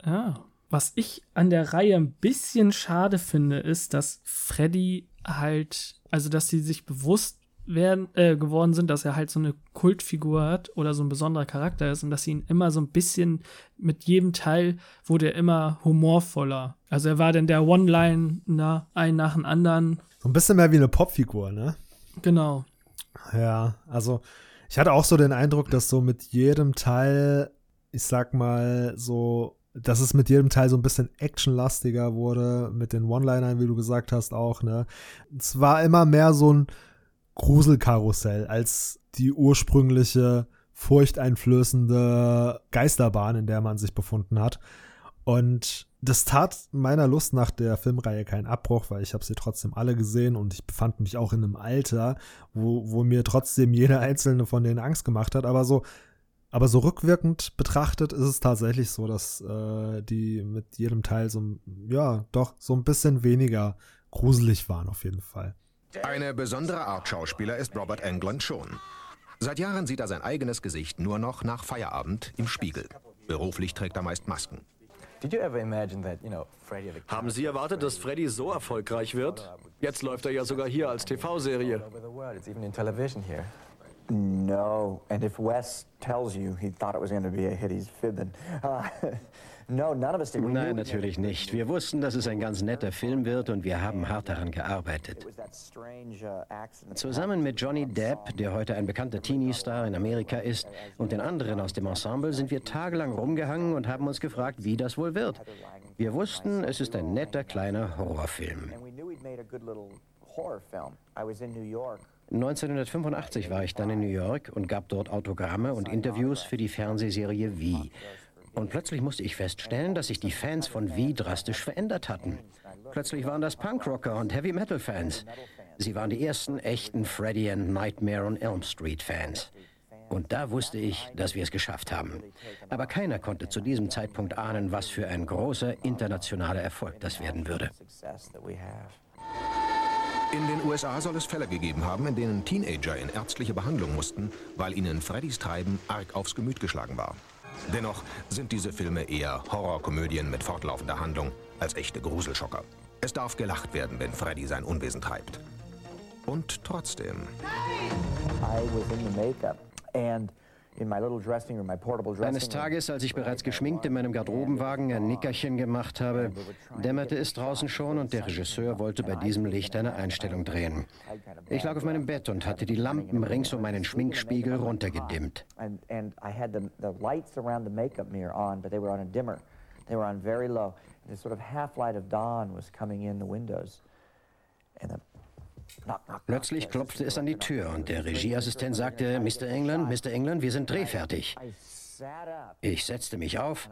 Ja. Was ich an der Reihe ein bisschen schade finde, ist, dass Freddy halt, also dass sie sich bewusst werden, äh, geworden sind, dass er halt so eine Kultfigur hat oder so ein besonderer Charakter ist und dass sie ihn immer so ein bisschen mit jedem Teil wurde er immer humorvoller. Also er war dann der One-Liner, ein nach dem anderen. So ein bisschen mehr wie eine Popfigur, ne? Genau. Ja, also ich hatte auch so den Eindruck, dass so mit jedem Teil, ich sag mal, so, dass es mit jedem Teil so ein bisschen actionlastiger wurde, mit den One-Linern, wie du gesagt hast, auch, ne? Es war immer mehr so ein Gruselkarussell als die ursprüngliche furchteinflößende Geisterbahn, in der man sich befunden hat. Und das tat meiner Lust nach der Filmreihe keinen Abbruch, weil ich habe sie trotzdem alle gesehen und ich befand mich auch in einem Alter, wo, wo mir trotzdem jeder einzelne von denen Angst gemacht hat. Aber so, aber so rückwirkend betrachtet ist es tatsächlich so, dass äh, die mit jedem Teil so, ja, doch so ein bisschen weniger gruselig waren auf jeden Fall. Eine besondere Art Schauspieler ist Robert Englund schon. Seit Jahren sieht er sein eigenes Gesicht nur noch nach Feierabend im Spiegel. Beruflich trägt er meist Masken. Haben Sie erwartet, dass Freddy so erfolgreich wird? Jetzt läuft er ja sogar hier als TV-Serie. No, and if Wes tells you he thought it was going to be a hit, he's fibbing. Uh, Nein, natürlich nicht. Wir wussten, dass es ein ganz netter Film wird und wir haben hart daran gearbeitet. Zusammen mit Johnny Depp, der heute ein bekannter Teenie-Star in Amerika ist, und den anderen aus dem Ensemble sind wir tagelang rumgehangen und haben uns gefragt, wie das wohl wird. Wir wussten, es ist ein netter kleiner Horrorfilm. 1985 war ich dann in New York und gab dort Autogramme und Interviews für die Fernsehserie Wie. Und plötzlich musste ich feststellen, dass sich die Fans von Wie drastisch verändert hatten. Plötzlich waren das Punkrocker und Heavy Metal Fans. Sie waren die ersten echten Freddy and Nightmare on Elm Street Fans. Und da wusste ich, dass wir es geschafft haben. Aber keiner konnte zu diesem Zeitpunkt ahnen, was für ein großer internationaler Erfolg das werden würde. In den USA soll es Fälle gegeben haben, in denen Teenager in ärztliche Behandlung mussten, weil ihnen Freddys Treiben arg aufs Gemüt geschlagen war. Dennoch sind diese Filme eher Horrorkomödien mit fortlaufender Handlung als echte Gruselschocker. Es darf gelacht werden, wenn Freddy sein Unwesen treibt. Und trotzdem. I was in the makeup and in my little dressing room, my portable dressing Eines Tages, als ich bereits geschminkt in meinem Garderobenwagen ein Nickerchen gemacht habe, dämmerte es draußen schon und der Regisseur wollte bei diesem Licht eine Einstellung drehen. Ich lag auf meinem Bett und hatte die Lampen rings um meinen Schminkspiegel runtergedimmt. they were on very low. The sort of half light of dawn was coming in the windows. And the Plötzlich klopfte es an die Tür und der Regieassistent sagte, Mr. England, Mr. England, wir sind drehfertig. Ich setzte mich auf,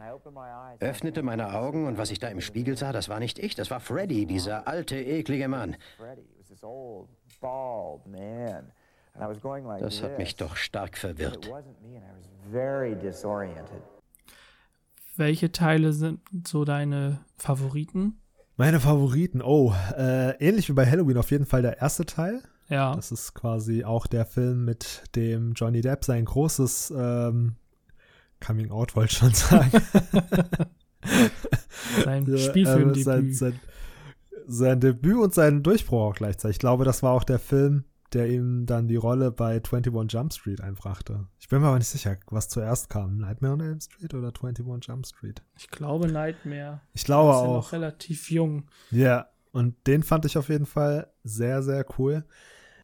öffnete meine Augen und was ich da im Spiegel sah, das war nicht ich, das war Freddy, dieser alte, eklige Mann. Das hat mich doch stark verwirrt. Welche Teile sind so deine Favoriten? Meine Favoriten, oh, äh, ähnlich wie bei Halloween auf jeden Fall der erste Teil. Ja. Das ist quasi auch der Film, mit dem Johnny Depp sein großes ähm, Coming Out, wollte ich schon sagen. sein Ja, Spielfilmdebüt. äh, Sein, sein, sein Debüt und sein Durchbruch auch gleichzeitig. Ich glaube, das war auch der Film, der ihm dann die Rolle bei 21 Jump Street einbrachte. Ich bin mir aber nicht sicher, was zuerst kam. Nightmare on Elm Street oder 21 Jump Street? Ich glaube Nightmare. Ich glaube Da ist auch. noch relativ jung. Ja, und den fand ich auf jeden Fall sehr, sehr cool.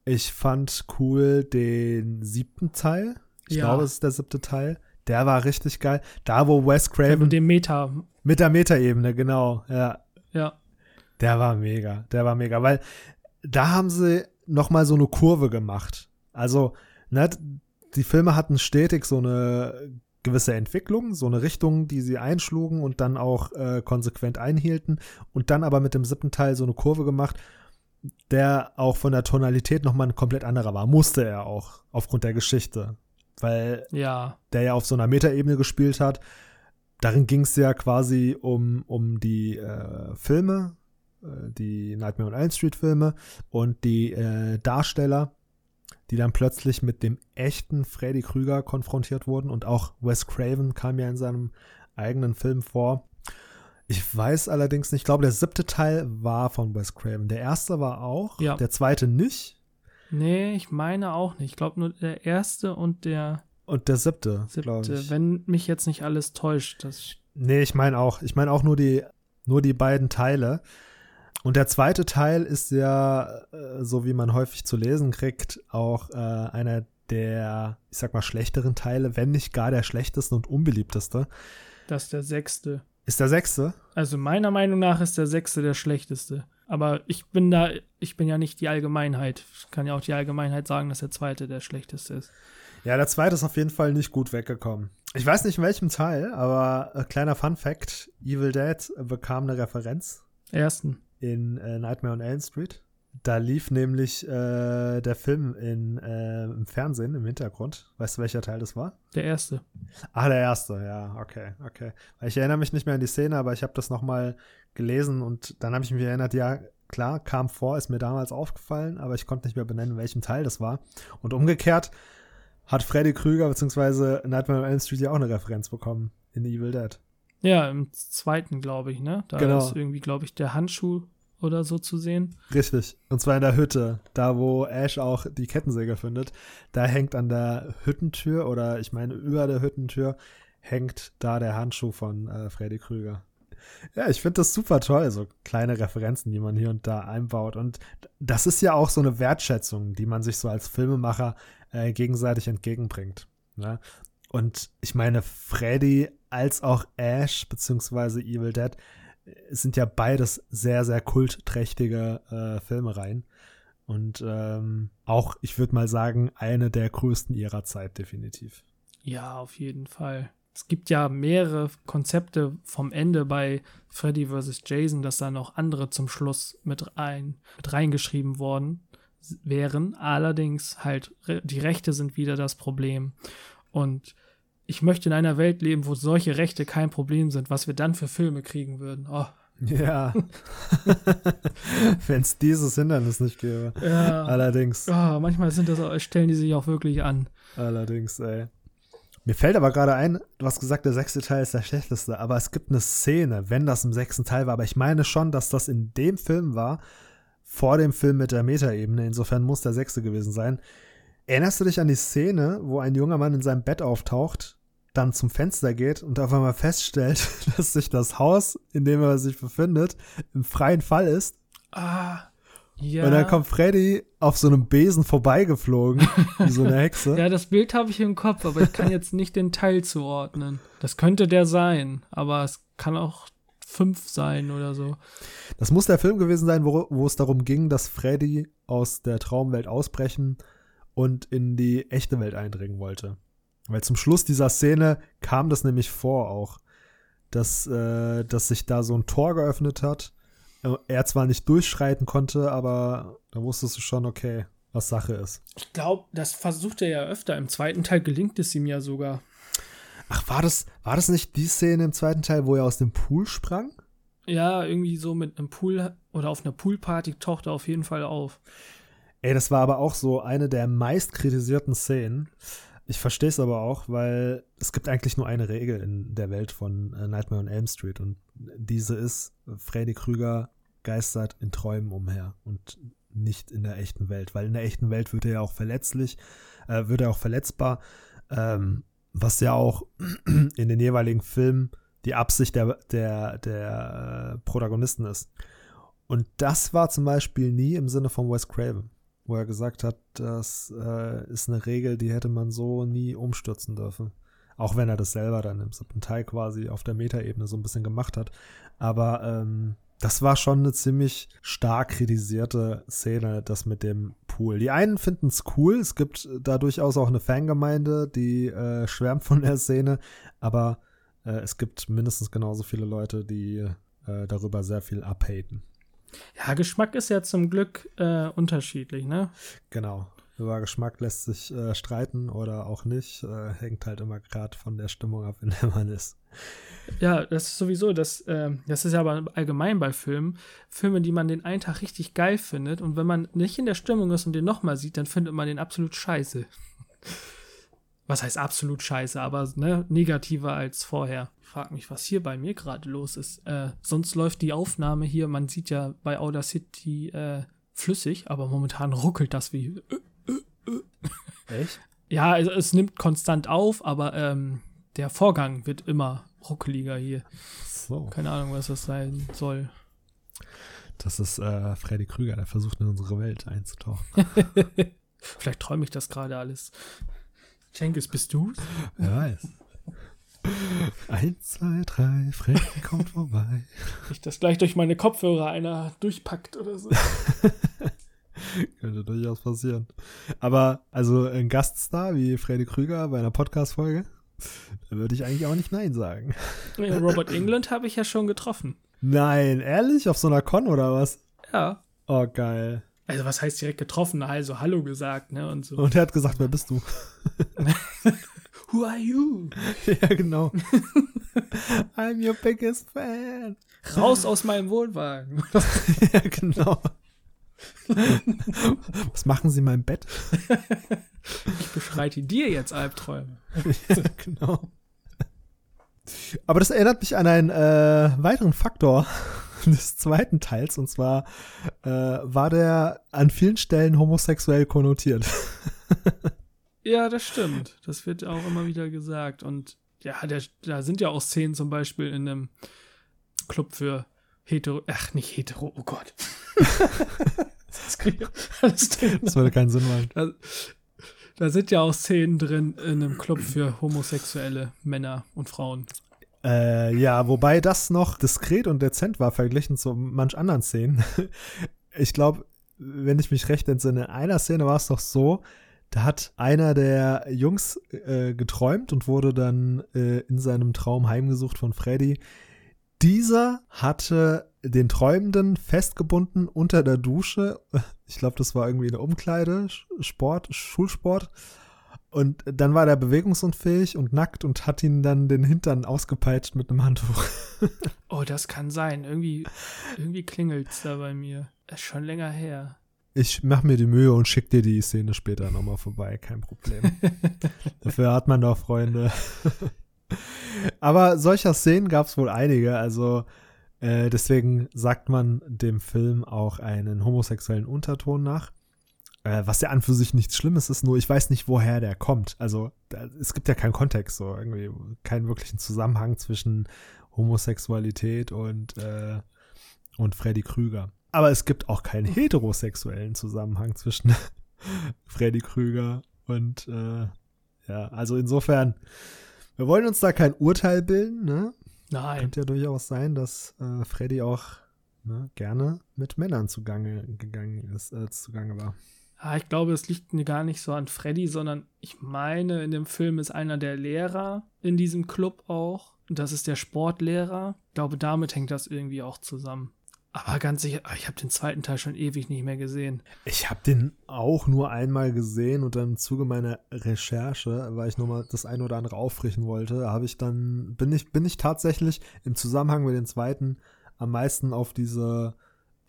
Ich fand cool den siebten Teil. Ich Ja. glaube, es ist der siebte Teil. Der war richtig geil. Da, wo Wes Craven. Mit dem Meta. Mit der Metaebene, genau. Ja. Ja. Der war mega. Der war mega. Weil da haben sie nochmal so eine Kurve gemacht. Also, ne, die Filme hatten stetig so eine gewisse Entwicklung, so eine Richtung, die sie einschlugen und dann auch äh, konsequent einhielten und dann aber mit dem siebten Teil so eine Kurve gemacht, der auch von der Tonalität nochmal ein komplett anderer war. Musste er auch, aufgrund der Geschichte. Weil Ja. der ja auf so einer Metaebene gespielt hat. Darin ging es ja quasi um, um die äh, Filme, die Nightmare on Elm Street Filme und die äh, Darsteller, die dann plötzlich mit dem echten Freddy Krüger konfrontiert wurden und auch Wes Craven kam ja in seinem eigenen Film vor. Ich weiß allerdings nicht, ich glaube, der siebte Teil war von Wes Craven. Der erste war auch, Ja. der zweite nicht Nee, ich meine auch nicht. Ich glaube nur der erste und der und der siebte, siebte. Wenn mich jetzt nicht alles täuscht. Das Nee, ich meine auch. Ich meine auch nur die, nur die beiden Teile. Und der zweite Teil ist ja, äh, so wie man häufig zu lesen kriegt, auch äh, einer der, ich sag mal, schlechteren Teile, wenn nicht gar der schlechteste und unbeliebteste. das ist der sechste. Ist der sechste? Also meiner Meinung nach ist der sechste der schlechteste. Aber ich bin da, ich bin ja nicht die Allgemeinheit. Ich kann ja auch die Allgemeinheit sagen, dass der zweite der schlechteste ist. Ja, der zweite ist auf jeden Fall nicht gut weggekommen. Ich weiß nicht in welchem Teil, aber äh, kleiner Fun Fact: Evil Dead bekam eine Referenz Ersten. In äh, Nightmare on Elm Street. Da lief nämlich äh, der Film in, äh, im Fernsehen im Hintergrund. Weißt du, welcher Teil das war? Der erste. Ah, der erste, ja, okay, okay. Ich erinnere mich nicht mehr an die Szene, aber ich habe das nochmal gelesen und dann habe ich mich erinnert, ja, klar, kam vor, ist mir damals aufgefallen, aber ich konnte nicht mehr benennen, welchem Teil das war. Und umgekehrt hat Freddy Krüger bzw. Nightmare on Elm Street ja auch eine Referenz bekommen in Evil Dead. Ja, im zweiten, glaube ich, ne? Da Genau. ist irgendwie, glaube ich, der Handschuh oder so zu sehen. Richtig. Und zwar in der Hütte, da wo Ash auch die Kettensäge findet. Da hängt an der Hüttentür oder ich meine über der Hüttentür hängt da der Handschuh von äh, Freddy Krüger. Ja, ich finde das super toll, so kleine Referenzen, die man hier und da einbaut. Und das ist ja auch so eine Wertschätzung, die man sich so als Filmemacher äh, gegenseitig entgegenbringt. Ne? Und ich meine, Freddy als auch Ash beziehungsweise Evil Dead äh, sind ja beides sehr, sehr kultträchtige äh, Filmereien. Und ähm, auch, ich würde mal sagen, eine der größten ihrer Zeit, definitiv. Ja, auf jeden Fall. Es gibt ja mehrere Konzepte vom Ende bei Freddy vs. Jason, dass da noch andere zum Schluss mit, rein, mit reingeschrieben worden wären. Allerdings halt, die Rechte sind wieder das Problem. Und ich möchte in einer Welt leben, wo solche Rechte kein Problem sind, was wir dann für Filme kriegen würden. Oh. Ja. Wenn es dieses Hindernis nicht gäbe. Ja. Allerdings. Ah, manchmal sind das, auch- stellen die sich auch wirklich an. Allerdings, ey. Mir fällt aber gerade ein, du hast gesagt, der sechste Teil ist der schlechteste, aber es gibt eine Szene, wenn das im sechsten Teil war, aber ich meine schon, dass das in dem Film war, vor dem Film mit der Metaebene, insofern muss der sechste gewesen sein. Erinnerst du dich an die Szene, wo ein junger Mann in seinem Bett auftaucht, dann zum Fenster geht und auf einmal feststellt, dass sich das Haus, in dem er sich befindet, im freien Fall ist? Ah, ja. Und dann kommt Freddy auf so einem Besen vorbeigeflogen, wie so eine Hexe. Ja, das Bild habe ich im Kopf, aber ich kann jetzt nicht den Teil zuordnen. Das könnte der sein, aber es kann auch fünf sein oder so. Das muss der Film gewesen sein, wo, wo es darum ging, dass Freddy aus der Traumwelt ausbrechen und in die echte Welt eindringen wollte. Weil zum Schluss dieser Szene kam das nämlich vor auch, dass, äh, dass sich da so ein Tor geöffnet hat. Er zwar nicht durchschreiten konnte, aber da wusstest du schon, okay, was Sache ist. Ich glaube, das versucht er ja öfter. Im zweiten Teil gelingt es ihm ja sogar. Ach, war das, war das nicht die Szene im zweiten Teil, wo er aus dem Pool sprang? Ja, irgendwie so mit einem Pool oder auf einer Poolparty taucht er auf jeden Fall auf. Ey, das war aber auch so eine der meist kritisierten Szenen. Ich verstehe es aber auch, weil es gibt eigentlich nur eine Regel in der Welt von äh, Nightmare on Elm Street und diese ist, Freddy Krüger geistert in Träumen umher und nicht in der echten Welt, weil in der echten Welt wird er ja auch verletzlich, äh, wird er auch verletzbar, ähm, was ja auch in den jeweiligen Filmen die Absicht der, der, der äh, Protagonisten ist. Und das war zum Beispiel nie im Sinne von Wes Craven, wo er gesagt hat, das äh, ist eine Regel, die hätte man so nie umstürzen dürfen. Auch wenn er das selber dann im siebten Teil quasi auf der Metaebene so ein bisschen gemacht hat. Aber ähm, das war schon eine ziemlich stark kritisierte Szene, das mit dem Pool. Die einen finden es cool, es gibt da durchaus auch eine Fangemeinde, die äh, schwärmt von der Szene, aber äh, es gibt mindestens genauso viele Leute, die äh, darüber sehr viel abhaten. Ja, Geschmack ist ja zum Glück äh, unterschiedlich, ne? Genau. Über Geschmack lässt sich äh, streiten oder auch nicht. Äh, hängt halt immer gerade von der Stimmung ab, in der man ist. Ja, das ist sowieso, das, äh, das ist ja aber allgemein bei Filmen. Filme, die man den einen Tag richtig geil findet und wenn man nicht in der Stimmung ist und den nochmal sieht, dann findet man den absolut scheiße. Was heißt absolut scheiße, aber ne, negativer als vorher. Ich frag mich, was hier bei mir gerade los ist. Äh, sonst läuft die Aufnahme hier, man sieht ja bei Audacity äh, flüssig, aber momentan ruckelt das wie. Echt? Ja, also es nimmt konstant auf, aber ähm, der Vorgang wird immer ruckeliger hier. So. Keine Ahnung, was das sein soll. Das ist äh, Freddy Krüger, der versucht in unsere Welt einzutauchen. Vielleicht träume ich das gerade alles. Cengiz, bist du's? Wer weiß. Eins, zwei, drei, Freddy kommt vorbei. Nicht, dass gleich durch meine Kopfhörer einer durchpackt oder so. Könnte durchaus passieren. Aber also ein Gaststar wie Freddy Krüger bei einer Podcast-Folge, da würde ich eigentlich auch nicht Nein sagen. Ja, Robert England habe ich ja schon getroffen. Nein, ehrlich? Auf so einer Con oder was? Ja. Oh, geil. Also was heißt direkt getroffen? Also Hallo gesagt, ne? Und so. Und er hat gesagt, wer bist du? Who are you? ja, genau. I'm your biggest fan. Raus aus meinem Wohnwagen. ja, genau. Was machen Sie in meinem Bett? Ich beschreite dir jetzt Albträume. ja, genau. Aber das erinnert mich an einen äh, weiteren Faktor des zweiten Teils. Und zwar äh, war der an vielen Stellen homosexuell konnotiert. ja, das stimmt. Das wird auch immer wieder gesagt. Und ja, der, da sind ja auch Szenen zum Beispiel in einem Club für hetero. Ach, nicht hetero, oh Gott. das, das würde keinen Sinn machen. Da, da sind ja auch Szenen drin in einem Club für homosexuelle Männer und Frauen. Äh, ja, wobei das noch diskret und dezent war, verglichen zu manch anderen Szenen. ich glaube, wenn ich mich recht entsinne, in einer Szene war es doch so, da hat einer der Jungs äh, geträumt und wurde dann äh, in seinem Traum heimgesucht von Freddy. Dieser hatte den Träumenden festgebunden unter der Dusche. Ich glaube, das war irgendwie eine Umkleide, Sport, Schulsport. Und dann war der bewegungsunfähig und nackt und hat ihn dann den Hintern ausgepeitscht mit einem Handtuch. oh, das kann sein. Irgendwie, irgendwie klingelt es da bei mir. Ist schon länger her. Ich mach mir die Mühe und schick dir die Szene später nochmal vorbei, kein Problem. Dafür hat man doch Freunde. Aber solcher Szenen gab es wohl einige, also äh, deswegen sagt man dem Film auch einen homosexuellen Unterton nach. Äh, was ja an für sich nichts Schlimmes ist, nur ich weiß nicht, woher der kommt. Also da, es gibt ja keinen Kontext, so irgendwie keinen wirklichen Zusammenhang zwischen Homosexualität und, äh, und Freddy Krüger. Aber es gibt auch keinen heterosexuellen Zusammenhang zwischen Freddy Krüger und äh, ja, also insofern, wir wollen uns da kein Urteil bilden, ne? Nein. Könnte ja durchaus sein, dass äh, Freddy auch ne, gerne mit Männern zugange gegangen ist, äh, zugange war. Ja, ich glaube, es liegt mir gar nicht so an Freddy, sondern ich meine, in dem Film ist einer der Lehrer in diesem Club auch. Und das ist der Sportlehrer. Ich glaube, damit hängt das irgendwie auch zusammen. Aber ganz sicher, ich habe den zweiten Teil schon ewig nicht mehr gesehen. Ich habe den auch nur einmal gesehen und dann im Zuge meiner Recherche, weil ich nochmal das eine oder andere aufrichten wollte, habe ich dann, bin ich, bin ich tatsächlich im Zusammenhang mit dem zweiten am meisten auf diese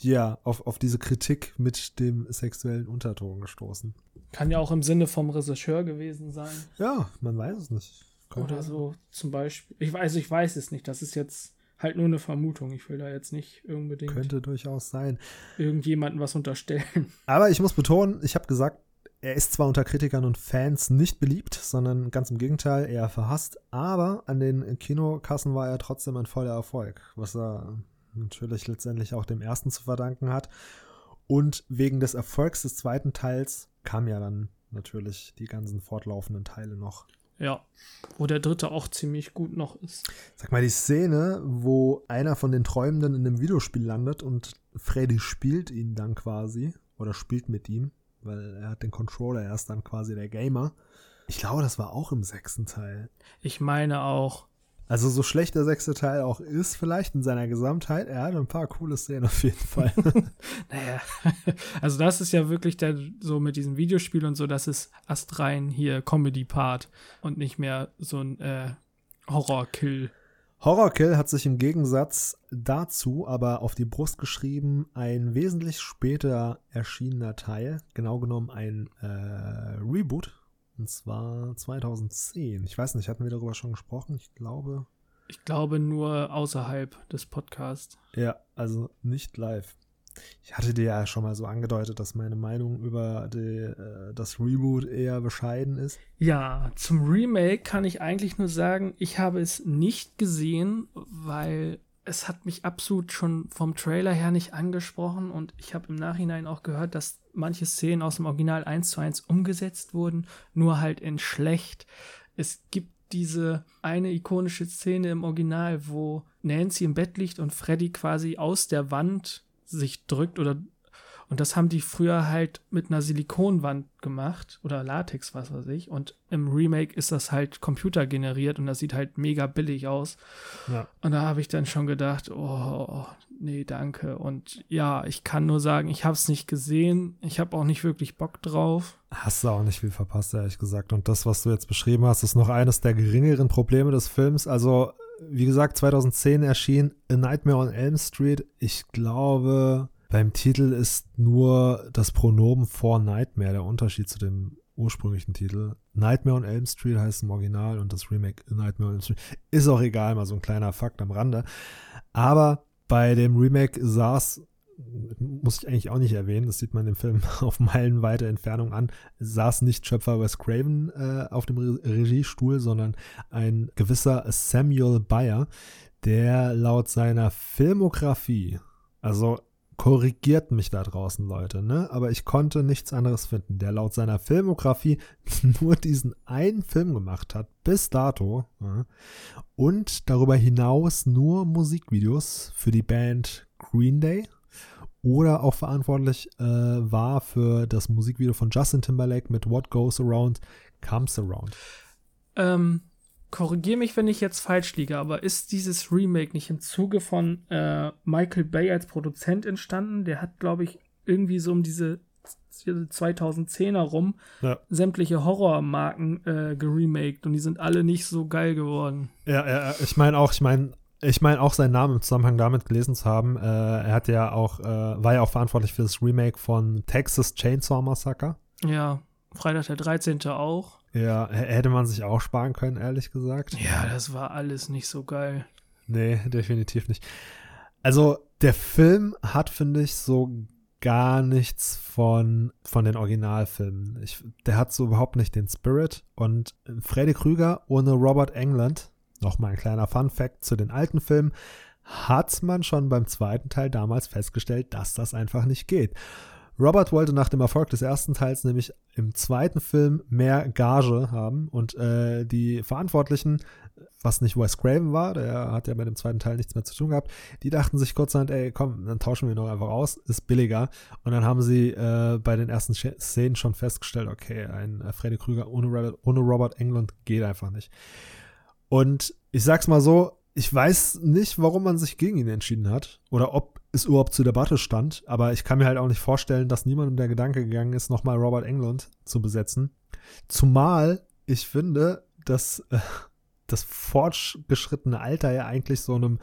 ja, auf, auf diese Kritik mit dem sexuellen Unterton gestoßen. Kann ja auch im Sinne vom Regisseur gewesen sein. Ja, man weiß es nicht. Könnte Oder so zum Beispiel. Ich weiß, ich weiß es nicht. Das ist jetzt halt nur eine Vermutung. Ich will da jetzt nicht unbedingt. Könnte durchaus sein. Irgendjemanden was unterstellen. Aber ich muss betonen, ich habe gesagt, er ist zwar unter Kritikern und Fans nicht beliebt, sondern ganz im Gegenteil eher verhasst, aber an den Kinokassen war er trotzdem ein voller Erfolg, was er natürlich letztendlich auch dem ersten zu verdanken hat. Und wegen des Erfolgs des zweiten Teils kam ja dann natürlich die ganzen fortlaufenden Teile noch. Ja, wo der dritte auch ziemlich gut noch ist. Sag mal, die Szene, wo einer von den Träumenden in einem Videospiel landet und Freddy spielt ihn dann quasi oder spielt mit ihm, weil er hat den Controller, er ist dann quasi der Gamer. Ich glaube, das war auch im sechsten Teil. Ich meine auch. Also so schlecht der sechste Teil auch ist, vielleicht in seiner Gesamtheit, er hat ein paar coole Szenen auf jeden Fall. naja, also das ist ja wirklich der, so mit diesem Videospiel und so, das ist astrein hier Comedy-Part und nicht mehr so ein äh, Horror-Kill. Horrorkill hat sich im Gegensatz dazu aber auf die Brust geschrieben, ein wesentlich später erschienener Teil, genau genommen ein äh, Reboot, und zwar 2010. Ich weiß nicht, hatten wir darüber schon gesprochen? Ich glaube. Ich glaube nur außerhalb des Podcasts. Ja, also nicht live. Ich hatte dir ja schon mal so angedeutet, dass meine Meinung über die, äh, das Reboot eher bescheiden ist. Ja, zum Remake kann ich eigentlich nur sagen, ich habe es nicht gesehen, weil es hat mich absolut schon vom Trailer her nicht angesprochen und ich habe im Nachhinein auch gehört, dass manche Szenen aus dem Original 1 zu 1 umgesetzt wurden, nur halt in schlecht. Es gibt diese eine ikonische Szene im Original, wo Nancy im Bett liegt und Freddy quasi aus der Wand sich drückt oder und das haben die früher halt mit einer Silikonwand gemacht oder Latex, was weiß ich. Und im Remake ist das halt computergeneriert und das sieht halt mega billig aus. Ja. Und da habe ich dann schon gedacht, oh, nee, danke. Und ja, ich kann nur sagen, ich habe es nicht gesehen. Ich habe auch nicht wirklich Bock drauf. Hast du auch nicht viel verpasst, ehrlich gesagt. Und das, was du jetzt beschrieben hast, ist noch eines der geringeren Probleme des Films. Also wie gesagt, 2010 erschien A Nightmare on Elm Street. Ich glaube, beim Titel ist nur das Pronomen for Nightmare der Unterschied zu dem ursprünglichen Titel. Nightmare on Elm Street heißt im Original und das Remake Nightmare on Elm Street ist auch egal, mal so ein kleiner Fakt am Rande. Aber bei dem Remake saß muss ich eigentlich auch nicht erwähnen, das sieht man im Film auf meilenweite Entfernung an, saß nicht Schöpfer Wes Craven äh, auf dem Re Regiestuhl, sondern ein gewisser Samuel Bayer, der laut seiner Filmografie, also korrigiert mich da draußen, Leute, ne? Aber ich konnte nichts anderes finden, der laut seiner Filmografie nur diesen einen Film gemacht hat, bis dato. Ja, und darüber hinaus nur Musikvideos für die Band Green Day oder auch verantwortlich äh, war für das Musikvideo von Justin Timberlake mit What Goes Around Comes Around. Ähm, korrigier mich, wenn ich jetzt falsch liege, aber ist dieses Remake nicht im Zuge von äh, Michael Bay als Produzent entstanden? Der hat, glaube ich, irgendwie so um diese 2010er rum ja. sämtliche Horrormarken äh, geremaked und die sind alle nicht so geil geworden. Ja, ja ich meine auch, ich meine, ich meine auch seinen Namen im Zusammenhang damit gelesen zu haben. Äh, er hat ja auch, äh, war ja auch verantwortlich für das Remake von Texas Chainsaw Massacre. Ja, Freitag der 13. auch. Ja, hätte man sich auch sparen können, ehrlich gesagt. Ja, das war alles nicht so geil. Nee, definitiv nicht. Also, der Film hat, finde ich, so gar nichts von, von den Originalfilmen. Ich, der hat so überhaupt nicht den Spirit. Und Freddy Krüger ohne Robert England Nochmal ein kleiner Fun Fact zu den alten Filmen. Hat man schon beim zweiten Teil damals festgestellt, dass das einfach nicht geht. Robert wollte nach dem Erfolg des ersten Teils nämlich im zweiten Film mehr Gage haben und äh, die Verantwortlichen, was nicht Wes Craven war, der hat ja bei dem zweiten Teil nichts mehr zu tun gehabt, die dachten sich kurzerhand, ey, komm, dann tauschen wir ihn noch einfach aus, ist billiger. Und dann haben sie äh, bei den ersten Szenen schon festgestellt, okay, ein äh, Freddy Krüger ohne Robert, ohne Robert Englund geht einfach nicht. Und ich sag's mal so, ich weiß nicht, warum man sich gegen ihn entschieden hat oder ob es überhaupt zur Debatte stand, aber ich kann mir halt auch nicht vorstellen, dass niemandem der Gedanke gegangen ist, nochmal Robert Englund zu besetzen. Zumal ich finde, dass äh, das fortgeschrittene Alter ja eigentlich so einem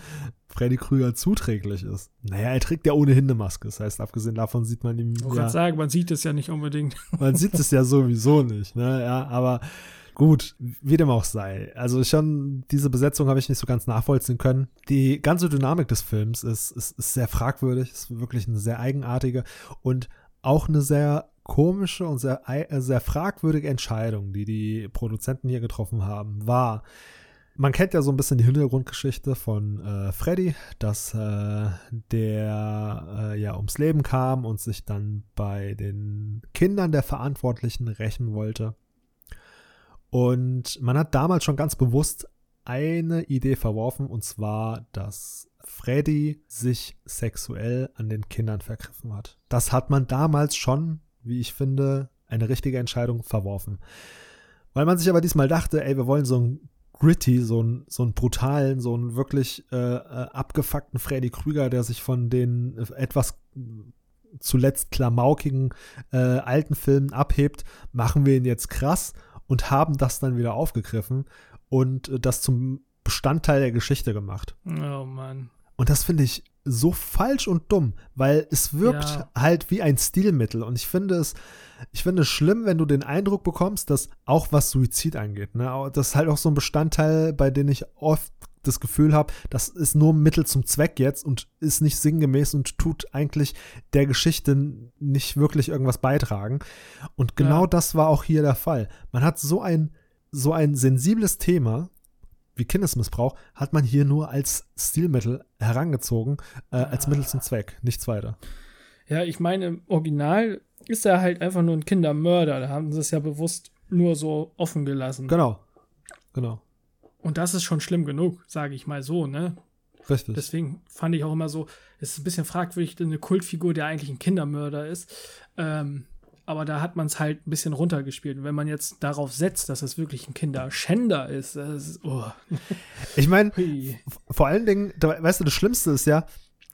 Freddy Krüger zuträglich ist. Naja, er trägt ja ohnehin eine Maske. Das heißt, abgesehen davon sieht man ihm. Ich ja, gerade sagen, man sieht es ja nicht unbedingt. man sieht es ja sowieso nicht, ne? Ja, aber gut, wie dem auch sei. Also schon diese Besetzung habe ich nicht so ganz nachvollziehen können. Die ganze Dynamik des Films ist, ist, ist sehr fragwürdig, ist wirklich eine sehr eigenartige und auch eine sehr komische und sehr, äh, sehr fragwürdige Entscheidung, die die Produzenten hier getroffen haben, war, man kennt ja so ein bisschen die Hintergrundgeschichte von äh, Freddy, dass äh, der äh, ja ums Leben kam und sich dann bei den Kindern der Verantwortlichen rächen wollte. Und man hat damals schon ganz bewusst eine Idee verworfen, und zwar, dass Freddy sich sexuell an den Kindern vergriffen hat. Das hat man damals schon, wie ich finde, eine richtige Entscheidung verworfen. Weil man sich aber diesmal dachte, ey, wir wollen so einen gritty, so einen, so einen brutalen, so einen wirklich äh, äh, abgefuckten Freddy Krüger, der sich von den etwas zuletzt klamaukigen äh, alten Filmen abhebt, machen wir ihn jetzt krass und haben das dann wieder aufgegriffen und äh, das zum Bestandteil der Geschichte gemacht. Oh Mann. Und das finde ich so falsch und dumm, weil es wirkt Ja. halt wie ein Stilmittel. Und ich finde es, ich finde es schlimm, wenn du den Eindruck bekommst, dass auch was Suizid angeht, ne, das ist halt auch so ein Bestandteil, bei dem ich oft das Gefühl habe, das ist nur ein Mittel zum Zweck jetzt und ist nicht sinngemäß und tut eigentlich der Geschichte nicht wirklich irgendwas beitragen. Und genau Ja. das war auch hier der Fall. Man hat so ein, so ein sensibles Thema wie Kindesmissbrauch hat man hier nur als Stilmittel herangezogen, äh, als Mittel zum Zweck, nichts weiter. Ja, ich meine, im Original ist er halt einfach nur ein Kindermörder. Da haben sie es ja bewusst nur so offen gelassen. Genau, genau, Und das ist schon schlimm genug, sage ich mal so, ne? richtig. Deswegen fand ich auch immer so, es ist ein bisschen fragwürdig, eine Kultfigur, der eigentlich ein Kindermörder ist. Ähm, aber da hat man es halt ein bisschen runtergespielt. Und wenn man jetzt darauf setzt, dass es wirklich ein Kinderschänder ist, das ist oh. Ich meine, vor allen Dingen, weißt du, das Schlimmste ist ja,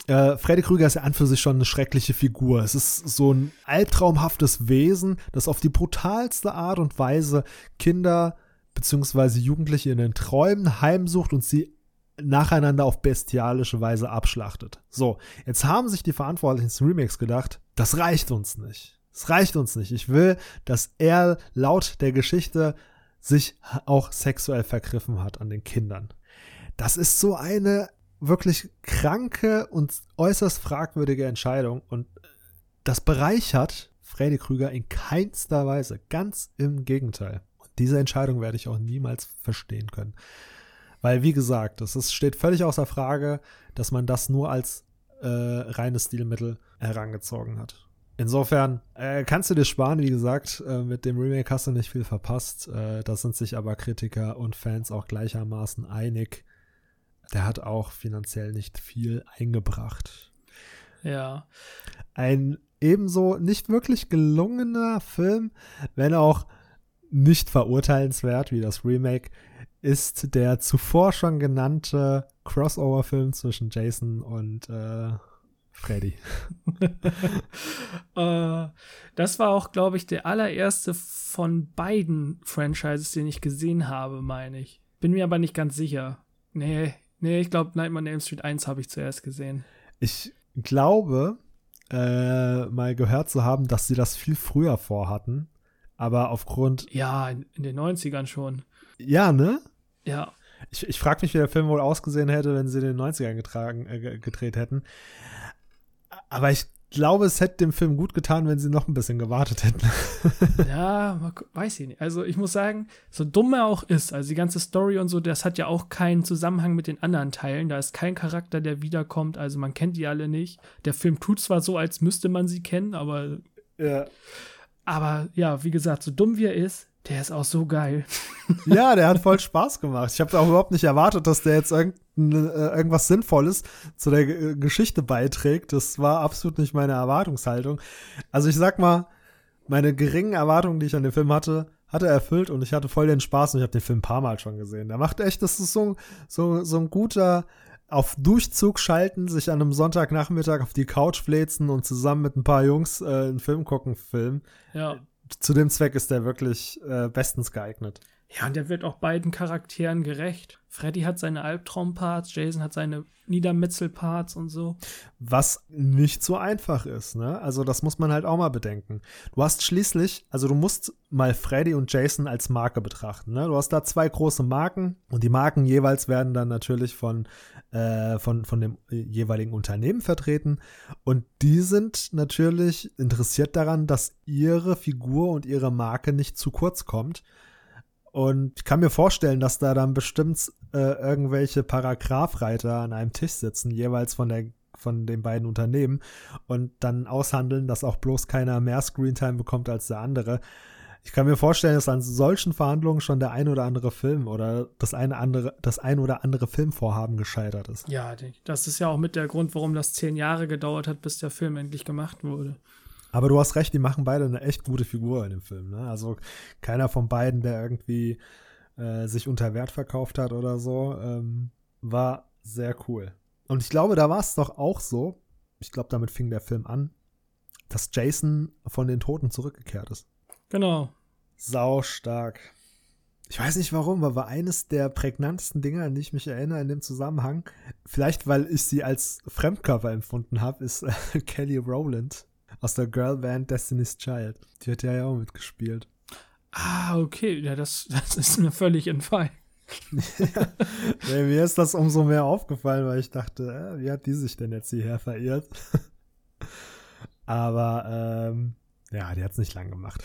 äh, Freddy Krüger ist ja an für sich schon eine schreckliche Figur. Es ist so ein albtraumhaftes Wesen, das auf die brutalste Art und Weise Kinder bzw. Jugendliche in den Träumen heimsucht und sie nacheinander auf bestialische Weise abschlachtet. So, jetzt haben sich die Verantwortlichen des Remakes gedacht, das reicht uns nicht. Es reicht uns nicht. Ich will, dass er laut der Geschichte sich auch sexuell vergriffen hat an den Kindern. Das ist so eine wirklich kranke und äußerst fragwürdige Entscheidung und das bereichert Freddy Krüger in keinster Weise. Ganz im Gegenteil. Diese Entscheidung werde ich auch niemals verstehen können. Weil, wie gesagt, es ist, steht völlig außer Frage, dass man das nur als äh, reines Stilmittel herangezogen hat. Insofern äh, kannst du dir sparen, wie gesagt, äh, mit dem Remake hast du nicht viel verpasst. Äh, da sind sich aber Kritiker und Fans auch gleichermaßen einig. Der hat auch finanziell nicht viel eingebracht. Ja. Ein ebenso nicht wirklich gelungener Film, wenn auch nicht verurteilenswert wie das Remake, ist der zuvor schon genannte Crossover-Film zwischen Jason und äh, Freddy. äh, das war auch, glaube ich, der allererste von beiden Franchises, den ich gesehen habe, meine ich. Bin mir aber nicht ganz sicher. Nee, nee, ich glaube, Nightmare on Elm Street 1 habe ich zuerst gesehen. Ich glaube, äh, mal gehört zu haben, dass sie das viel früher vorhatten. Aber aufgrund. Ja, in, in den 90ern schon. Ja, ne? Ja. Ich, ich frage mich, wie der Film wohl ausgesehen hätte, wenn sie in den 90ern getragen, äh, gedreht hätten. Aber ich glaube, es hätte dem Film gut getan, wenn sie noch ein bisschen gewartet hätten. ja, weiß ich nicht. Also ich muss sagen, so dumm er auch ist, also die ganze Story und so, das hat ja auch keinen Zusammenhang mit den anderen Teilen. Da ist kein Charakter, der wiederkommt. Also man kennt die alle nicht. Der Film tut zwar so, als müsste man sie kennen, aber Ja. Aber ja, wie gesagt, so dumm wie er ist, der ist auch so geil. ja, der hat voll Spaß gemacht. Ich habe auch überhaupt nicht erwartet, dass der jetzt äh, irgendwas Sinnvolles zu der G Geschichte beiträgt. Das war absolut nicht meine Erwartungshaltung. Also ich sag mal, meine geringen Erwartungen, die ich an den Film hatte, hat er erfüllt und ich hatte voll den Spaß und ich habe den Film ein paar Mal schon gesehen. Der macht echt, das ist so, so, so ein guter auf Durchzug schalten, sich an einem Sonntagnachmittag auf die Couch fläzen und zusammen mit ein paar Jungs äh, einen Film gucken, Film. Ja. Zu dem Zweck ist der wirklich äh, bestens geeignet. Ja, und der wird auch beiden Charakteren gerecht. Freddy hat seine Albtraumparts, Jason hat seine Niedermetzelparts und so. Was nicht so einfach ist, ne? Also, das muss man halt auch mal bedenken. Du hast schließlich, also du musst mal Freddy und Jason als Marke betrachten, ne? Du hast da zwei große Marken und die Marken jeweils werden dann natürlich von, äh, von, von dem jeweiligen Unternehmen vertreten. Und die sind natürlich interessiert daran, dass ihre Figur und ihre Marke nicht zu kurz kommt. Und ich kann mir vorstellen, dass da dann bestimmt äh, irgendwelche Paragraphreiter an einem Tisch sitzen, jeweils von der von den beiden Unternehmen und dann aushandeln, dass auch bloß keiner mehr Screentime bekommt als der andere. Ich kann mir vorstellen, dass an solchen Verhandlungen schon der ein oder andere Film oder das eine andere, das ein oder andere Filmvorhaben gescheitert ist. Ja, das ist ja auch mit der Grund, warum das zehn Jahre gedauert hat, bis der Film endlich gemacht wurde. Aber du hast recht, die machen beide eine echt gute Figur in dem Film. Ne? Also keiner von beiden, der irgendwie äh, sich unter Wert verkauft hat oder so, ähm, war sehr cool. Und ich glaube, da war es doch auch so, ich glaube, damit fing der Film an, dass Jason von den Toten zurückgekehrt ist. Genau. Sau stark. Ich weiß nicht warum, aber war eines der prägnantesten Dinge, an die ich mich erinnere in dem Zusammenhang, vielleicht weil ich sie als Fremdkörper empfunden habe, ist äh, Kelly Rowland aus der Girlband Destiny's Child. Die hat ja auch mitgespielt. Ah, okay. Ja, das, das ist mir völlig entfallen. ja, nee, mir ist das umso mehr aufgefallen, weil ich dachte, äh, wie hat die sich denn jetzt hierher verirrt? Aber ähm, ja, die hat es nicht lang gemacht.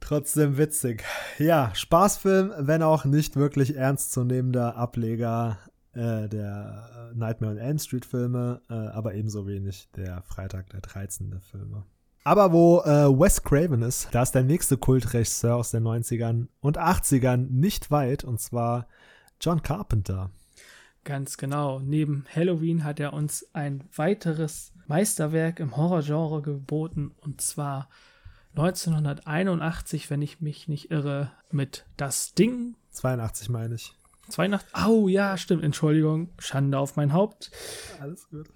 Trotzdem witzig. Ja, Spaßfilm, wenn auch nicht wirklich ernstzunehmender Ableger äh, der äh, Nightmare on Elm Street Filme, äh, aber ebenso wenig der Freitag der 13. Filme. Aber wo äh, Wes Craven ist, da ist der nächste Kultregisseur aus den 90ern und 80ern nicht weit, und zwar John Carpenter. Ganz genau. Neben Halloween hat er uns ein weiteres Meisterwerk im Horrorgenre geboten, und zwar 1981, wenn ich mich nicht irre, mit Das Ding. 82 meine ich. Zwei Nacht. Oh ja, stimmt. Entschuldigung. Schande auf mein Haupt. Alles gut.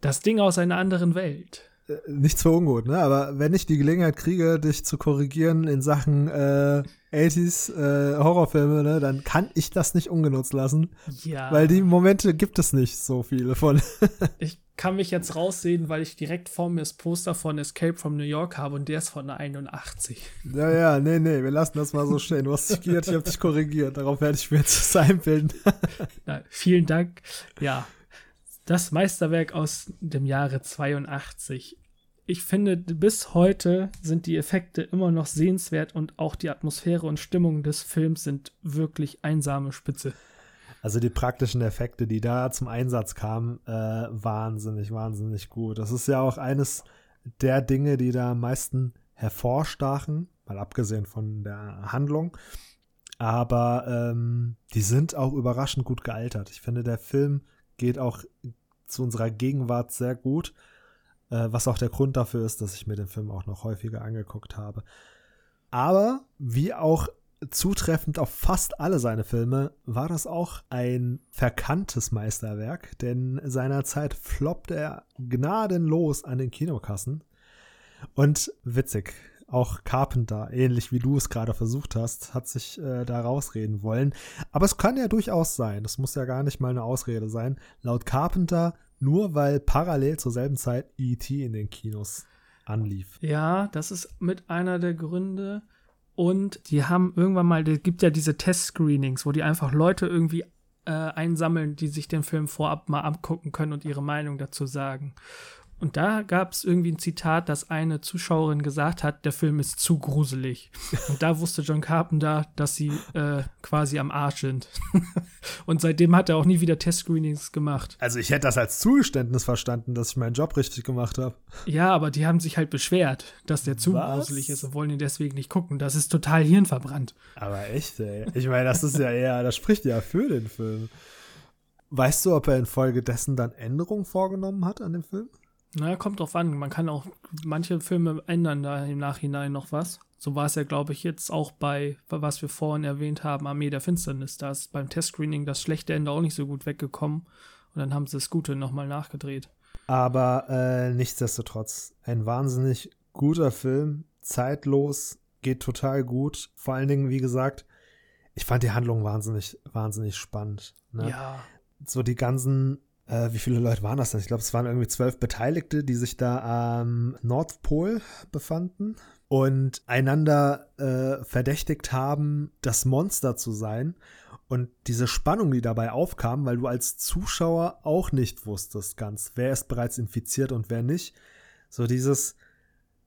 Das Ding aus einer anderen Welt. Äh, nichts für ungut, ne? Aber wenn ich die Gelegenheit kriege, dich zu korrigieren in Sachen äh, 80s äh, Horrorfilme, ne, dann kann ich das nicht ungenutzt lassen. Ja. Weil die Momente gibt es nicht so viele von. ich kann mich jetzt raussehen, weil ich direkt vor mir das Poster von Escape from New York habe und der ist von 81. Ja, ja, nee, nee, wir lassen das mal so stehen. Du hast dich geirrt, ich habe dich korrigiert. Darauf werde ich mir jetzt einbilden. Na, vielen Dank. Ja, das Meisterwerk aus dem Jahre 82. Ich finde, bis heute sind die Effekte immer noch sehenswert und auch die Atmosphäre und Stimmung des Films sind wirklich einsame Spitze. Also die praktischen Effekte, die da zum Einsatz kamen, äh, wahnsinnig, wahnsinnig gut. Das ist ja auch eines der Dinge, die da am meisten hervorstachen, mal abgesehen von der Handlung. Aber ähm, die sind auch überraschend gut gealtert. Ich finde, der Film geht auch zu unserer Gegenwart sehr gut, äh, was auch der Grund dafür ist, dass ich mir den Film auch noch häufiger angeguckt habe. Aber wie auch zutreffend auf fast alle seine Filme war das auch ein verkanntes Meisterwerk, denn seinerzeit floppte er gnadenlos an den Kinokassen. Und witzig, auch Carpenter, ähnlich wie du es gerade versucht hast, hat sich äh, da rausreden wollen. Aber es kann ja durchaus sein, das muss ja gar nicht mal eine Ausrede sein. Laut Carpenter nur weil parallel zur selben Zeit E.T. in den Kinos anlief. Ja, das ist mit einer der Gründe. Und die haben irgendwann mal, es gibt ja diese Test-Screenings, wo die einfach Leute irgendwie äh, einsammeln, die sich den Film vorab mal angucken können und ihre Meinung dazu sagen. Und da gab es irgendwie ein Zitat, dass eine Zuschauerin gesagt hat, der Film ist zu gruselig. Und da wusste John Carpenter, dass sie äh, quasi am Arsch sind. und seitdem hat er auch nie wieder Testscreenings gemacht. Also ich hätte das als Zugeständnis verstanden, dass ich meinen Job richtig gemacht habe. Ja, aber die haben sich halt beschwert, dass der zu Was? gruselig ist und wollen ihn deswegen nicht gucken. Das ist total hirnverbrannt. Aber echt, ey. Ich meine, das ist ja eher, das spricht ja für den Film. Weißt du, ob er infolgedessen dann Änderungen vorgenommen hat an dem Film? Na, kommt drauf an. Man kann auch, manche Filme ändern da im Nachhinein noch was. So war es ja, glaube ich, jetzt auch bei, was wir vorhin erwähnt haben, Armee der Finsternis. Da ist beim Testscreening das schlechte Ende auch nicht so gut weggekommen. Und dann haben sie das Gute nochmal nachgedreht. Aber äh, nichtsdestotrotz, ein wahnsinnig guter Film, zeitlos, geht total gut. Vor allen Dingen, wie gesagt, ich fand die Handlung wahnsinnig, wahnsinnig spannend. Ne? Ja. So die ganzen, äh, wie viele Leute waren das denn? Ich glaube, es waren irgendwie zwölf Beteiligte, die sich da am Nordpol befanden und einander äh, verdächtigt haben, das Monster zu sein. Und diese Spannung, die dabei aufkam, weil du als Zuschauer auch nicht wusstest ganz, wer ist bereits infiziert und wer nicht. So dieses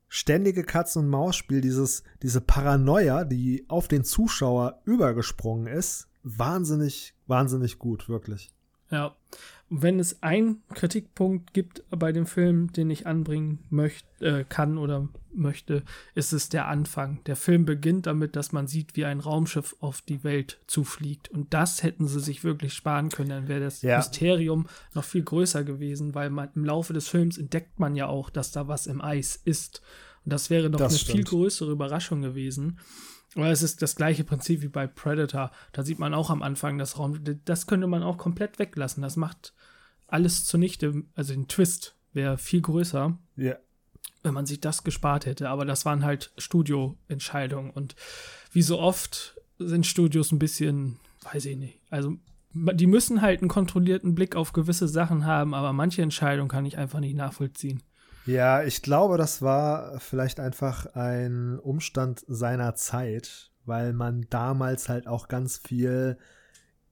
ständige Katz- und Maus-Spiel, dieses, diese Paranoia, die auf den Zuschauer übergesprungen ist, wahnsinnig, wahnsinnig gut, wirklich. Ja. Und wenn es einen Kritikpunkt gibt bei dem Film, den ich anbringen möchte, äh, kann oder möchte, ist es der Anfang. Der Film beginnt damit, dass man sieht, wie ein Raumschiff auf die Welt zufliegt. Und das hätten sie sich wirklich sparen können. Dann wäre das Ja. Mysterium noch viel größer gewesen, weil man im Laufe des Films entdeckt man ja auch, dass da was im Eis ist. Und das wäre noch Das eine viel stimmt. größere Überraschung gewesen. Aber es ist das gleiche Prinzip wie bei Predator. Da sieht man auch am Anfang das Raum. Das könnte man auch komplett weglassen. Das macht alles zunichte. Also den Twist wäre viel größer, Ja. wenn man sich das gespart hätte. Aber das waren halt Studioentscheidungen. Und wie so oft sind Studios ein bisschen, weiß ich nicht. Also die müssen halt einen kontrollierten Blick auf gewisse Sachen haben, aber manche Entscheidungen kann ich einfach nicht nachvollziehen. Ja, ich glaube, das war vielleicht einfach ein Umstand seiner Zeit, weil man damals halt auch ganz viel,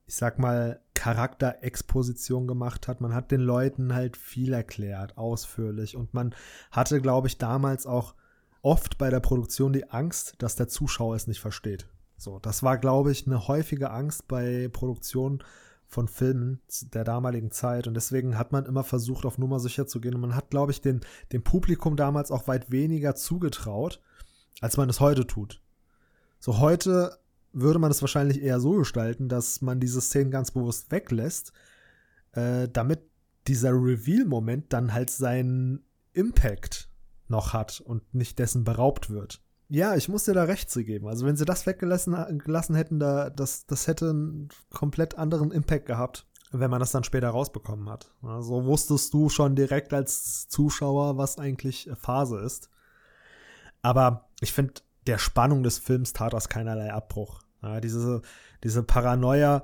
ich sag mal, Charakterexposition gemacht hat. Man hat den Leuten halt viel erklärt, ausführlich. Und man hatte, glaube ich, damals auch oft bei der Produktion die Angst, dass der Zuschauer es nicht versteht. So, das war, glaube ich, eine häufige Angst bei Produktionen von Filmen der damaligen Zeit und deswegen hat man immer versucht, auf Nummer sicher zu gehen und man hat, glaube ich, den, dem Publikum damals auch weit weniger zugetraut, als man es heute tut. So heute würde man es wahrscheinlich eher so gestalten, dass man diese Szenen ganz bewusst weglässt, äh, damit dieser Reveal-Moment dann halt seinen Impact noch hat und nicht dessen beraubt wird. Ja, ich muss dir da recht zu geben. Also wenn sie das weggelassen gelassen hätten, da, das, das hätte einen komplett anderen Impact gehabt, wenn man das dann später rausbekommen hat. Also wusstest du schon direkt als Zuschauer, was eigentlich Phase ist. Aber ich finde, der Spannung des Films tat das keinerlei Abbruch. Ja, diese, diese Paranoia,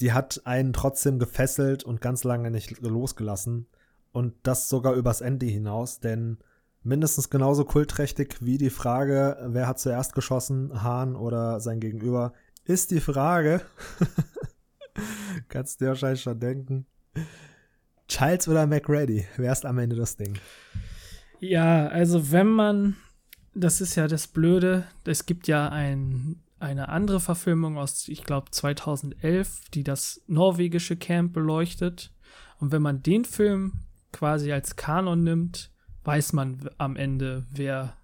die hat einen trotzdem gefesselt und ganz lange nicht losgelassen. Und das sogar übers Ende hinaus, denn mindestens genauso kultträchtig wie die Frage, wer hat zuerst geschossen, Hahn oder sein Gegenüber, ist die Frage, kannst du dir wahrscheinlich schon denken, Childs oder McReady, wer ist am Ende das Ding? Ja, also wenn man, das ist ja das Blöde, es gibt ja ein, eine andere Verfilmung aus, ich glaube, 2011, die das norwegische Camp beleuchtet. Und wenn man den Film quasi als Kanon nimmt, weiß man am Ende, wer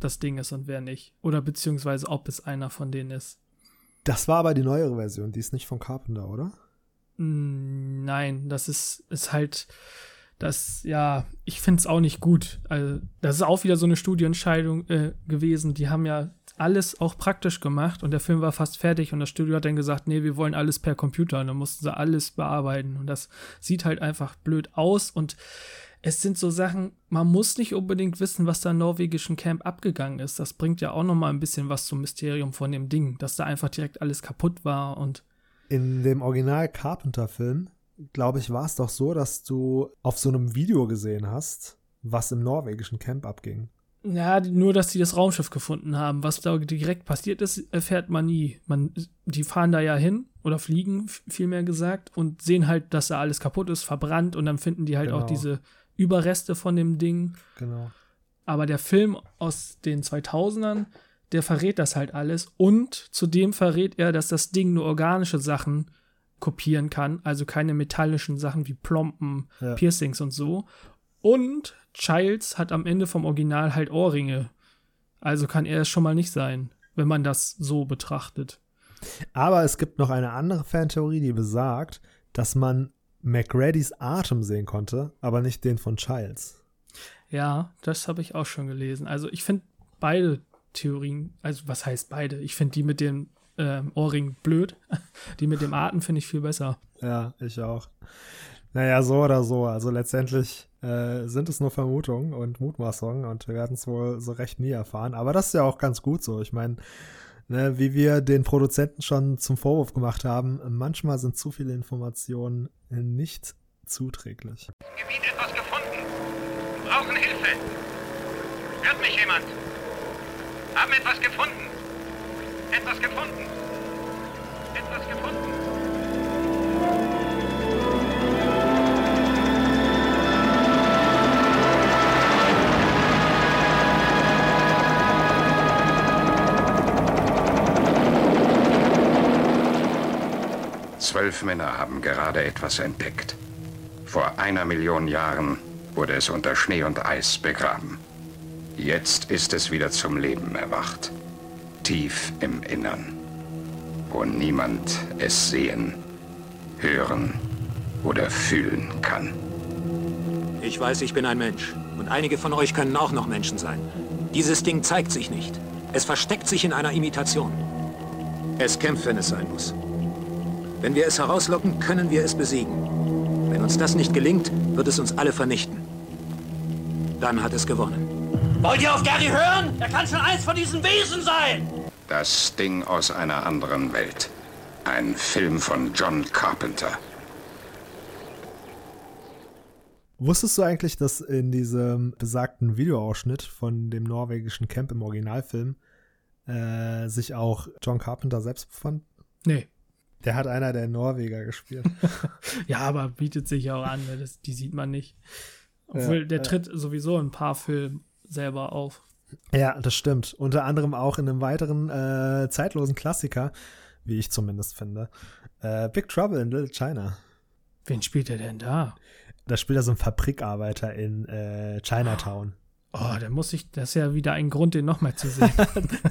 das Ding ist und wer nicht. Oder beziehungsweise ob es einer von denen ist. Das war aber die neuere Version, die ist nicht von Carpenter, oder? Nein, das ist, ist halt, das, ja, ich finde es auch nicht gut. Also, das ist auch wieder so eine Studioentscheidung äh, gewesen. Die haben ja alles auch praktisch gemacht und der Film war fast fertig und das Studio hat dann gesagt, nee, wir wollen alles per Computer und dann mussten sie alles bearbeiten und das sieht halt einfach blöd aus und es sind so Sachen, man muss nicht unbedingt wissen, was da im norwegischen Camp abgegangen ist. Das bringt ja auch noch mal ein bisschen was zum Mysterium von dem Ding, dass da einfach direkt alles kaputt war und In dem Original Carpenter-Film, glaube ich, war es doch so, dass du auf so einem Video gesehen hast, was im norwegischen Camp abging. Ja, nur, dass die das Raumschiff gefunden haben. Was da direkt passiert ist, erfährt man nie. Man, die fahren da ja hin oder fliegen, vielmehr gesagt, und sehen halt, dass da alles kaputt ist, verbrannt, und dann finden die halt auch Genau. diese Überreste von dem Ding. Genau. Aber der Film aus den 2000ern, der verrät das halt alles. Und zudem verrät er, dass das Ding nur organische Sachen kopieren kann, also keine metallischen Sachen wie Plomben, Ja. Piercings und so. Und Childs hat am Ende vom Original halt Ohrringe. Also kann er es schon mal nicht sein, wenn man das so betrachtet. Aber es gibt noch eine andere Fantheorie, die besagt, dass man McReadys Atem sehen konnte, aber nicht den von Childs. Ja, das habe ich auch schon gelesen. Also ich finde beide Theorien, also was heißt beide? Ich finde die mit dem ähm, Ohrring blöd. Die mit dem Atem finde ich viel besser. Ja, ich auch. Naja, so oder so. Also letztendlich äh, sind es nur Vermutungen und Mutmaßungen und wir werden es wohl so recht nie erfahren. Aber das ist ja auch ganz gut so. Ich meine, ne, wie wir den Produzenten schon zum Vorwurf gemacht haben, manchmal sind zu viele Informationen nicht zuträglich. Gebiet etwas gefunden. Wir brauchen Hilfe. Hört mich jemand? Haben etwas gefunden. Etwas gefunden. Etwas gefunden. Zwölf Männer haben gerade etwas entdeckt. Vor einer Million Jahren wurde es unter Schnee und Eis begraben. Jetzt ist es wieder zum Leben erwacht. Tief im Innern. Wo niemand es sehen, hören oder fühlen kann. Ich weiß, ich bin ein Mensch. Und einige von euch können auch noch Menschen sein. Dieses Ding zeigt sich nicht. Es versteckt sich in einer Imitation. Es kämpft, wenn es sein muss. Wenn wir es herauslocken, können wir es besiegen. Wenn uns das nicht gelingt, wird es uns alle vernichten. Dann hat es gewonnen. Wollt ihr auf Gary hören? Er kann schon eins von diesen Wesen sein! Das Ding aus einer anderen Welt. Ein Film von John Carpenter. Wusstest du eigentlich, dass in diesem besagten Videoausschnitt von dem norwegischen Camp im Originalfilm äh, sich auch John Carpenter selbst befand? Nee. Der hat einer der Norweger gespielt. ja, aber bietet sich ja auch an, weil das, die sieht man nicht. Obwohl, Ja, der ja. tritt sowieso in ein paar Filmen selber auf. Ja, das stimmt. Unter anderem auch in einem weiteren äh, zeitlosen Klassiker, wie ich zumindest finde. Äh, Big Trouble in Little China. Wen spielt er denn da? Da spielt er so ein Fabrikarbeiter in äh, Chinatown. Oh, da muss ich, das ist ja wieder ein Grund, den nochmal zu sehen.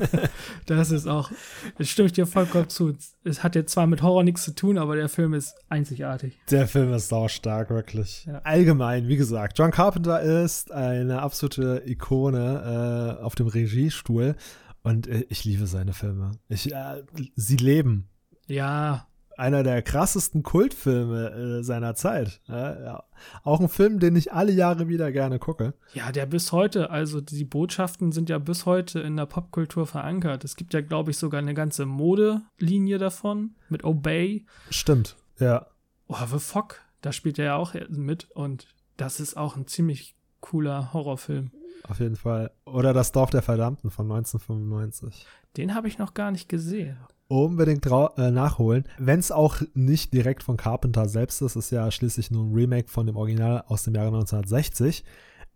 das ist auch, das stimme ich dir vollkommen zu. Es hat jetzt zwar mit Horror nichts zu tun, aber der Film ist einzigartig. Der Film ist saustark, wirklich. Ja. Allgemein, wie gesagt, John Carpenter ist eine absolute Ikone äh, auf dem Regiestuhl und äh, ich liebe seine Filme. Ich, äh, sie leben. Ja, Einer der krassesten Kultfilme äh, seiner Zeit. Ja, ja. Auch ein Film, den ich alle Jahre wieder gerne gucke. ja, der bis heute, also die Botschaften sind ja bis heute in der Popkultur verankert. Es gibt ja, glaube ich, sogar eine ganze Modelinie davon mit Obey. Stimmt, ja. Oh, The Fog, da spielt er ja auch mit und das ist auch ein ziemlich cooler Horrorfilm. Auf jeden Fall. Oder Das Dorf der Verdammten von 1995. Den habe ich noch gar nicht gesehen. Unbedingt äh, nachholen. Wenn es auch nicht direkt von Carpenter selbst ist, ist ja schließlich nur ein Remake von dem Original aus dem Jahre 1960.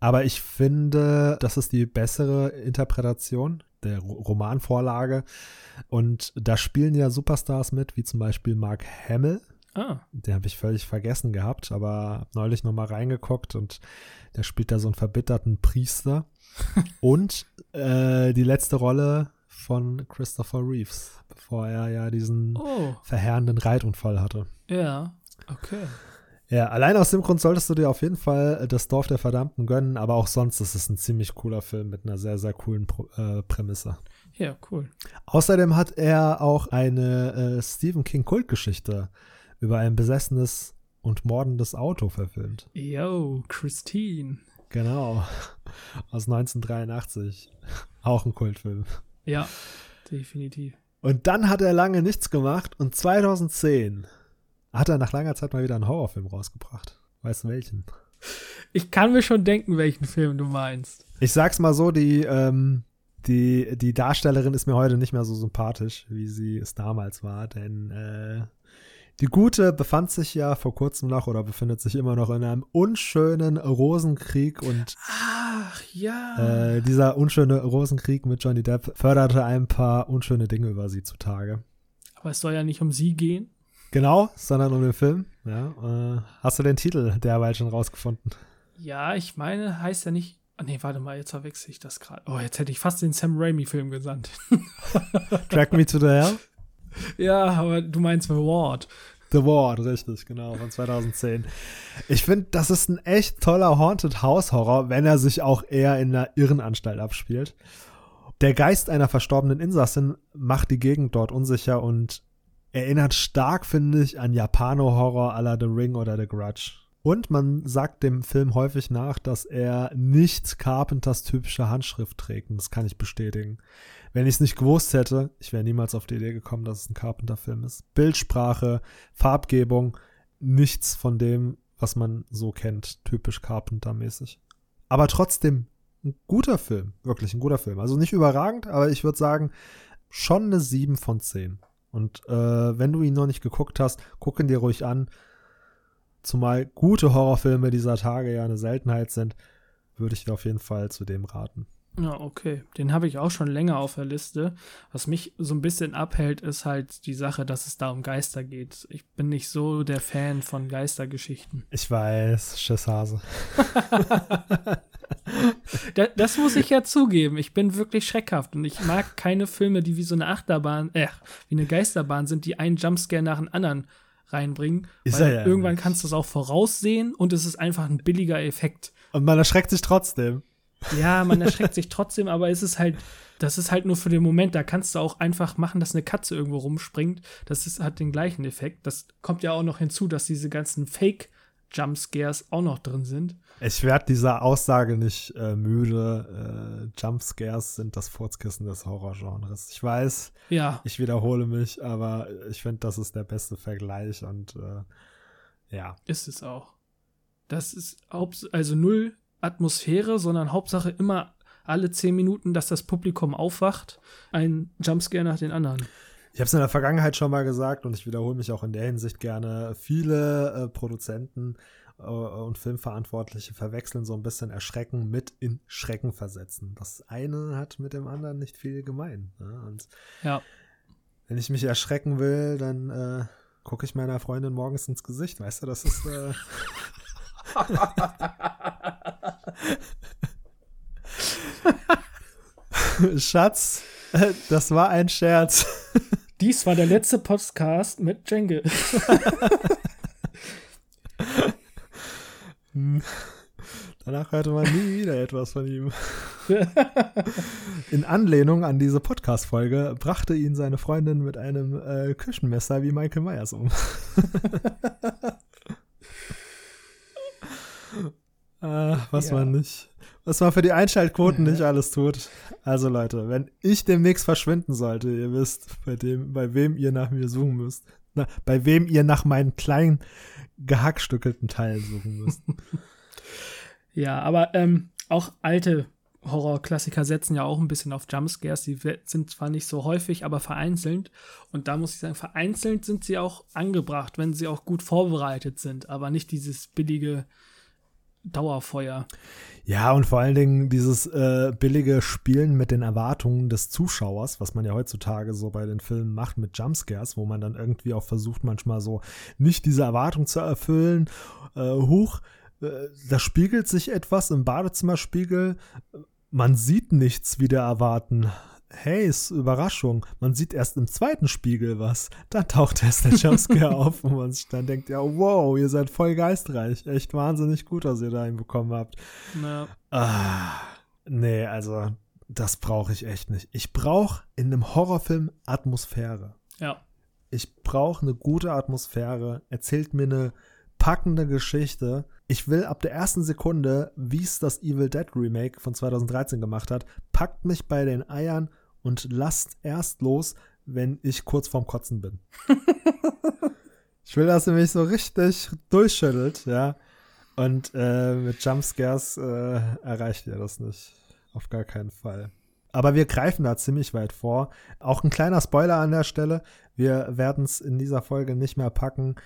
Aber ich finde, das ist die bessere Interpretation der Ro- Romanvorlage. Und da spielen ja Superstars mit, wie zum Beispiel Mark Hamill. Ah, Den habe ich völlig vergessen gehabt, aber hab neulich nochmal reingeguckt und der spielt da so einen verbitterten Priester. und äh, die letzte Rolle von Christopher Reeves, bevor er ja diesen Oh. verheerenden Reitunfall hatte. ja, okay. Ja, allein aus dem Grund solltest du dir auf jeden Fall das Dorf der Verdammten gönnen, aber auch sonst ist es ein ziemlich cooler Film mit einer sehr, sehr coolen Pro äh, Prämisse. Ja, cool. Außerdem hat er auch eine äh, Stephen King Kultgeschichte über ein besessenes und mordendes Auto verfilmt. Yo, Christine. Genau. Aus 1983. Auch ein Kultfilm. Ja, definitiv. Und dann hat er lange nichts gemacht und 2010 hat er nach langer Zeit mal wieder einen Horrorfilm rausgebracht. Weißt du welchen? Ich kann mir schon denken, welchen Film du meinst. Ich sag's mal so, die, ähm, die, die Darstellerin ist mir heute nicht mehr so sympathisch, wie sie es damals war, denn äh, die Gute befand sich ja vor kurzem noch oder befindet sich immer noch in einem unschönen Rosenkrieg und Ach ja. äh, dieser unschöne Rosenkrieg mit Johnny Depp förderte ein paar unschöne Dinge über sie zutage. Aber es soll ja nicht um sie gehen. Genau, sondern um den Film. Ja, äh, hast du den Titel derweil schon rausgefunden? Ja, ich meine, heißt ja nicht. Ah, nee, warte mal, jetzt verwechsel ich das gerade. Oh, jetzt hätte ich fast den Sam Raimi-Film gesandt. Track Me to the Hell? ja, aber du meinst The Ward. The Ward, richtig, genau, von 2010. Ich finde, das ist ein echt toller Haunted House Horror, wenn er sich auch eher in einer Irrenanstalt abspielt. Der Geist einer verstorbenen Insassin macht die Gegend dort unsicher und erinnert stark, finde ich, an Japano-Horror à la The Ring oder The Grudge. Und man sagt dem Film häufig nach, dass er nicht Carpenters typische Handschrift trägt. Das kann ich bestätigen. Wenn ich es nicht gewusst hätte, ich wäre niemals auf die Idee gekommen, dass es ein Carpenter-Film ist. Bildsprache, Farbgebung, nichts von dem, was man so kennt, typisch Carpenter-mäßig. Aber trotzdem ein guter Film, wirklich ein guter Film. Also nicht überragend, aber ich würde sagen, schon eine 7 von 10. Und äh, wenn du ihn noch nicht geguckt hast, guck ihn dir ruhig an. Zumal gute Horrorfilme dieser Tage ja eine Seltenheit sind, würde ich dir auf jeden Fall zu dem raten. Ja, okay. Den habe ich auch schon länger auf der Liste. Was mich so ein bisschen abhält, ist halt die Sache, dass es da um Geister geht. Ich bin nicht so der Fan von Geistergeschichten. Ich weiß, Schisshase. das, das muss ich ja zugeben. Ich bin wirklich schreckhaft und ich mag keine Filme, die wie so eine Achterbahn, äh, wie eine Geisterbahn sind, die einen Jumpscare nach dem anderen reinbringen. Ist weil ja irgendwann nicht. kannst du es auch voraussehen und es ist einfach ein billiger Effekt. Und man erschreckt sich trotzdem. Ja, man erschreckt sich trotzdem, aber es ist halt, das ist halt nur für den Moment. Da kannst du auch einfach machen, dass eine Katze irgendwo rumspringt. Das ist, hat den gleichen Effekt. Das kommt ja auch noch hinzu, dass diese ganzen Fake-Jumpscares auch noch drin sind. Ich werde dieser Aussage nicht äh, müde. Äh, Jumpscares sind das Furzkissen des Horrorgenres. Ich weiß, Ja. ich wiederhole mich, aber ich finde, das ist der beste Vergleich und äh, ja. Ist es auch. Das ist also null Atmosphäre, sondern Hauptsache immer alle zehn Minuten, dass das Publikum aufwacht. Ein Jumpscare nach den anderen. Ich habe es in der Vergangenheit schon mal gesagt und ich wiederhole mich auch in der Hinsicht gerne. Viele äh, Produzenten äh, und Filmverantwortliche verwechseln so ein bisschen Erschrecken mit in Schrecken versetzen. Das eine hat mit dem anderen nicht viel gemein. Ne? Ja. wenn ich mich erschrecken will, dann äh, gucke ich meiner Freundin morgens ins Gesicht. Weißt du, das ist. Äh Schatz, das war ein Scherz. Dies war der letzte Podcast mit Jenge. Hm. Danach hörte man nie wieder etwas von ihm. In Anlehnung an diese Podcast-Folge brachte ihn seine Freundin mit einem äh, Küchenmesser wie Michael Myers um. Ah, was Ja. man nicht, was man für die Einschaltquoten nicht alles tut. Also Leute, wenn ich demnächst verschwinden sollte, ihr wisst, bei dem, bei wem ihr nach mir suchen müsst. Na, bei wem ihr nach meinen kleinen gehackstückelten Teilen suchen müsst. Ja, aber ähm, auch alte Horrorklassiker setzen ja auch ein bisschen auf Jumpscares. Die sind zwar nicht so häufig, aber vereinzelt. Und da muss ich sagen, vereinzelt sind sie auch angebracht, wenn sie auch gut vorbereitet sind, aber nicht dieses billige Dauerfeuer. Ja, und vor allen Dingen dieses äh, billige Spielen mit den Erwartungen des Zuschauers, was man ja heutzutage so bei den Filmen macht mit Jumpscares, wo man dann irgendwie auch versucht, manchmal so nicht diese Erwartung zu erfüllen. Äh, hoch, äh, da spiegelt sich etwas im Badezimmerspiegel. Man sieht nichts wieder erwarten. Hey, ist Überraschung. Man sieht erst im zweiten Spiegel was. Dann taucht erst der Jumpscare auf, wo man sich dann denkt, ja, wow, ihr seid voll geistreich. Echt wahnsinnig gut, was ihr da hinbekommen habt. Ja. Ah, nee, also das brauche ich echt nicht. Ich brauche in einem Horrorfilm Atmosphäre. Ja. Ich brauche eine gute Atmosphäre. Erzählt mir eine packende Geschichte. Ich will ab der ersten Sekunde, wie es das Evil Dead Remake von 2013 gemacht hat, packt mich bei den Eiern und lasst erst los, wenn ich kurz vorm Kotzen bin. ich will, dass ihr mich so richtig durchschüttelt, ja. Und äh, mit Jumpscares äh, erreicht ihr das nicht. Auf gar keinen Fall. Aber wir greifen da ziemlich weit vor. Auch ein kleiner Spoiler an der Stelle. Wir werden es in dieser Folge nicht mehr packen.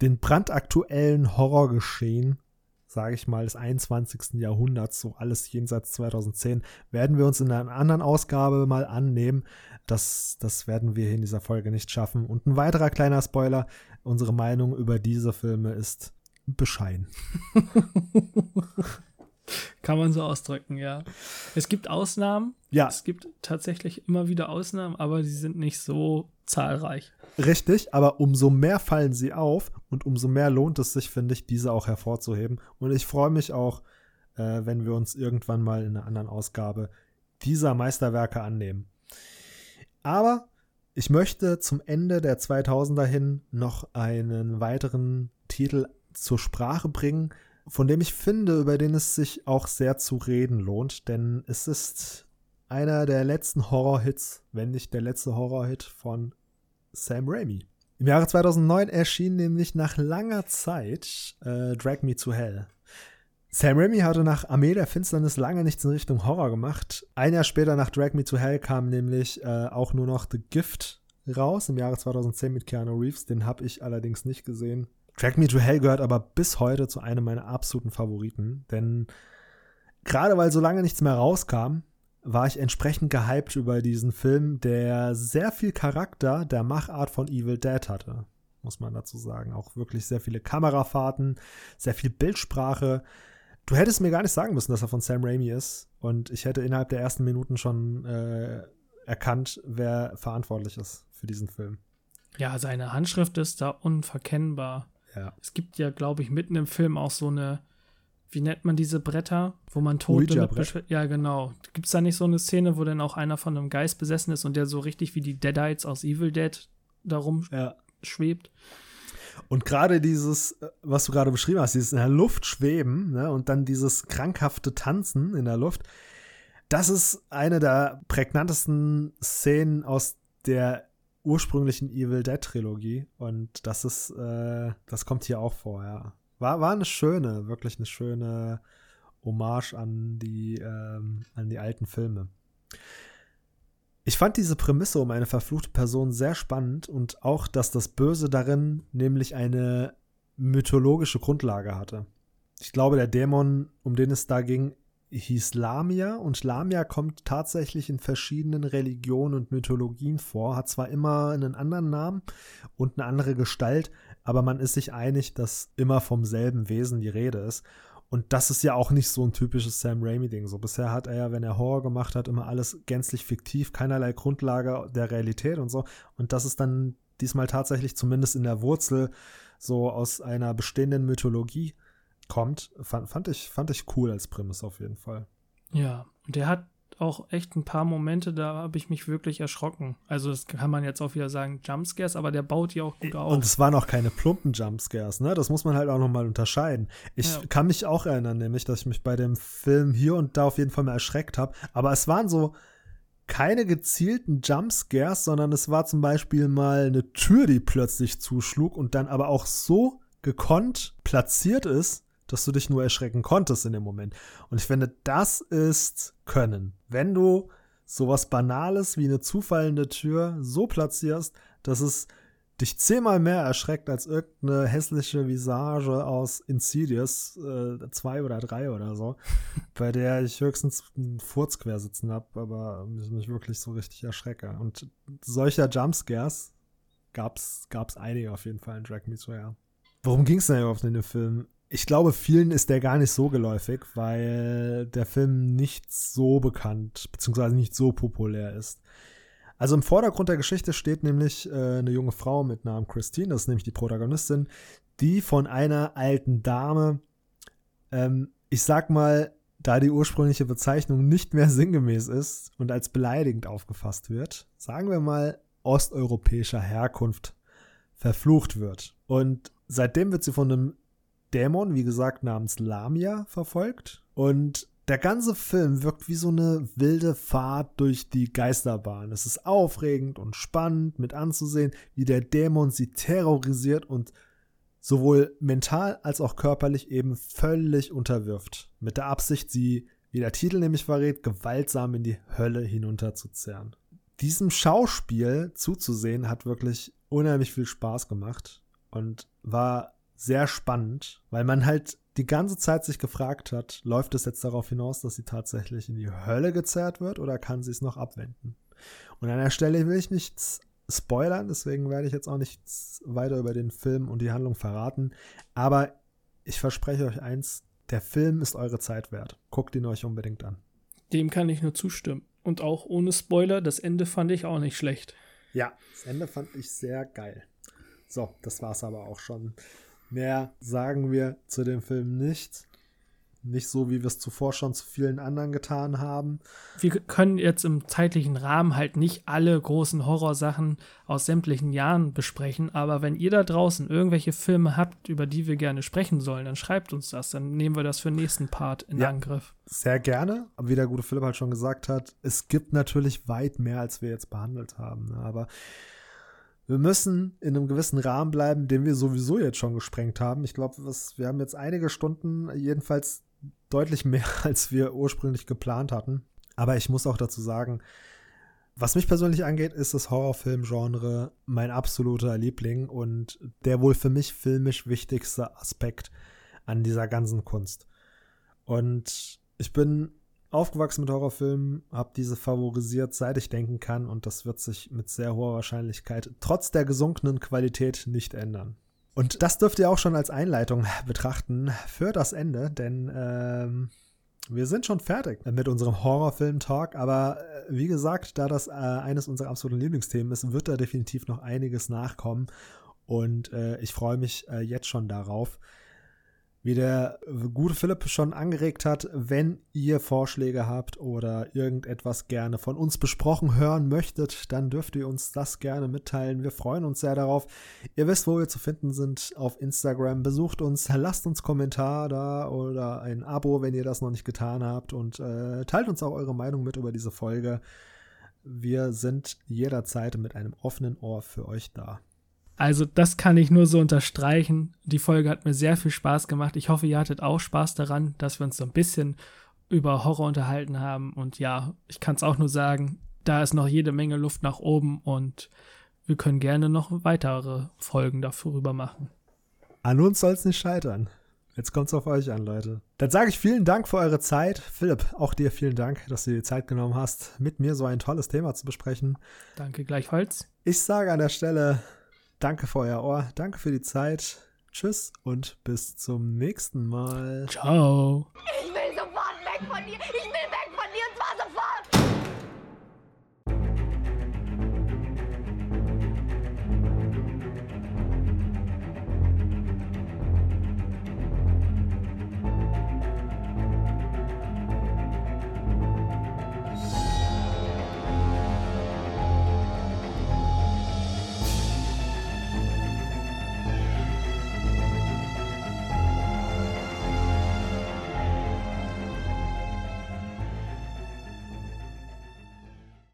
Den brandaktuellen Horrorgeschehen, sage ich mal, des 21. Jahrhunderts, so alles jenseits 2010, werden wir uns in einer anderen Ausgabe mal annehmen. Das, das werden wir hier in dieser Folge nicht schaffen. Und ein weiterer kleiner Spoiler, unsere Meinung über diese Filme ist bescheiden. Kann man so ausdrücken, ja. Es gibt Ausnahmen. Ja. Es gibt tatsächlich immer wieder Ausnahmen, aber sie sind nicht so zahlreich. Richtig, aber umso mehr fallen sie auf und umso mehr lohnt es sich, finde ich, diese auch hervorzuheben. Und ich freue mich auch, äh, wenn wir uns irgendwann mal in einer anderen Ausgabe dieser Meisterwerke annehmen. Aber ich möchte zum Ende der 2000er hin noch einen weiteren Titel zur Sprache bringen, von dem ich finde, über den es sich auch sehr zu reden lohnt, denn es ist einer der letzten Horror-Hits, wenn nicht der letzte Horror-Hit von Sam Raimi. Im Jahre 2009 erschien nämlich nach langer Zeit äh, Drag Me to Hell. Sam Raimi hatte nach Armee der Finsternis lange nichts in Richtung Horror gemacht. Ein Jahr später nach Drag Me to Hell kam nämlich äh, auch nur noch The Gift raus im Jahre 2010 mit Keanu Reeves. Den habe ich allerdings nicht gesehen. Drag Me to Hell gehört aber bis heute zu einem meiner absoluten Favoriten, denn gerade weil so lange nichts mehr rauskam, war ich entsprechend gehypt über diesen Film, der sehr viel Charakter der Machart von Evil Dead hatte, muss man dazu sagen. Auch wirklich sehr viele Kamerafahrten, sehr viel Bildsprache. Du hättest mir gar nicht sagen müssen, dass er von Sam Raimi ist. Und ich hätte innerhalb der ersten Minuten schon äh, erkannt, wer verantwortlich ist für diesen Film. Ja, seine Handschrift ist da unverkennbar. Ja. Es gibt ja, glaube ich, mitten im Film auch so eine, wie nennt man diese Bretter, wo man Tote mit Ouija-Brett. beschw- Ja, genau. Gibt es da nicht so eine Szene, wo dann auch einer von einem Geist besessen ist und der so richtig wie die Deadites aus Evil Dead darum Ja. schwebt? Und gerade dieses, äh, was du gerade beschrieben hast, dieses in der Luft schweben ne, und dann dieses krankhafte Tanzen in der Luft, das ist eine der prägnantesten Szenen aus der ursprünglichen Evil Dead Trilogie und das ist, äh, das kommt hier auch vor, ja. War, war eine schöne, wirklich eine schöne Hommage an die, ähm, an die alten Filme. Ich fand diese Prämisse um eine verfluchte Person sehr spannend und auch, dass das Böse darin nämlich eine mythologische Grundlage hatte. Ich glaube, der Dämon, um den es da ging, hieß Lamia und Lamia kommt tatsächlich in verschiedenen Religionen und Mythologien vor, hat zwar immer einen anderen Namen und eine andere Gestalt, aber man ist sich einig, dass immer vom selben Wesen die Rede ist. Und das ist ja auch nicht so ein typisches Sam Raimi-Ding. So bisher hat er ja, wenn er Horror gemacht hat, immer alles gänzlich fiktiv, keinerlei Grundlage der Realität und so. Und das ist dann diesmal tatsächlich zumindest in der Wurzel so aus einer bestehenden Mythologie kommt. Fand, fand, ich, fand ich cool als Prämisse auf jeden Fall. Ja, und der hat auch echt ein paar Momente, da habe ich mich wirklich erschrocken. Also das kann man jetzt auch wieder sagen, Jumpscares, aber der baut die auch gut auf. Und es waren auch keine plumpen Jumpscares, ne? Das muss man halt auch nochmal unterscheiden. Ich Ja. kann mich auch erinnern, nämlich, dass ich mich bei dem Film hier und da auf jeden Fall mal erschreckt habe. Aber es waren so keine gezielten Jumpscares, sondern es war zum Beispiel mal eine Tür, die plötzlich zuschlug und dann aber auch so gekonnt platziert ist, dass du dich nur erschrecken konntest in dem Moment. Und ich finde, das ist Können. Wenn du sowas Banales wie eine zufallende Tür so platzierst, dass es dich zehnmal mehr erschreckt als irgendeine hässliche Visage aus Insidious 2 oder 3 oder so, bei der ich höchstens einen Furz quer sitzen habe, aber mich, mich wirklich so richtig erschrecke. Und solcher Jumpscares gab's, gab's einige auf jeden Fall in Drag Me to Hell. Worum ging es denn überhaupt in dem Film? Ich glaube, vielen ist der gar nicht so geläufig, weil der Film nicht so bekannt bzw. nicht so populär ist. Also im Vordergrund der Geschichte steht nämlich äh, eine junge Frau mit Namen Christine, das ist nämlich die Protagonistin, die von einer alten Dame, ähm, ich sag mal, da die ursprüngliche Bezeichnung nicht mehr sinngemäß ist und als beleidigend aufgefasst wird, sagen wir mal osteuropäischer Herkunft verflucht wird. Und seitdem wird sie von einem Dämon, wie gesagt, namens Lamia verfolgt. Und der ganze Film wirkt wie so eine wilde Fahrt durch die Geisterbahn. Es ist aufregend und spannend mit anzusehen, wie der Dämon sie terrorisiert und sowohl mental als auch körperlich eben völlig unterwirft. Mit der Absicht, sie, wie der Titel nämlich verrät, gewaltsam in die Hölle hinunterzuzerren. Diesem Schauspiel zuzusehen hat wirklich unheimlich viel Spaß gemacht und war sehr spannend, weil man halt die ganze Zeit sich gefragt hat, läuft es jetzt darauf hinaus, dass sie tatsächlich in die Hölle gezerrt wird oder kann sie es noch abwenden? Und an der Stelle will ich nichts spoilern, deswegen werde ich jetzt auch nichts weiter über den Film und die Handlung verraten. Aber ich verspreche euch eins, der Film ist eure Zeit wert. Guckt ihn euch unbedingt an. Dem kann ich nur zustimmen. Und auch ohne Spoiler, das Ende fand ich auch nicht schlecht. Ja, das Ende fand ich sehr geil. So, das war's aber auch schon. Mehr sagen wir zu dem Film nicht. Nicht so, wie wir es zuvor schon zu vielen anderen getan haben. Wir können jetzt im zeitlichen Rahmen halt nicht alle großen Horrorsachen aus sämtlichen Jahren besprechen, aber wenn ihr da draußen irgendwelche Filme habt, über die wir gerne sprechen sollen, dann schreibt uns das. Dann nehmen wir das für den nächsten Part in Ja. Angriff. Sehr gerne. Aber wie der gute Philipp halt schon gesagt hat, es gibt natürlich weit mehr, als wir jetzt behandelt haben. ne? Aber wir müssen in einem gewissen Rahmen bleiben, den wir sowieso jetzt schon gesprengt haben. Ich glaube, wir haben jetzt einige Stunden, jedenfalls deutlich mehr, als wir ursprünglich geplant hatten. Aber ich muss auch dazu sagen, was mich persönlich angeht, ist das Horrorfilm-Genre mein absoluter Liebling und der wohl für mich filmisch wichtigste Aspekt an dieser ganzen Kunst. Und ich bin aufgewachsen mit Horrorfilmen, habe diese favorisiert, seit ich denken kann und das wird sich mit sehr hoher Wahrscheinlichkeit trotz der gesunkenen Qualität nicht ändern. Und das dürft ihr auch schon als Einleitung betrachten für das Ende, denn ähm, wir sind schon fertig mit unserem Horrorfilm-Talk, aber äh, wie gesagt, da das äh, eines unserer absoluten Lieblingsthemen ist, wird da definitiv noch einiges nachkommen und äh, ich freue mich äh, jetzt schon darauf. Wie der gute Philipp schon angeregt hat, wenn ihr Vorschläge habt oder irgendetwas gerne von uns besprochen hören möchtet, dann dürft ihr uns das gerne mitteilen. Wir freuen uns sehr darauf. Ihr wisst, wo wir zu finden sind auf Instagram. Besucht uns, lasst uns Kommentar da oder ein Abo, wenn ihr das noch nicht getan habt und äh, teilt uns auch eure Meinung mit über diese Folge. Wir sind jederzeit mit einem offenen Ohr für euch da. Also, das kann ich nur so unterstreichen. Die Folge hat mir sehr viel Spaß gemacht. Ich hoffe, ihr hattet auch Spaß daran, dass wir uns so ein bisschen über Horror unterhalten haben. Und ja, ich kann es auch nur sagen, da ist noch jede Menge Luft nach oben und wir können gerne noch weitere Folgen darüber machen. An uns soll es nicht scheitern. Jetzt kommt es auf euch an, Leute. Dann sage ich vielen Dank für eure Zeit. Philipp, auch dir vielen Dank, dass du dir die Zeit genommen hast, mit mir so ein tolles Thema zu besprechen. Danke gleichfalls. Ich sage an der Stelle Danke für euer Ohr, danke für die Zeit. Tschüss und bis zum nächsten Mal. Ciao. Ich will sofort weg von dir. Ich will weg